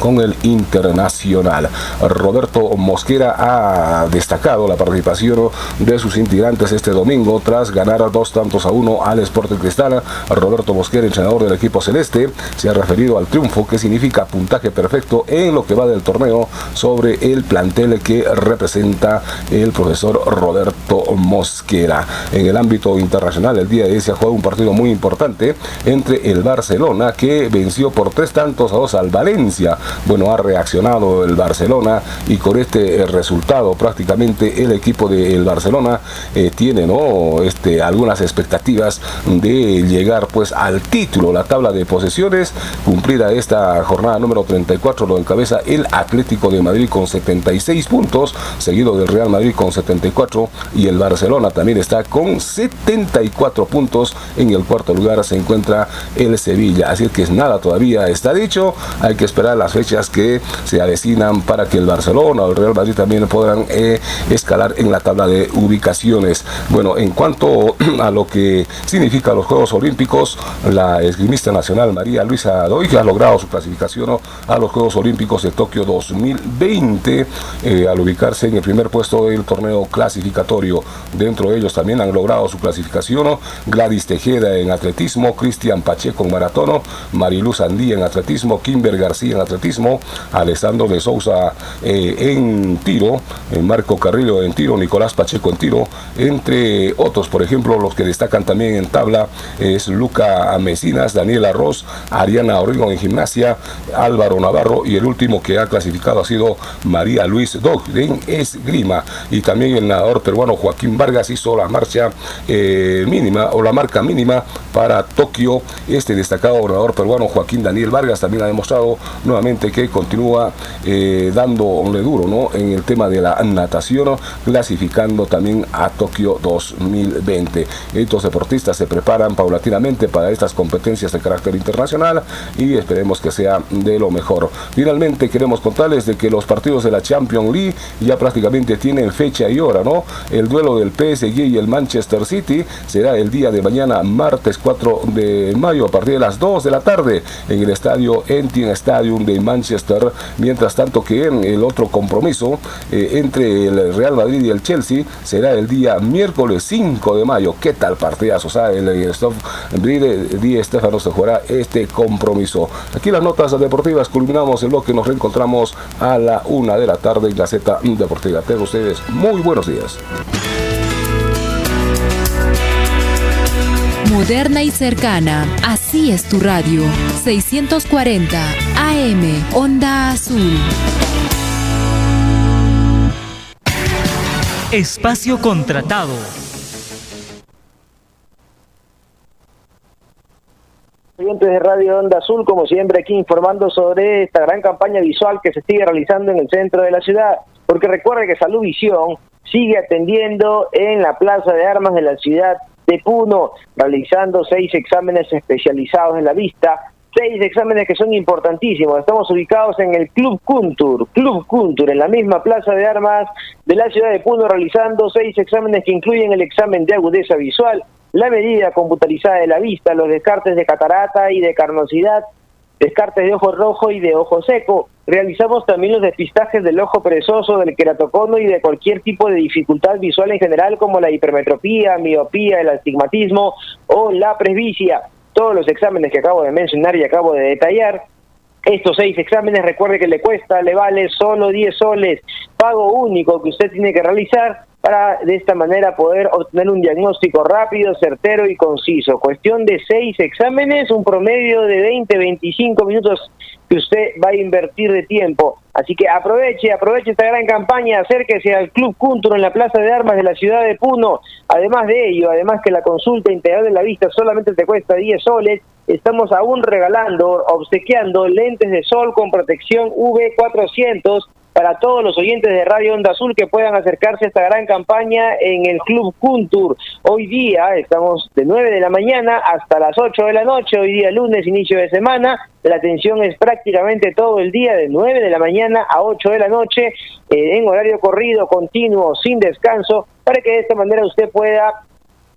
con el Internacional. Roberto Mosquera ha destacado la participación de sus integrantes este domingo tras ganar dos tantos a uno al Sporting Cristal. Roberto Mosquera, entrenador del equipo celeste, se ha referido al triunfo que significa puntaje perfecto en lo que va del torneo sobre el plantel que representa el profesor Roberto Mosquera. En el ámbito internacional, el día de hoy se ha jugado un partido muy importante entre el Barcelona que venció por tres tantos a dos al Valencia. Bueno, ha reaccionado el Barcelona y con este eh, resultado prácticamente el equipo del Barcelona eh, tiene ¿no? este, algunas expectativas de llegar pues al título, la tabla de posesiones, cumplida esta jornada número 34 lo encabeza el Atlético de Madrid con 76 puntos, seguido del Real Madrid con 74 y el Barcelona también está con 74 puntos. En el cuarto lugar se encuentra el Sevilla, así que nada todavía está dicho, hay que esperar las fechas que se avecinan para que el Barcelona o el Real Madrid también podrán eh, escalar en la tabla de ubicaciones. Bueno, en cuanto a lo que significa los Juegos Olímpicos, la esgrimista nacional María Luisa Doy ha logrado su clasificación a los Juegos Olímpicos de Tokio 2020 eh, al ubicarse en el primer puesto del torneo clasificatorio. Dentro de ellos también han logrado su clasificación Gladys Tejeda en atletismo, Cristian Pacheco en maratono, Mariluz Andía en atletismo, Kimber García en atletismo, Alessandro de Sousa eh, en tiro, Marco Carrillo en tiro, Nicolás Pacheco en tiro, entre otros, por ejemplo, los que destacan también en tabla es Luca Mesinas, Daniel Arroz, Ariana Orrigo en gimnasia, Álvaro Navarro y el último que ha clasificado ha sido María Luis Dog en esgrima y también el nadador peruano Joaquín Vargas hizo la marcha eh, mínima o la marca mínima para Tokio. Este destacado nadador peruano Joaquín Daniel Vargas también ha demostrado nuevamente que continúa eh, dándole duro ¿no? en el tema de la natación, clasificando también a Tokio 2020. Estos deportistas se preparan paulatinamente para estas competencias de carácter internacional y esperemos que sea de lo mejor. Finalmente queremos contarles de que los partidos de la Champions League ya prácticamente tienen fecha y hora, ¿no? El duelo del PSG y el Manchester City será el día de mañana, martes 4 de mayo, a partir de las 2 de la tarde, en el estadio Entin Stadium de Manchester. Mientras tanto que en el otro compromiso eh, entre el Real Madrid y el Chelsea será el día miércoles 5 de mayo. ¿Qué tal partidas? O sea, el, el Di Estefano se jugará este compromiso. Aquí las notas deportivas culminamos el bloque. Nos reencontramos a la una de la tarde en Gaceta Deportiva. Tengan ustedes muy buenos días. Moderna y cercana. Así es tu radio. 640 AM. Onda Azul. Espacio contratado. Oyentes de Radio Onda Azul, como siempre, aquí informando sobre esta gran campaña visual que se sigue realizando en el centro de la ciudad, porque recuerde que Salud Visión sigue atendiendo en la Plaza de Armas de la ciudad de Puno, realizando seis exámenes especializados en la vista, seis exámenes que son importantísimos. Estamos ubicados en el Club Kuntur, Club Kuntur, en la misma Plaza de Armas de la ciudad de Puno, realizando seis exámenes que incluyen el examen de agudeza visual, la medida computarizada de la vista, los descartes de catarata y de carnosidad, descartes de ojo rojo y de ojo seco. Realizamos también los despistajes del ojo perezoso, del queratocono y de cualquier tipo de dificultad visual en general como la hipermetropía, miopía, el astigmatismo o la presbicia. Todos los exámenes que acabo de mencionar y acabo de detallar estos seis exámenes, recuerde que le cuesta, le vale solo 10 soles, pago único que usted tiene que realizar para de esta manera poder obtener un diagnóstico rápido, certero y conciso. Cuestión de seis exámenes, un promedio de 20, 25 minutos que usted va a invertir de tiempo. Así que aproveche, aproveche esta gran campaña, acérquese al Club Cuntur en la Plaza de Armas de la ciudad de Puno. Además de ello, además que la consulta integral de la vista solamente te cuesta 10 soles, estamos aún regalando, obsequiando lentes de sol con protección V400 para todos los oyentes de Radio Onda Azul que puedan acercarse a esta gran campaña en el Club Kuntur. Hoy día estamos de 9 de la mañana hasta las 8 de la noche, hoy día lunes, inicio de semana. La atención es prácticamente todo el día, de 9 de la mañana a 8 de la noche, eh, en horario corrido, continuo, sin descanso, para que de esta manera usted pueda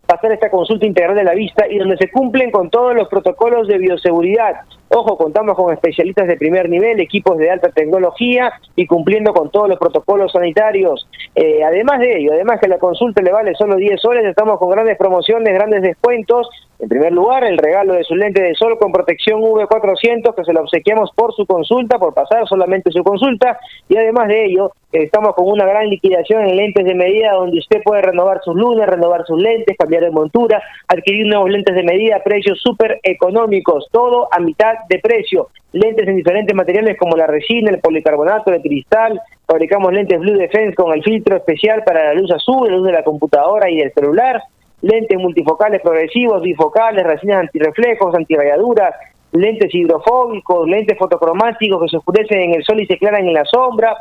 pasar esta consulta integral de la vista y donde se cumplen con todos los protocolos de bioseguridad. Ojo, contamos con especialistas de primer nivel, equipos de alta tecnología y cumpliendo con todos los protocolos sanitarios. Eh, además de ello, además que la consulta le vale solo 10 soles, estamos con grandes promociones, grandes descuentos. En primer lugar, el regalo de su lente de sol con protección V400 que se lo obsequiamos por su consulta, por pasar solamente su consulta. Y además de ello, estamos con una gran liquidación en lentes de medida donde usted puede renovar sus lunas, renovar sus lentes, cambiar de montura, adquirir nuevos lentes de medida a precios súper económicos, todo a mitad de precio. Lentes en diferentes materiales como la resina, el policarbonato, el cristal. Fabricamos lentes Blue Defense con el filtro especial para la luz azul, la luz de la computadora y del celular. Lentes multifocales progresivos, bifocales, resinas antirreflejos, antirayaduras, lentes hidrofóbicos, lentes fotocromáticos que se oscurecen en el sol y se aclaran en la sombra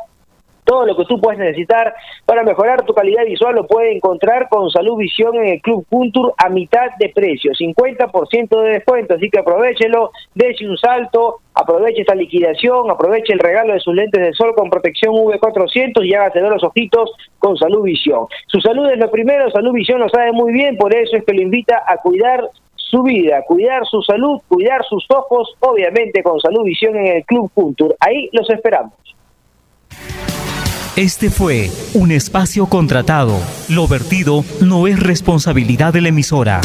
todo lo que tú puedes necesitar para mejorar tu calidad visual lo puedes encontrar con Salud Visión en el Club Culture a mitad de precio, 50% de descuento, así que aprovechelo, dése un salto, aproveche esta liquidación, aproveche el regalo de sus lentes de sol con protección V400 y hágase de los ojitos con Salud Visión. Su salud es lo primero, Salud Visión lo sabe muy bien, por eso es que lo invita a cuidar su vida, cuidar su salud, cuidar sus ojos, obviamente con Salud Visión en el Club Culture. Ahí los esperamos. Este fue un espacio contratado. Lo vertido no es responsabilidad de la emisora.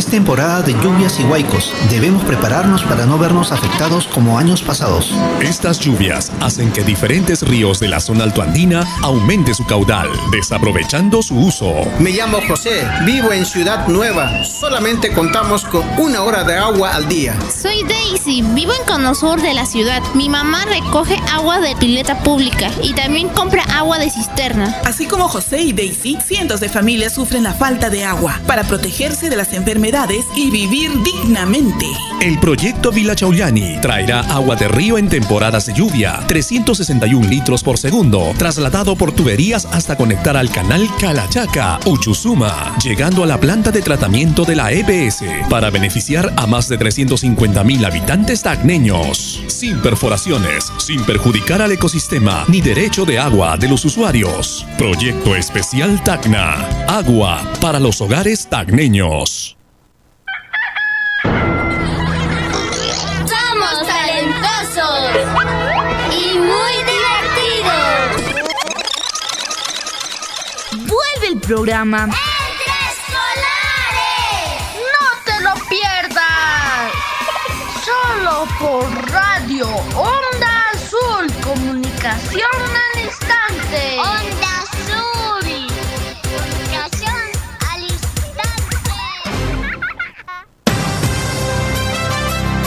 Es temporada de lluvias y huaicos. Debemos prepararnos para no vernos afectados como años pasados. Estas lluvias hacen que diferentes ríos de la zona altoandina aumente su caudal, desaprovechando su uso. Me llamo José, vivo en Ciudad Nueva. Solamente contamos con una hora de agua al día. Soy Daisy, vivo en Conosur de la ciudad. Mi mamá recoge agua de pileta pública y también compra agua de cisterna. Así como José y Daisy, cientos de familias sufren la falta de agua. Para protegerse de las enfermedades y vivir dignamente. El proyecto Villa Chaullani traerá agua de río en temporadas de lluvia, 361 litros por segundo, trasladado por tuberías hasta conectar al canal Calachaca, Uchusuma, llegando a la planta de tratamiento de la EPS para beneficiar a más de 350 mil habitantes tacneños, sin perforaciones, sin perjudicar al ecosistema ni derecho de agua de los usuarios. Proyecto especial Tacna, agua para los hogares tacneños. Y muy divertido. Vuelve el programa. ¡No te lo pierdas! Solo por Radio Onda Azul, comunicación al instante. Onda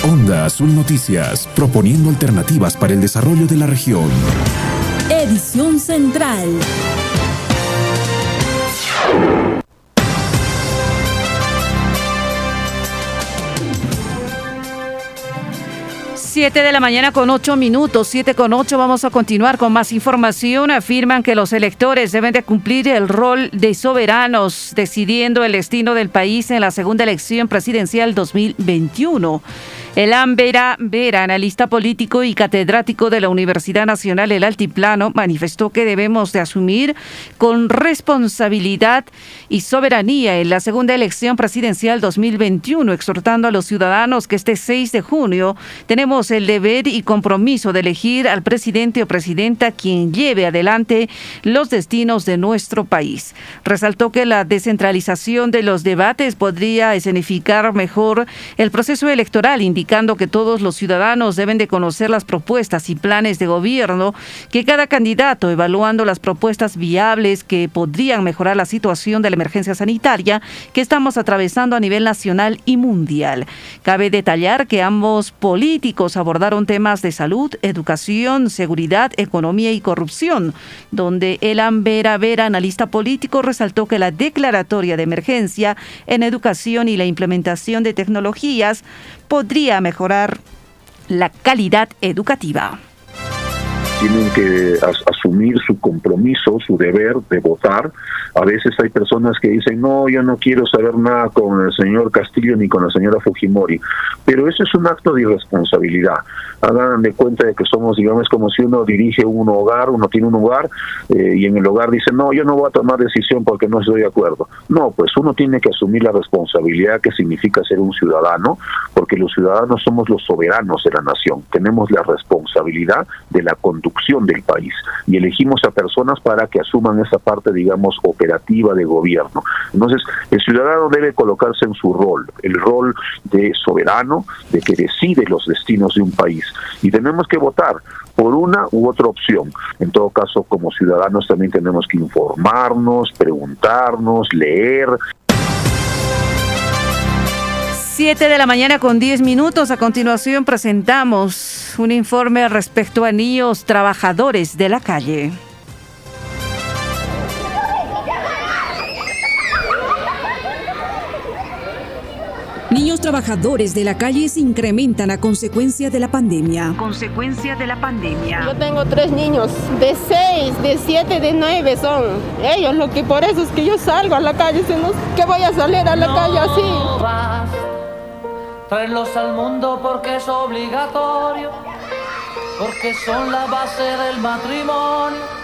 Onda Azul Noticias, proponiendo alternativas para el desarrollo de la región. Edición Central. Siete de la mañana con ocho minutos, siete con ocho. Vamos a continuar con más información. Afirman que los electores deben de cumplir el rol de soberanos, decidiendo el destino del país en la segunda elección presidencial 2021. Elan Vera Vera, analista político y catedrático de la Universidad Nacional El Altiplano, manifestó que debemos de asumir con responsabilidad y soberanía en la segunda elección presidencial 2021, exhortando a los ciudadanos que este 6 de junio tenemos el deber y compromiso de elegir al presidente o presidenta quien lleve adelante los destinos de nuestro país. Resaltó que la descentralización de los debates podría escenificar mejor el proceso electoral, indicando que todos los ciudadanos deben de conocer las propuestas y planes de gobierno que cada candidato, evaluando las propuestas viables que podrían mejorar la situación de la emergencia sanitaria que estamos atravesando a nivel nacional y mundial. Cabe detallar que ambos políticos abordaron temas de salud, educación, seguridad, economía y corrupción, donde Elan Vera Vera, analista político, resaltó que la declaratoria de emergencia en educación y la implementación de tecnologías podría mejorar la calidad educativa. Tienen que as- asumir su compromiso, su deber de votar. A veces hay personas que dicen, no, yo no quiero saber nada con el señor Castillo ni con la señora Fujimori, pero eso es un acto de irresponsabilidad. Hagan de cuenta de que somos, digamos, como si uno dirige un hogar, uno tiene un hogar eh, y en el hogar dice, no, yo no voy a tomar decisión porque no estoy de acuerdo. No, pues uno tiene que asumir la responsabilidad que significa ser un ciudadano, porque los ciudadanos somos los soberanos de la nación, tenemos la responsabilidad de la conducción del país y elegimos a personas para que asuman esa parte, digamos, operativa de gobierno. Entonces, el ciudadano debe colocarse en su rol, el rol de soberano, de que decide los destinos de un país. Y tenemos que votar por una u otra opción. En todo caso, como ciudadanos también tenemos que informarnos, preguntarnos, leer. 7 de la mañana con 10 minutos. A continuación presentamos un informe respecto a niños trabajadores de la calle. Niños trabajadores de la calle se incrementan a consecuencia de la pandemia. Consecuencia de la pandemia. Yo tengo tres niños, de seis, de siete, de nueve son. Ellos, lo que por eso es que yo salgo a la calle, si no, ¿qué voy a salir a la calle así? Traerlos al mundo porque es obligatorio, porque son la base del matrimonio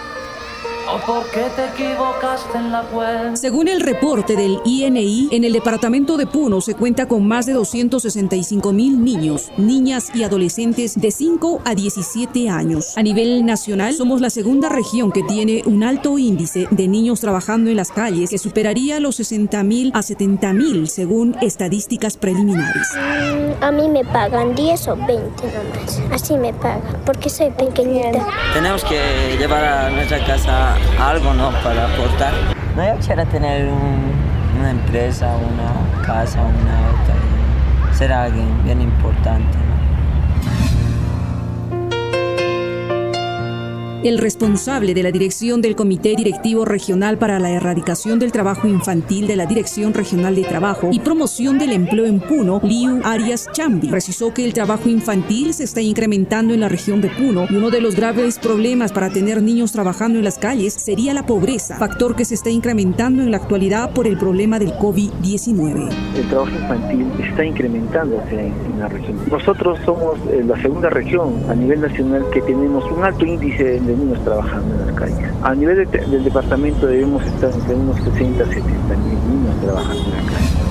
¿O por qué te equivocaste en la cuenta? Según el reporte del INI, en el departamento de Puno se cuenta con más de 265 mil niños, niñas y adolescentes de 5 a 17 años. A nivel nacional, somos la segunda región que tiene un alto índice de niños trabajando en las calles que superaría los 60 mil a 70 mil según estadísticas preliminares. Mm, a mí me pagan 10 o 20 nomás. Así me pagan, porque soy pequeñita. Tenemos que llevar a nuestra casa algo, ¿no? Para aportar. No, yo quisiera tener una empresa, una casa, una otra, ser alguien bien importante. El responsable de la dirección del Comité Directivo Regional para la Erradicación del Trabajo Infantil de la Dirección Regional de Trabajo y Promoción del Empleo en Puno, Liu Arias Chambi, precisó que el trabajo infantil se está incrementando en la región de Puno y uno de los graves problemas para tener niños trabajando en las calles sería la pobreza, factor que se está incrementando en la actualidad por el problema del COVID-19. El trabajo infantil está incrementándose en, en la región. Nosotros somos eh, la segunda región a nivel nacional que tenemos un alto índice de niños trabajando en las calles. A nivel de, del departamento debemos estar entre unos 60 70 mil niños trabajando en la calle.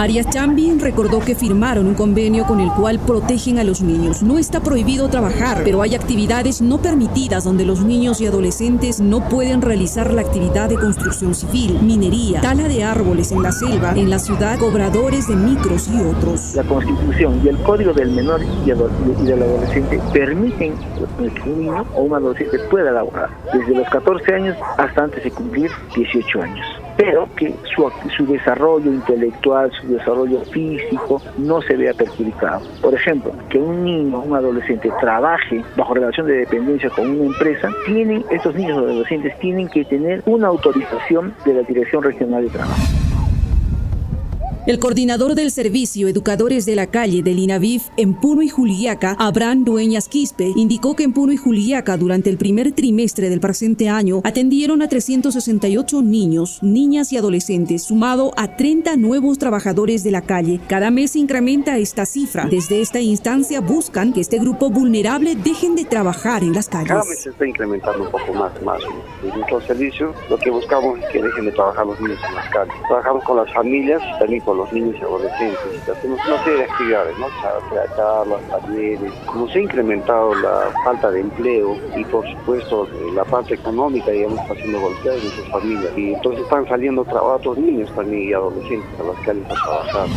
Arias Chambi recordó que firmaron un convenio con el cual protegen a los niños. No está prohibido trabajar, pero hay actividades no permitidas donde los niños y adolescentes no pueden realizar la actividad de construcción civil, minería, tala de árboles en la selva, en la ciudad, cobradores de micros y otros. La Constitución y el Código del Menor y, del Adolescente permiten que un niño o un adolescente pueda laborar desde los 14 años hasta antes de cumplir 18 años pero que su, su desarrollo intelectual, su desarrollo físico no se vea perjudicado. Por ejemplo, que un niño, un adolescente trabaje bajo relación de dependencia con una empresa, tienen, estos niños o adolescentes tienen que tener una autorización de la Dirección Regional de Trabajo. El coordinador del servicio Educadores de la Calle del INAVIF en Puno y Juliaca, Abraham Dueñas Quispe, indicó que en Puno y Juliaca durante el primer trimestre del presente año atendieron a 368 niños, niñas y adolescentes, sumado a 30 nuevos trabajadores de la calle. Cada mes incrementa esta cifra. Desde esta instancia buscan que este grupo vulnerable dejen de trabajar en las calles. Cada mes se está incrementando un poco más, más. En nuestro servicio lo que buscamos es que dejen de trabajar los niños en las calles. Trabajamos con las familias también con los niños y adolescentes. Hacemos una serie de actividades, ¿no? charlas, talleres. Como se ha incrementado la falta de empleo y por supuesto la parte económica, digamos, está siendo golpeada en sus familias. Y entonces están saliendo otros niños también y adolescentes a las calles a trabajar.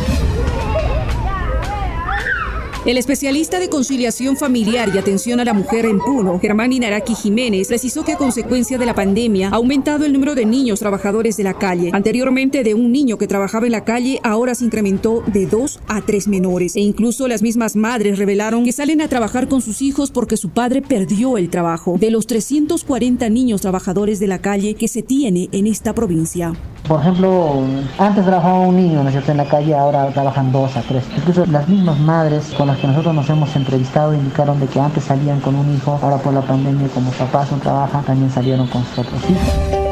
El especialista de conciliación familiar y atención a la mujer en Puno, Germán Inaraki Jiménez, precisó que a consecuencia de la pandemia ha aumentado el número de niños trabajadores de la calle. Anteriormente de un niño que trabajaba en la calle, ahora se incrementó de dos a tres menores. E incluso las mismas madres revelaron que salen a trabajar con sus hijos porque su padre perdió el trabajo. De los 340 niños trabajadores de la calle que se tiene en esta provincia. Por ejemplo, antes trabajaba un niño, ¿no en la calle, ahora trabajan dos a tres. Incluso las mismas madres con las que nosotros nos hemos entrevistado indicaron de que antes salían con un hijo, ahora por la pandemia, como papás no trabajan, también salieron con sus otros hijos.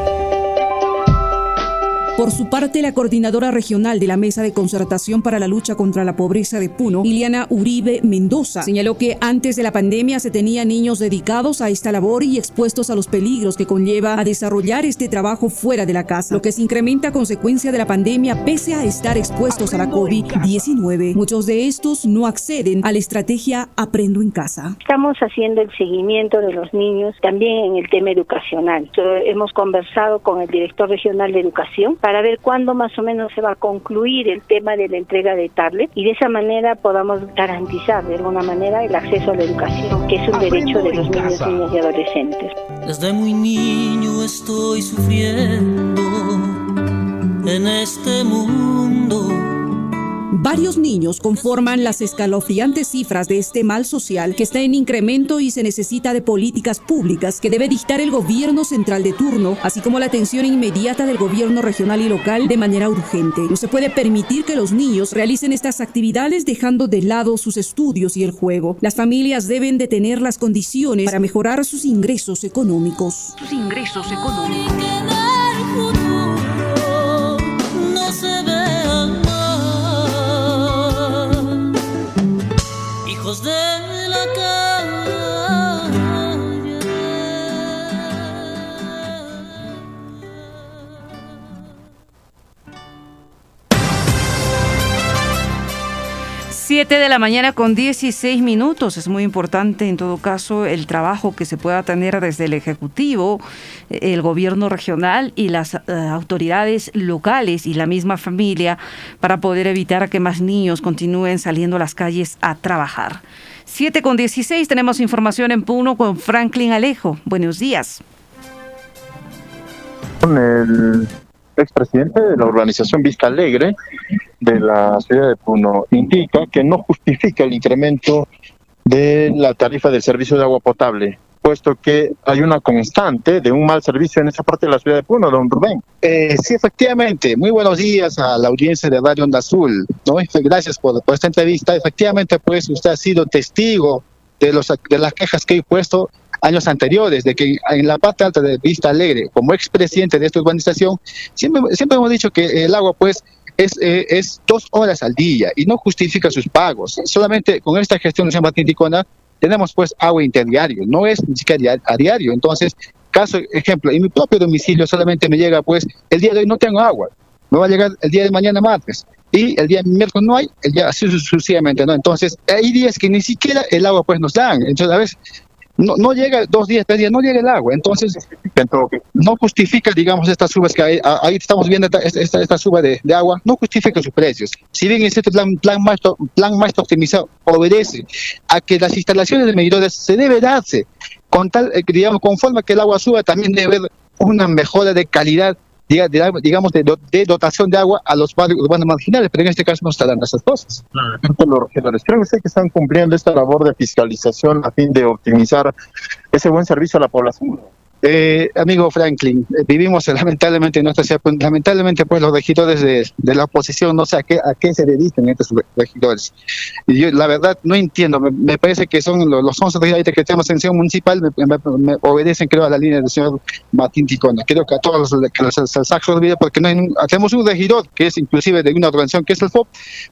Por su parte, la coordinadora regional de la Mesa de Concertación para la Lucha contra la Pobreza de Puno, Liliana Uribe Mendoza, señaló que antes de la pandemia se tenían niños dedicados a esta labor y expuestos a los peligros que conlleva a desarrollar este trabajo fuera de la casa, lo que se incrementa a consecuencia de la pandemia pese a estar expuestos a la COVID-19. Muchos de estos no acceden a la estrategia Aprendo en casa. Estamos haciendo el seguimiento de los niños también en el tema educacional. Hemos conversado con el director regional de educación para ver cuándo más o menos se va a concluir el tema de la entrega de tablet y de esa manera podamos garantizar de alguna manera el acceso a la educación, que es un derecho de los niños, niñas y adolescentes. Desde muy niño estoy sufriendo en este mundo Varios niños conforman las escalofriantes cifras de este mal social que está en incremento y se necesita de políticas públicas que debe dictar el gobierno central de turno, así como la atención inmediata del gobierno regional y local de manera urgente. No se puede permitir que los niños realicen estas actividades dejando de lado sus estudios y el juego. Las familias deben de tener las condiciones para mejorar sus ingresos económicos. Sus ingresos económicos. was there. 7 de la mañana con 16 minutos. Es muy importante en todo caso el trabajo que se pueda tener desde el Ejecutivo, el gobierno regional y las eh, autoridades locales y la misma familia para poder evitar que más niños continúen saliendo a las calles a trabajar. 7 con 16 tenemos información en Puno con Franklin Alejo. Buenos días. Con el expresidente de la urbanización Vista Alegre, de la ciudad de Puno indica que no justifica el incremento de la tarifa del servicio de agua potable puesto que hay una constante de un mal servicio en esa parte de la ciudad de Puno, don Rubén. Eh, sí, efectivamente. Muy buenos días a la audiencia de Radio Onda Azul. ¿no? Gracias por, esta entrevista. Efectivamente, pues usted ha sido testigo de, los, de las quejas que he puesto años anteriores, de que en la parte alta de Vista Alegre, como expresidente de esta urbanización, siempre, siempre hemos dicho que el agua, pues, es, eh, es dos horas al día y no justifica sus pagos. Solamente con esta gestión de San Martín Ticona tenemos pues agua interdiario, no es ni siquiera a diario. Entonces, caso, ejemplo, en mi propio domicilio solamente me llega pues el día de hoy no tengo agua, me va a llegar el día de mañana martes y el día miércoles no hay, el día así sucesivamente, ¿no? Entonces, hay días que ni siquiera el agua pues nos dan. Entonces, a veces no, no llega dos días, tres días, no llega el agua. Entonces, no justifica, digamos, estas subas que hay, ahí estamos viendo esta, esta, suba de, agua, no justifica sus precios. Si bien este plan, plan, más, plan más optimizado obedece a que las instalaciones de medidores se debe darse, con tal, eh, digamos, conforme que el agua suba, también debe haber una mejora de calidad digamos, de, dotación de agua a los barrios urbanos marginales, pero en este caso no dando esas cosas. Los regidores, ¿creen usted que están cumpliendo esta labor de fiscalización a fin de optimizar ese buen servicio a la población? Eh, amigo Franklin, eh, vivimos lamentablemente en nuestra ciudad, lamentablemente pues los regidores de, la oposición no sé a qué, a qué se dedican estos regidores. Y yo la verdad no entiendo, me, parece que son los, los 11 regidores que tenemos en ciudad municipal, me, obedecen creo a la línea del señor Martín Ticona. Creo que a todos los que los saxos olviden porque no hay, tenemos un regidor que es inclusive de una organización que es el FOP,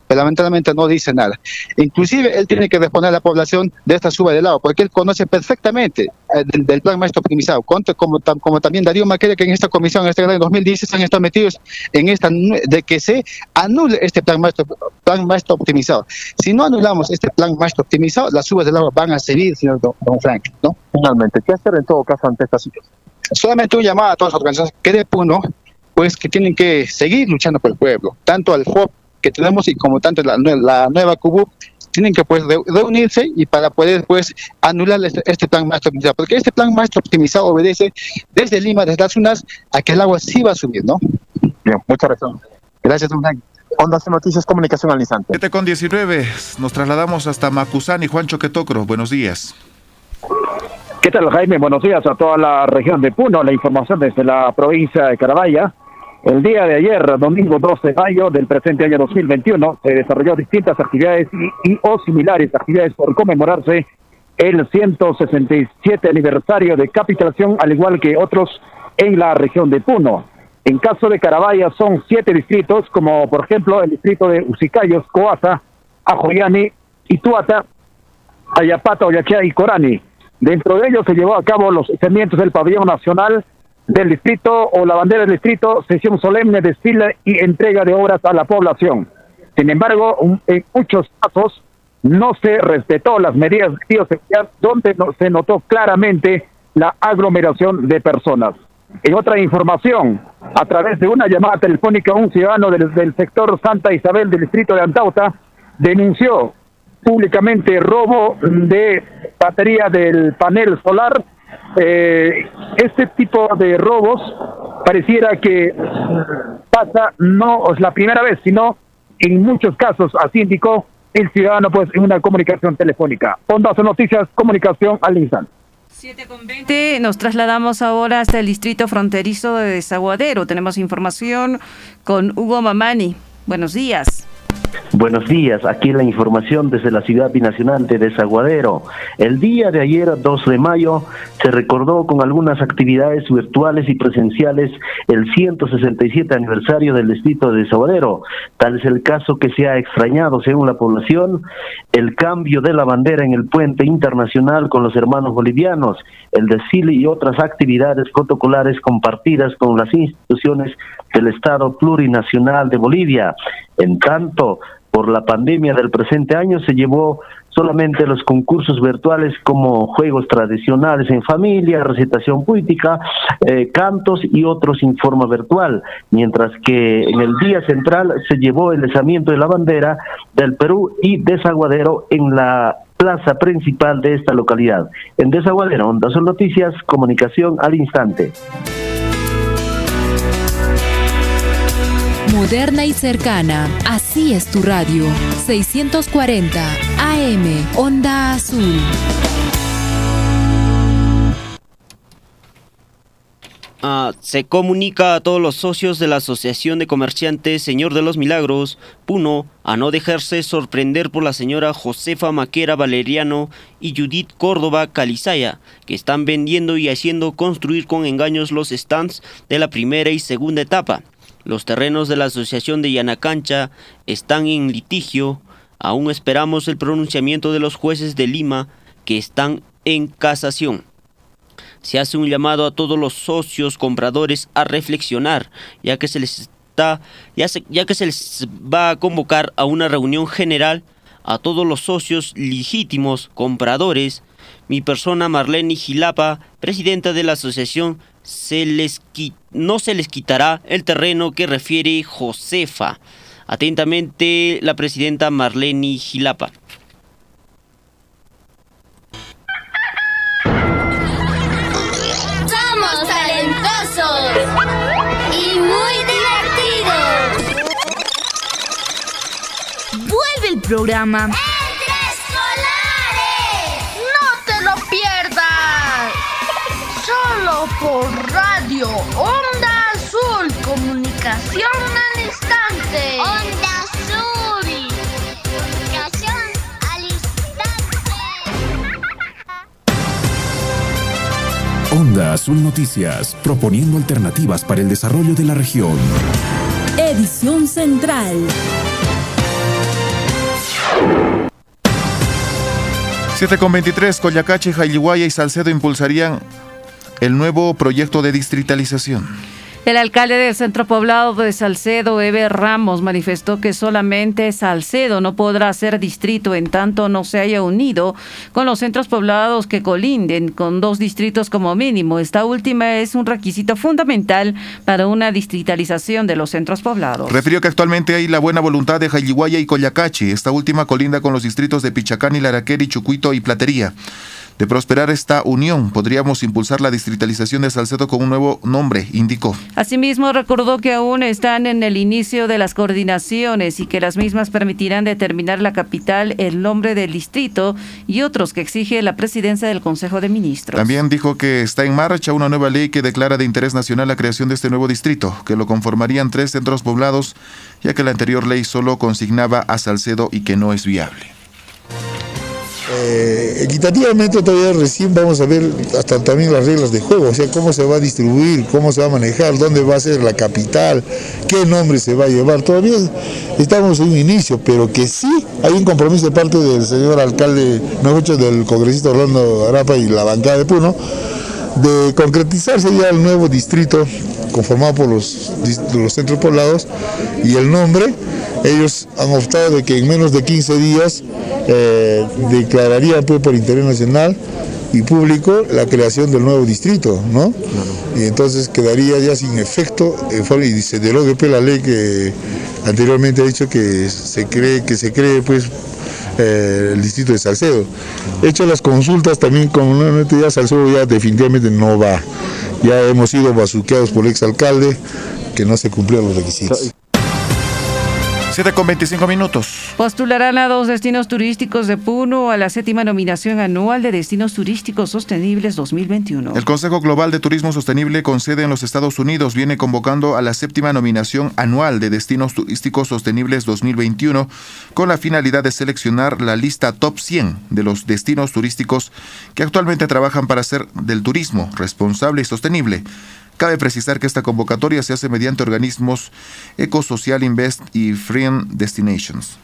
pero lamentablemente no dice nada. Inclusive él tiene que responder a la población de esta suba del agua, porque él conoce perfectamente eh, del, plan maestro optimizado como, como también Darío Maqueda, que en esta comisión, en este año 2010, han estado metidos en esta, de que se anule este plan maestro, plan maestro optimizado. Si no anulamos este plan maestro optimizado, las subas del agua van a seguir, señor don, Frank, ¿no? Finalmente, ¿qué hacer en todo caso ante esta situación? Solamente un llamado a todas las organizaciones que de Puno, pues que tienen que seguir luchando por el pueblo, tanto al FOP que tenemos y como tanto la, la nueva CUBU tienen que pues reunirse y para poder pues anular este, este, plan maestro optimizado, porque este plan maestro optimizado obedece desde Lima, desde las unas, a que el agua sí va a subir, ¿no? Bien, muchas gracias. Gracias, don Ondas Noticias Comunicación al instante. 7 con 19, nos trasladamos hasta Macusán y Juan Choquetocro. Buenos días. ¿Qué tal, Jaime? Buenos días a toda la región de Puno. La información desde la provincia de Carabaya. El día de ayer, domingo 12 de mayo del presente año 2021, se desarrolló distintas actividades y, o similares actividades por conmemorarse el 167 aniversario de capitulación, al igual que otros en la región de Puno. En caso de Carabaya son siete distritos, como por ejemplo el distrito de Usicayos, Coaza, Ajoyani, Ituata, Ayapata, Oyaquea y Corani. Dentro de ellos se llevó a cabo los cimientos del pabellón nacional del distrito o la bandera del distrito, sesión solemne, desfile y entrega de obras a la población. Sin embargo, en muchos casos no se respetó las medidas de bioseguridad, donde no, se notó claramente la aglomeración de personas. En otra información, a través de una llamada telefónica, un ciudadano del, del sector Santa Isabel del distrito de Antauta denunció públicamente robo de batería del panel solar eh, este tipo de robos pareciera que pasa no es la primera vez, sino en muchos casos, así indicó el ciudadano pues en una comunicación telefónica. Ondas Noticias, comunicación al instante. 7 con 20, nos trasladamos ahora hasta el distrito fronterizo de Desaguadero. Tenemos información con Hugo Mamani. Buenos días. Buenos días, aquí la información desde la ciudad binacional de Desaguadero. El día de ayer, 2 de mayo, se recordó con algunas actividades virtuales y presenciales el 167 aniversario del distrito de Desaguadero. Tal es el caso que se ha extrañado, según la población, el cambio de la bandera en el puente internacional con los hermanos bolivianos, el desfile y otras actividades protocolares compartidas con las instituciones del Estado plurinacional de Bolivia. En tanto, por la pandemia del presente año se llevó solamente los concursos virtuales como juegos tradicionales en familia, recitación poética, eh, cantos y otros en forma virtual, mientras que en el día central se llevó el izamiento de la bandera del Perú y Desaguadero en la plaza principal de esta localidad. En Desaguadero, Onda Son Noticias, comunicación al instante. Moderna y cercana. Así es tu radio. 640 AM. Onda Azul. Uh, se comunica a todos los socios de la Asociación de Comerciantes Señor de los Milagros, Puno, a no dejarse sorprender por la señora Josefa Maquera Valeriano y Judith Córdoba Calizaya, que están vendiendo y haciendo construir con engaños los stands de la primera y segunda etapa. Los terrenos de la Asociación de Yanacancha están en litigio. Aún esperamos el pronunciamiento de los jueces de Lima que están en casación. Se hace un llamado a todos los socios compradores a reflexionar, ya que se les está ya, ya que se les va a convocar a una reunión general a todos los socios legítimos compradores. Mi persona Marlene Gilapa, presidenta de la asociación, se les no se les quitará el terreno que refiere Josefa. Atentamente, la presidenta Marlene Gilapa. Somos talentosos y muy divertidos. Vuelve el programa. Por Radio Onda Azul. Comunicación al instante. Onda Azul. Comunicación al instante. Onda Azul Noticias, proponiendo alternativas para el desarrollo de la región. Edición Central. Siete con 23, Coyacache, Jailiguaya y Salcedo impulsarían el nuevo proyecto de distritalización. El alcalde del centro poblado de Salcedo, Eber Ramos, manifestó que solamente Salcedo no podrá ser distrito en tanto no se haya unido con los centros poblados que colinden con dos distritos como mínimo. Esta última es un requisito fundamental para una distritalización de los centros poblados. Refirió que actualmente hay la buena voluntad de Jayiguaya y Coyacachi. Esta última colinda con los distritos de Pichacán y Laraqueri, Chucuito y Platería. De prosperar esta unión, podríamos impulsar la distritalización de Salcedo con un nuevo nombre, indicó. Asimismo, recordó que aún están en el inicio de las coordinaciones y que las mismas permitirán determinar la capital, el nombre del distrito y otros que exige la presidencia del Consejo de Ministros. También dijo que está en marcha una nueva ley que declara de interés nacional la creación de este nuevo distrito, que lo conformarían tres centros poblados, ya que la anterior ley solo consignaba a Salcedo y que no es viable. Eh, equitativamente todavía recién vamos a ver hasta también las reglas de juego, o sea, cómo se va a distribuir, cómo se va a manejar, dónde va a ser la capital, qué nombre se va a llevar. Todavía estamos en un inicio, pero que sí hay un compromiso de parte del señor alcalde, no mucho del congresista Orlando Arapa y la bancada de Puno, de concretizarse ya el nuevo distrito conformado por los, los centros poblados y el nombre, ellos han optado de que en menos de 15 días eh, declararían pues, por interés nacional y público la creación del nuevo distrito, ¿no? Y entonces quedaría ya sin efecto y se derogue pues, la ley que anteriormente ha dicho que se cree que se cree pues eh, el distrito de Salcedo. Hecho las consultas también una ya Salcedo ya definitivamente no va. Ya hemos sido bazuqueados por el exalcalde que no se cumplieron los requisitos. 7 con 25 minutos. Postularán a dos destinos turísticos de Puno a la séptima nominación anual de Destinos Turísticos Sostenibles 2021. El Consejo Global de Turismo Sostenible con sede en los Estados Unidos viene convocando a la séptima nominación anual de Destinos Turísticos Sostenibles 2021 con la finalidad de seleccionar la lista top 100 de los destinos turísticos que actualmente trabajan para hacer del turismo responsable y sostenible. Cabe precisar que esta convocatoria se hace mediante organismos Ecosocial Invest y Friend Destinations.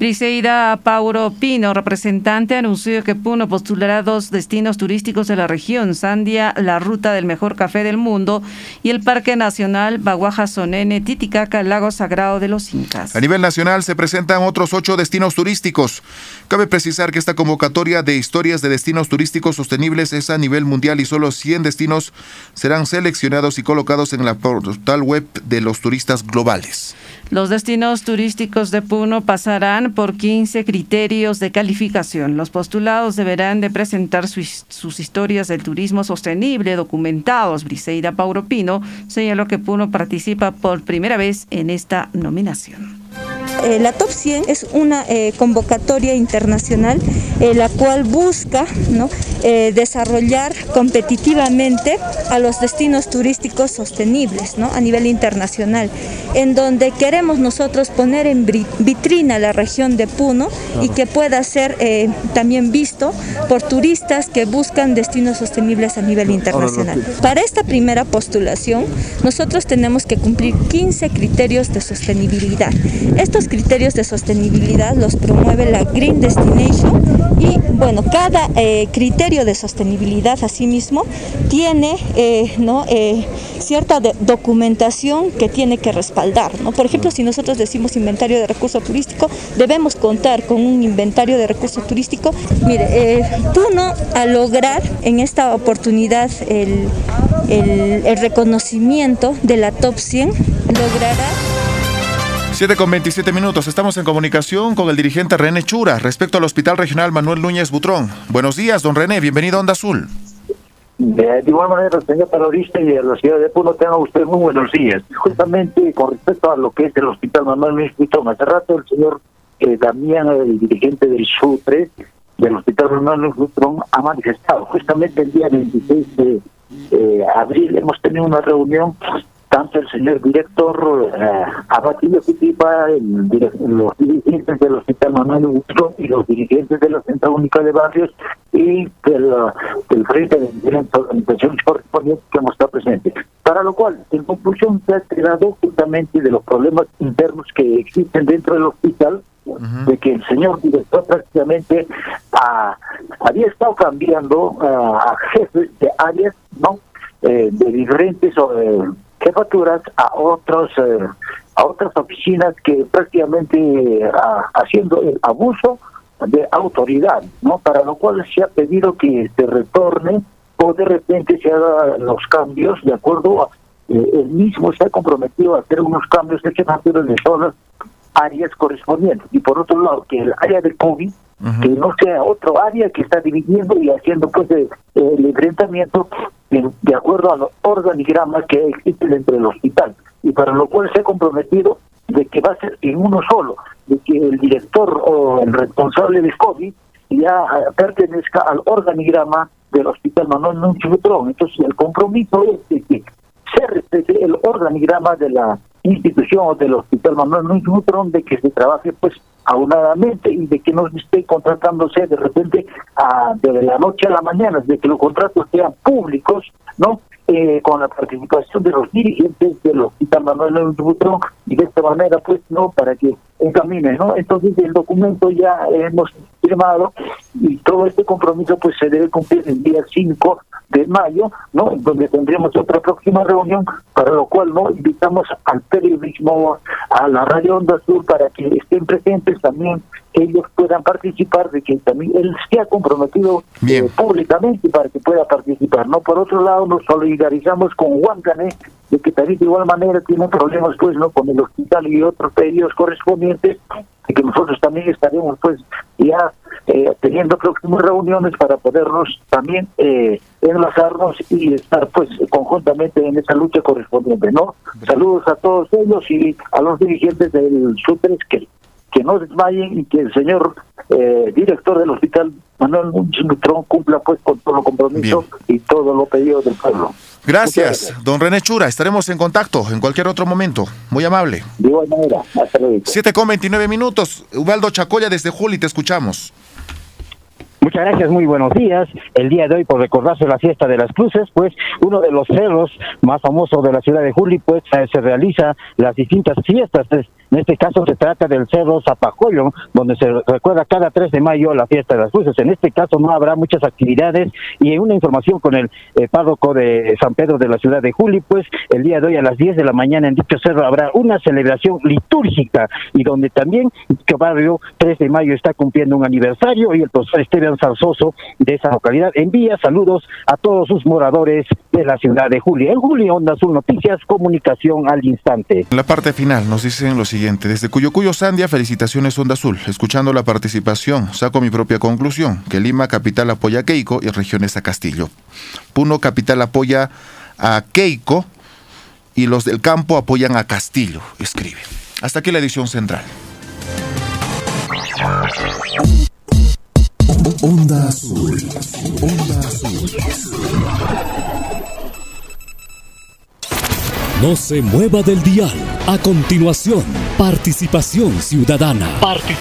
Briseida Pauro Pino, representante, anunció que Puno postulará dos destinos turísticos de la región, Sandia, la ruta del mejor café del mundo, y el Parque Nacional Baguaja Sonene, Titicaca, Lago Sagrado de los Incas. A nivel nacional se presentan otros ocho destinos turísticos. Cabe precisar que esta convocatoria de historias de destinos turísticos sostenibles es a nivel mundial y solo 100 destinos serán seleccionados y colocados en la portal web de los turistas globales. Los destinos turísticos de Puno pasarán por 15 criterios de calificación. Los postulados deberán de presentar sus historias del turismo sostenible documentados. Briseida Pauropino señaló que Puno participa por primera vez en esta nominación. Eh, la Top 100 es una eh, convocatoria internacional eh, la cual busca desarrollar competitivamente a los destinos turísticos sostenibles a nivel internacional, en donde queremos nosotros poner en vitrina la región de Puno y que pueda ser también visto por turistas que buscan destinos sostenibles a nivel internacional. Para esta primera postulación, nosotros tenemos que cumplir 15 criterios de sostenibilidad. Estos criterios de sostenibilidad los promueve la Green Destination y bueno, cada eh, criterio de sostenibilidad asimismo tiene eh, ¿no? Eh, cierta documentación que tiene que respaldar. ¿no? Por ejemplo, si nosotros decimos inventario de recurso turístico, debemos contar con un inventario de recurso turístico. Mire, Puno a lograr en esta oportunidad el, el reconocimiento de la top 100 logrará 7 con 27 minutos. Estamos en comunicación con el dirigente René Chura respecto al Hospital Regional Manuel Núñez Butrón. Buenos días, don René. Bienvenido a Onda Azul. De, igual manera, señor periodista y a la ciudad de Puno, tenga usted muy buenos días. Justamente con respecto a lo que es el Hospital Manuel Núñez Butrón, hace rato el señor eh, Damián, el dirigente del SUTRE, del Hospital Manuel Núñez Butrón, ha manifestado. Justamente el día 26 de eh, abril hemos tenido una reunión tanto el señor director eh, Abatido Cutipa, los dirigentes del Hospital Manuel Ustro y los dirigentes de la Central Única de Barrios y del, del Frente de diferentes organizaciones correspondientes que hemos estado presentes. Para lo cual, en conclusión, se ha creado justamente de los problemas internos que existen dentro del hospital, de que el señor director prácticamente ah, había estado cambiando ah, a jefes de áreas, ¿no? Eh, de diferentes eh, jefaturas a otros eh, a otras oficinas que prácticamente haciendo el abuso de autoridad, ¿no? Para lo cual se ha pedido que se retorne o de repente se hagan los cambios de acuerdo a eh, él mismo se ha comprometido a hacer unos cambios de jefaturas de todas áreas correspondientes. Y por otro lado, que el área de COVID que no sea otro área que está dividiendo y haciendo pues el, enfrentamiento de acuerdo a los organigramas que existen entre el hospital y para lo cual se ha comprometido de que va a ser en uno solo, de que el director o el responsable de COVID ya pertenezca al organigrama del Hospital Manuel Núñez Entonces el compromiso es de que se respete el organigrama de la institución o del Hospital Manuel Núñez de que se trabaje pues aunadamente y de que no esté contratándose de repente a, de la noche a la mañana, de que los contratos sean públicos, ¿no? Eh, con la participación de los dirigentes del Hospital Manuel Butrón y de esta manera pues no para que encamine no entonces el documento ya hemos firmado y todo este compromiso pues se debe cumplir el día 5 de mayo no donde tendremos otra próxima reunión para lo cual no invitamos al periodismo a la radio Onda Sur para que estén presentes también ellos puedan participar, de que también él se ha comprometido eh, públicamente para que pueda participar. no Por otro lado, nos solidarizamos con Huancané, de que también de igual manera tiene problemas pues no con el hospital y otros pedidos correspondientes, y que nosotros también estaremos pues ya eh, teniendo próximas reuniones para podernos también eh, enlazarnos y estar pues conjuntamente en esa lucha correspondiente, ¿no? Saludos a todos ellos y a los dirigentes del SUTRES que que no desmayen y que el señor eh, director del hospital Manuel Nutrón cumpla pues con todo lo compromiso y todo lo pedido del pueblo. Gracias, don René Chura. Estaremos en contacto en cualquier otro momento. Muy amable. De igual manera. Hasta luego. 7 con 29 minutos. Ubaldo Chacoya desde Juli, te escuchamos. Muchas gracias, muy buenos días. El día de hoy, por recordarse la fiesta de las cruces, pues uno de los cerros más famosos de la ciudad de Juli, pues eh, se realiza las distintas fiestas. En este caso se trata del Cerro Zapajoyo, donde se recuerda cada 3 de mayo la fiesta de las luces. En este caso no habrá muchas actividades y en una información con el eh, párroco de San Pedro de la ciudad de Juli, pues el día de hoy a las 10 de la mañana en dicho cerro habrá una celebración litúrgica y donde también que barrio 3 de mayo está cumpliendo un aniversario y el profesor Esteban Salzoso de esa localidad envía saludos a todos sus moradores de la ciudad de Juli. En Juli Onda Azul Noticias, comunicación al instante. En la parte final nos dicen lo siguiente desde Cuyo Cuyo Sandia, felicitaciones Onda Azul. Escuchando la participación, saco mi propia conclusión, que Lima capital apoya a Keiko y regiones a Castillo. Puno capital apoya a Keiko y los del campo apoyan a Castillo, escribe. Hasta aquí la edición central. Onda Azul. Onda Azul. No se mueva del dial. A continuación, participación ciudadana.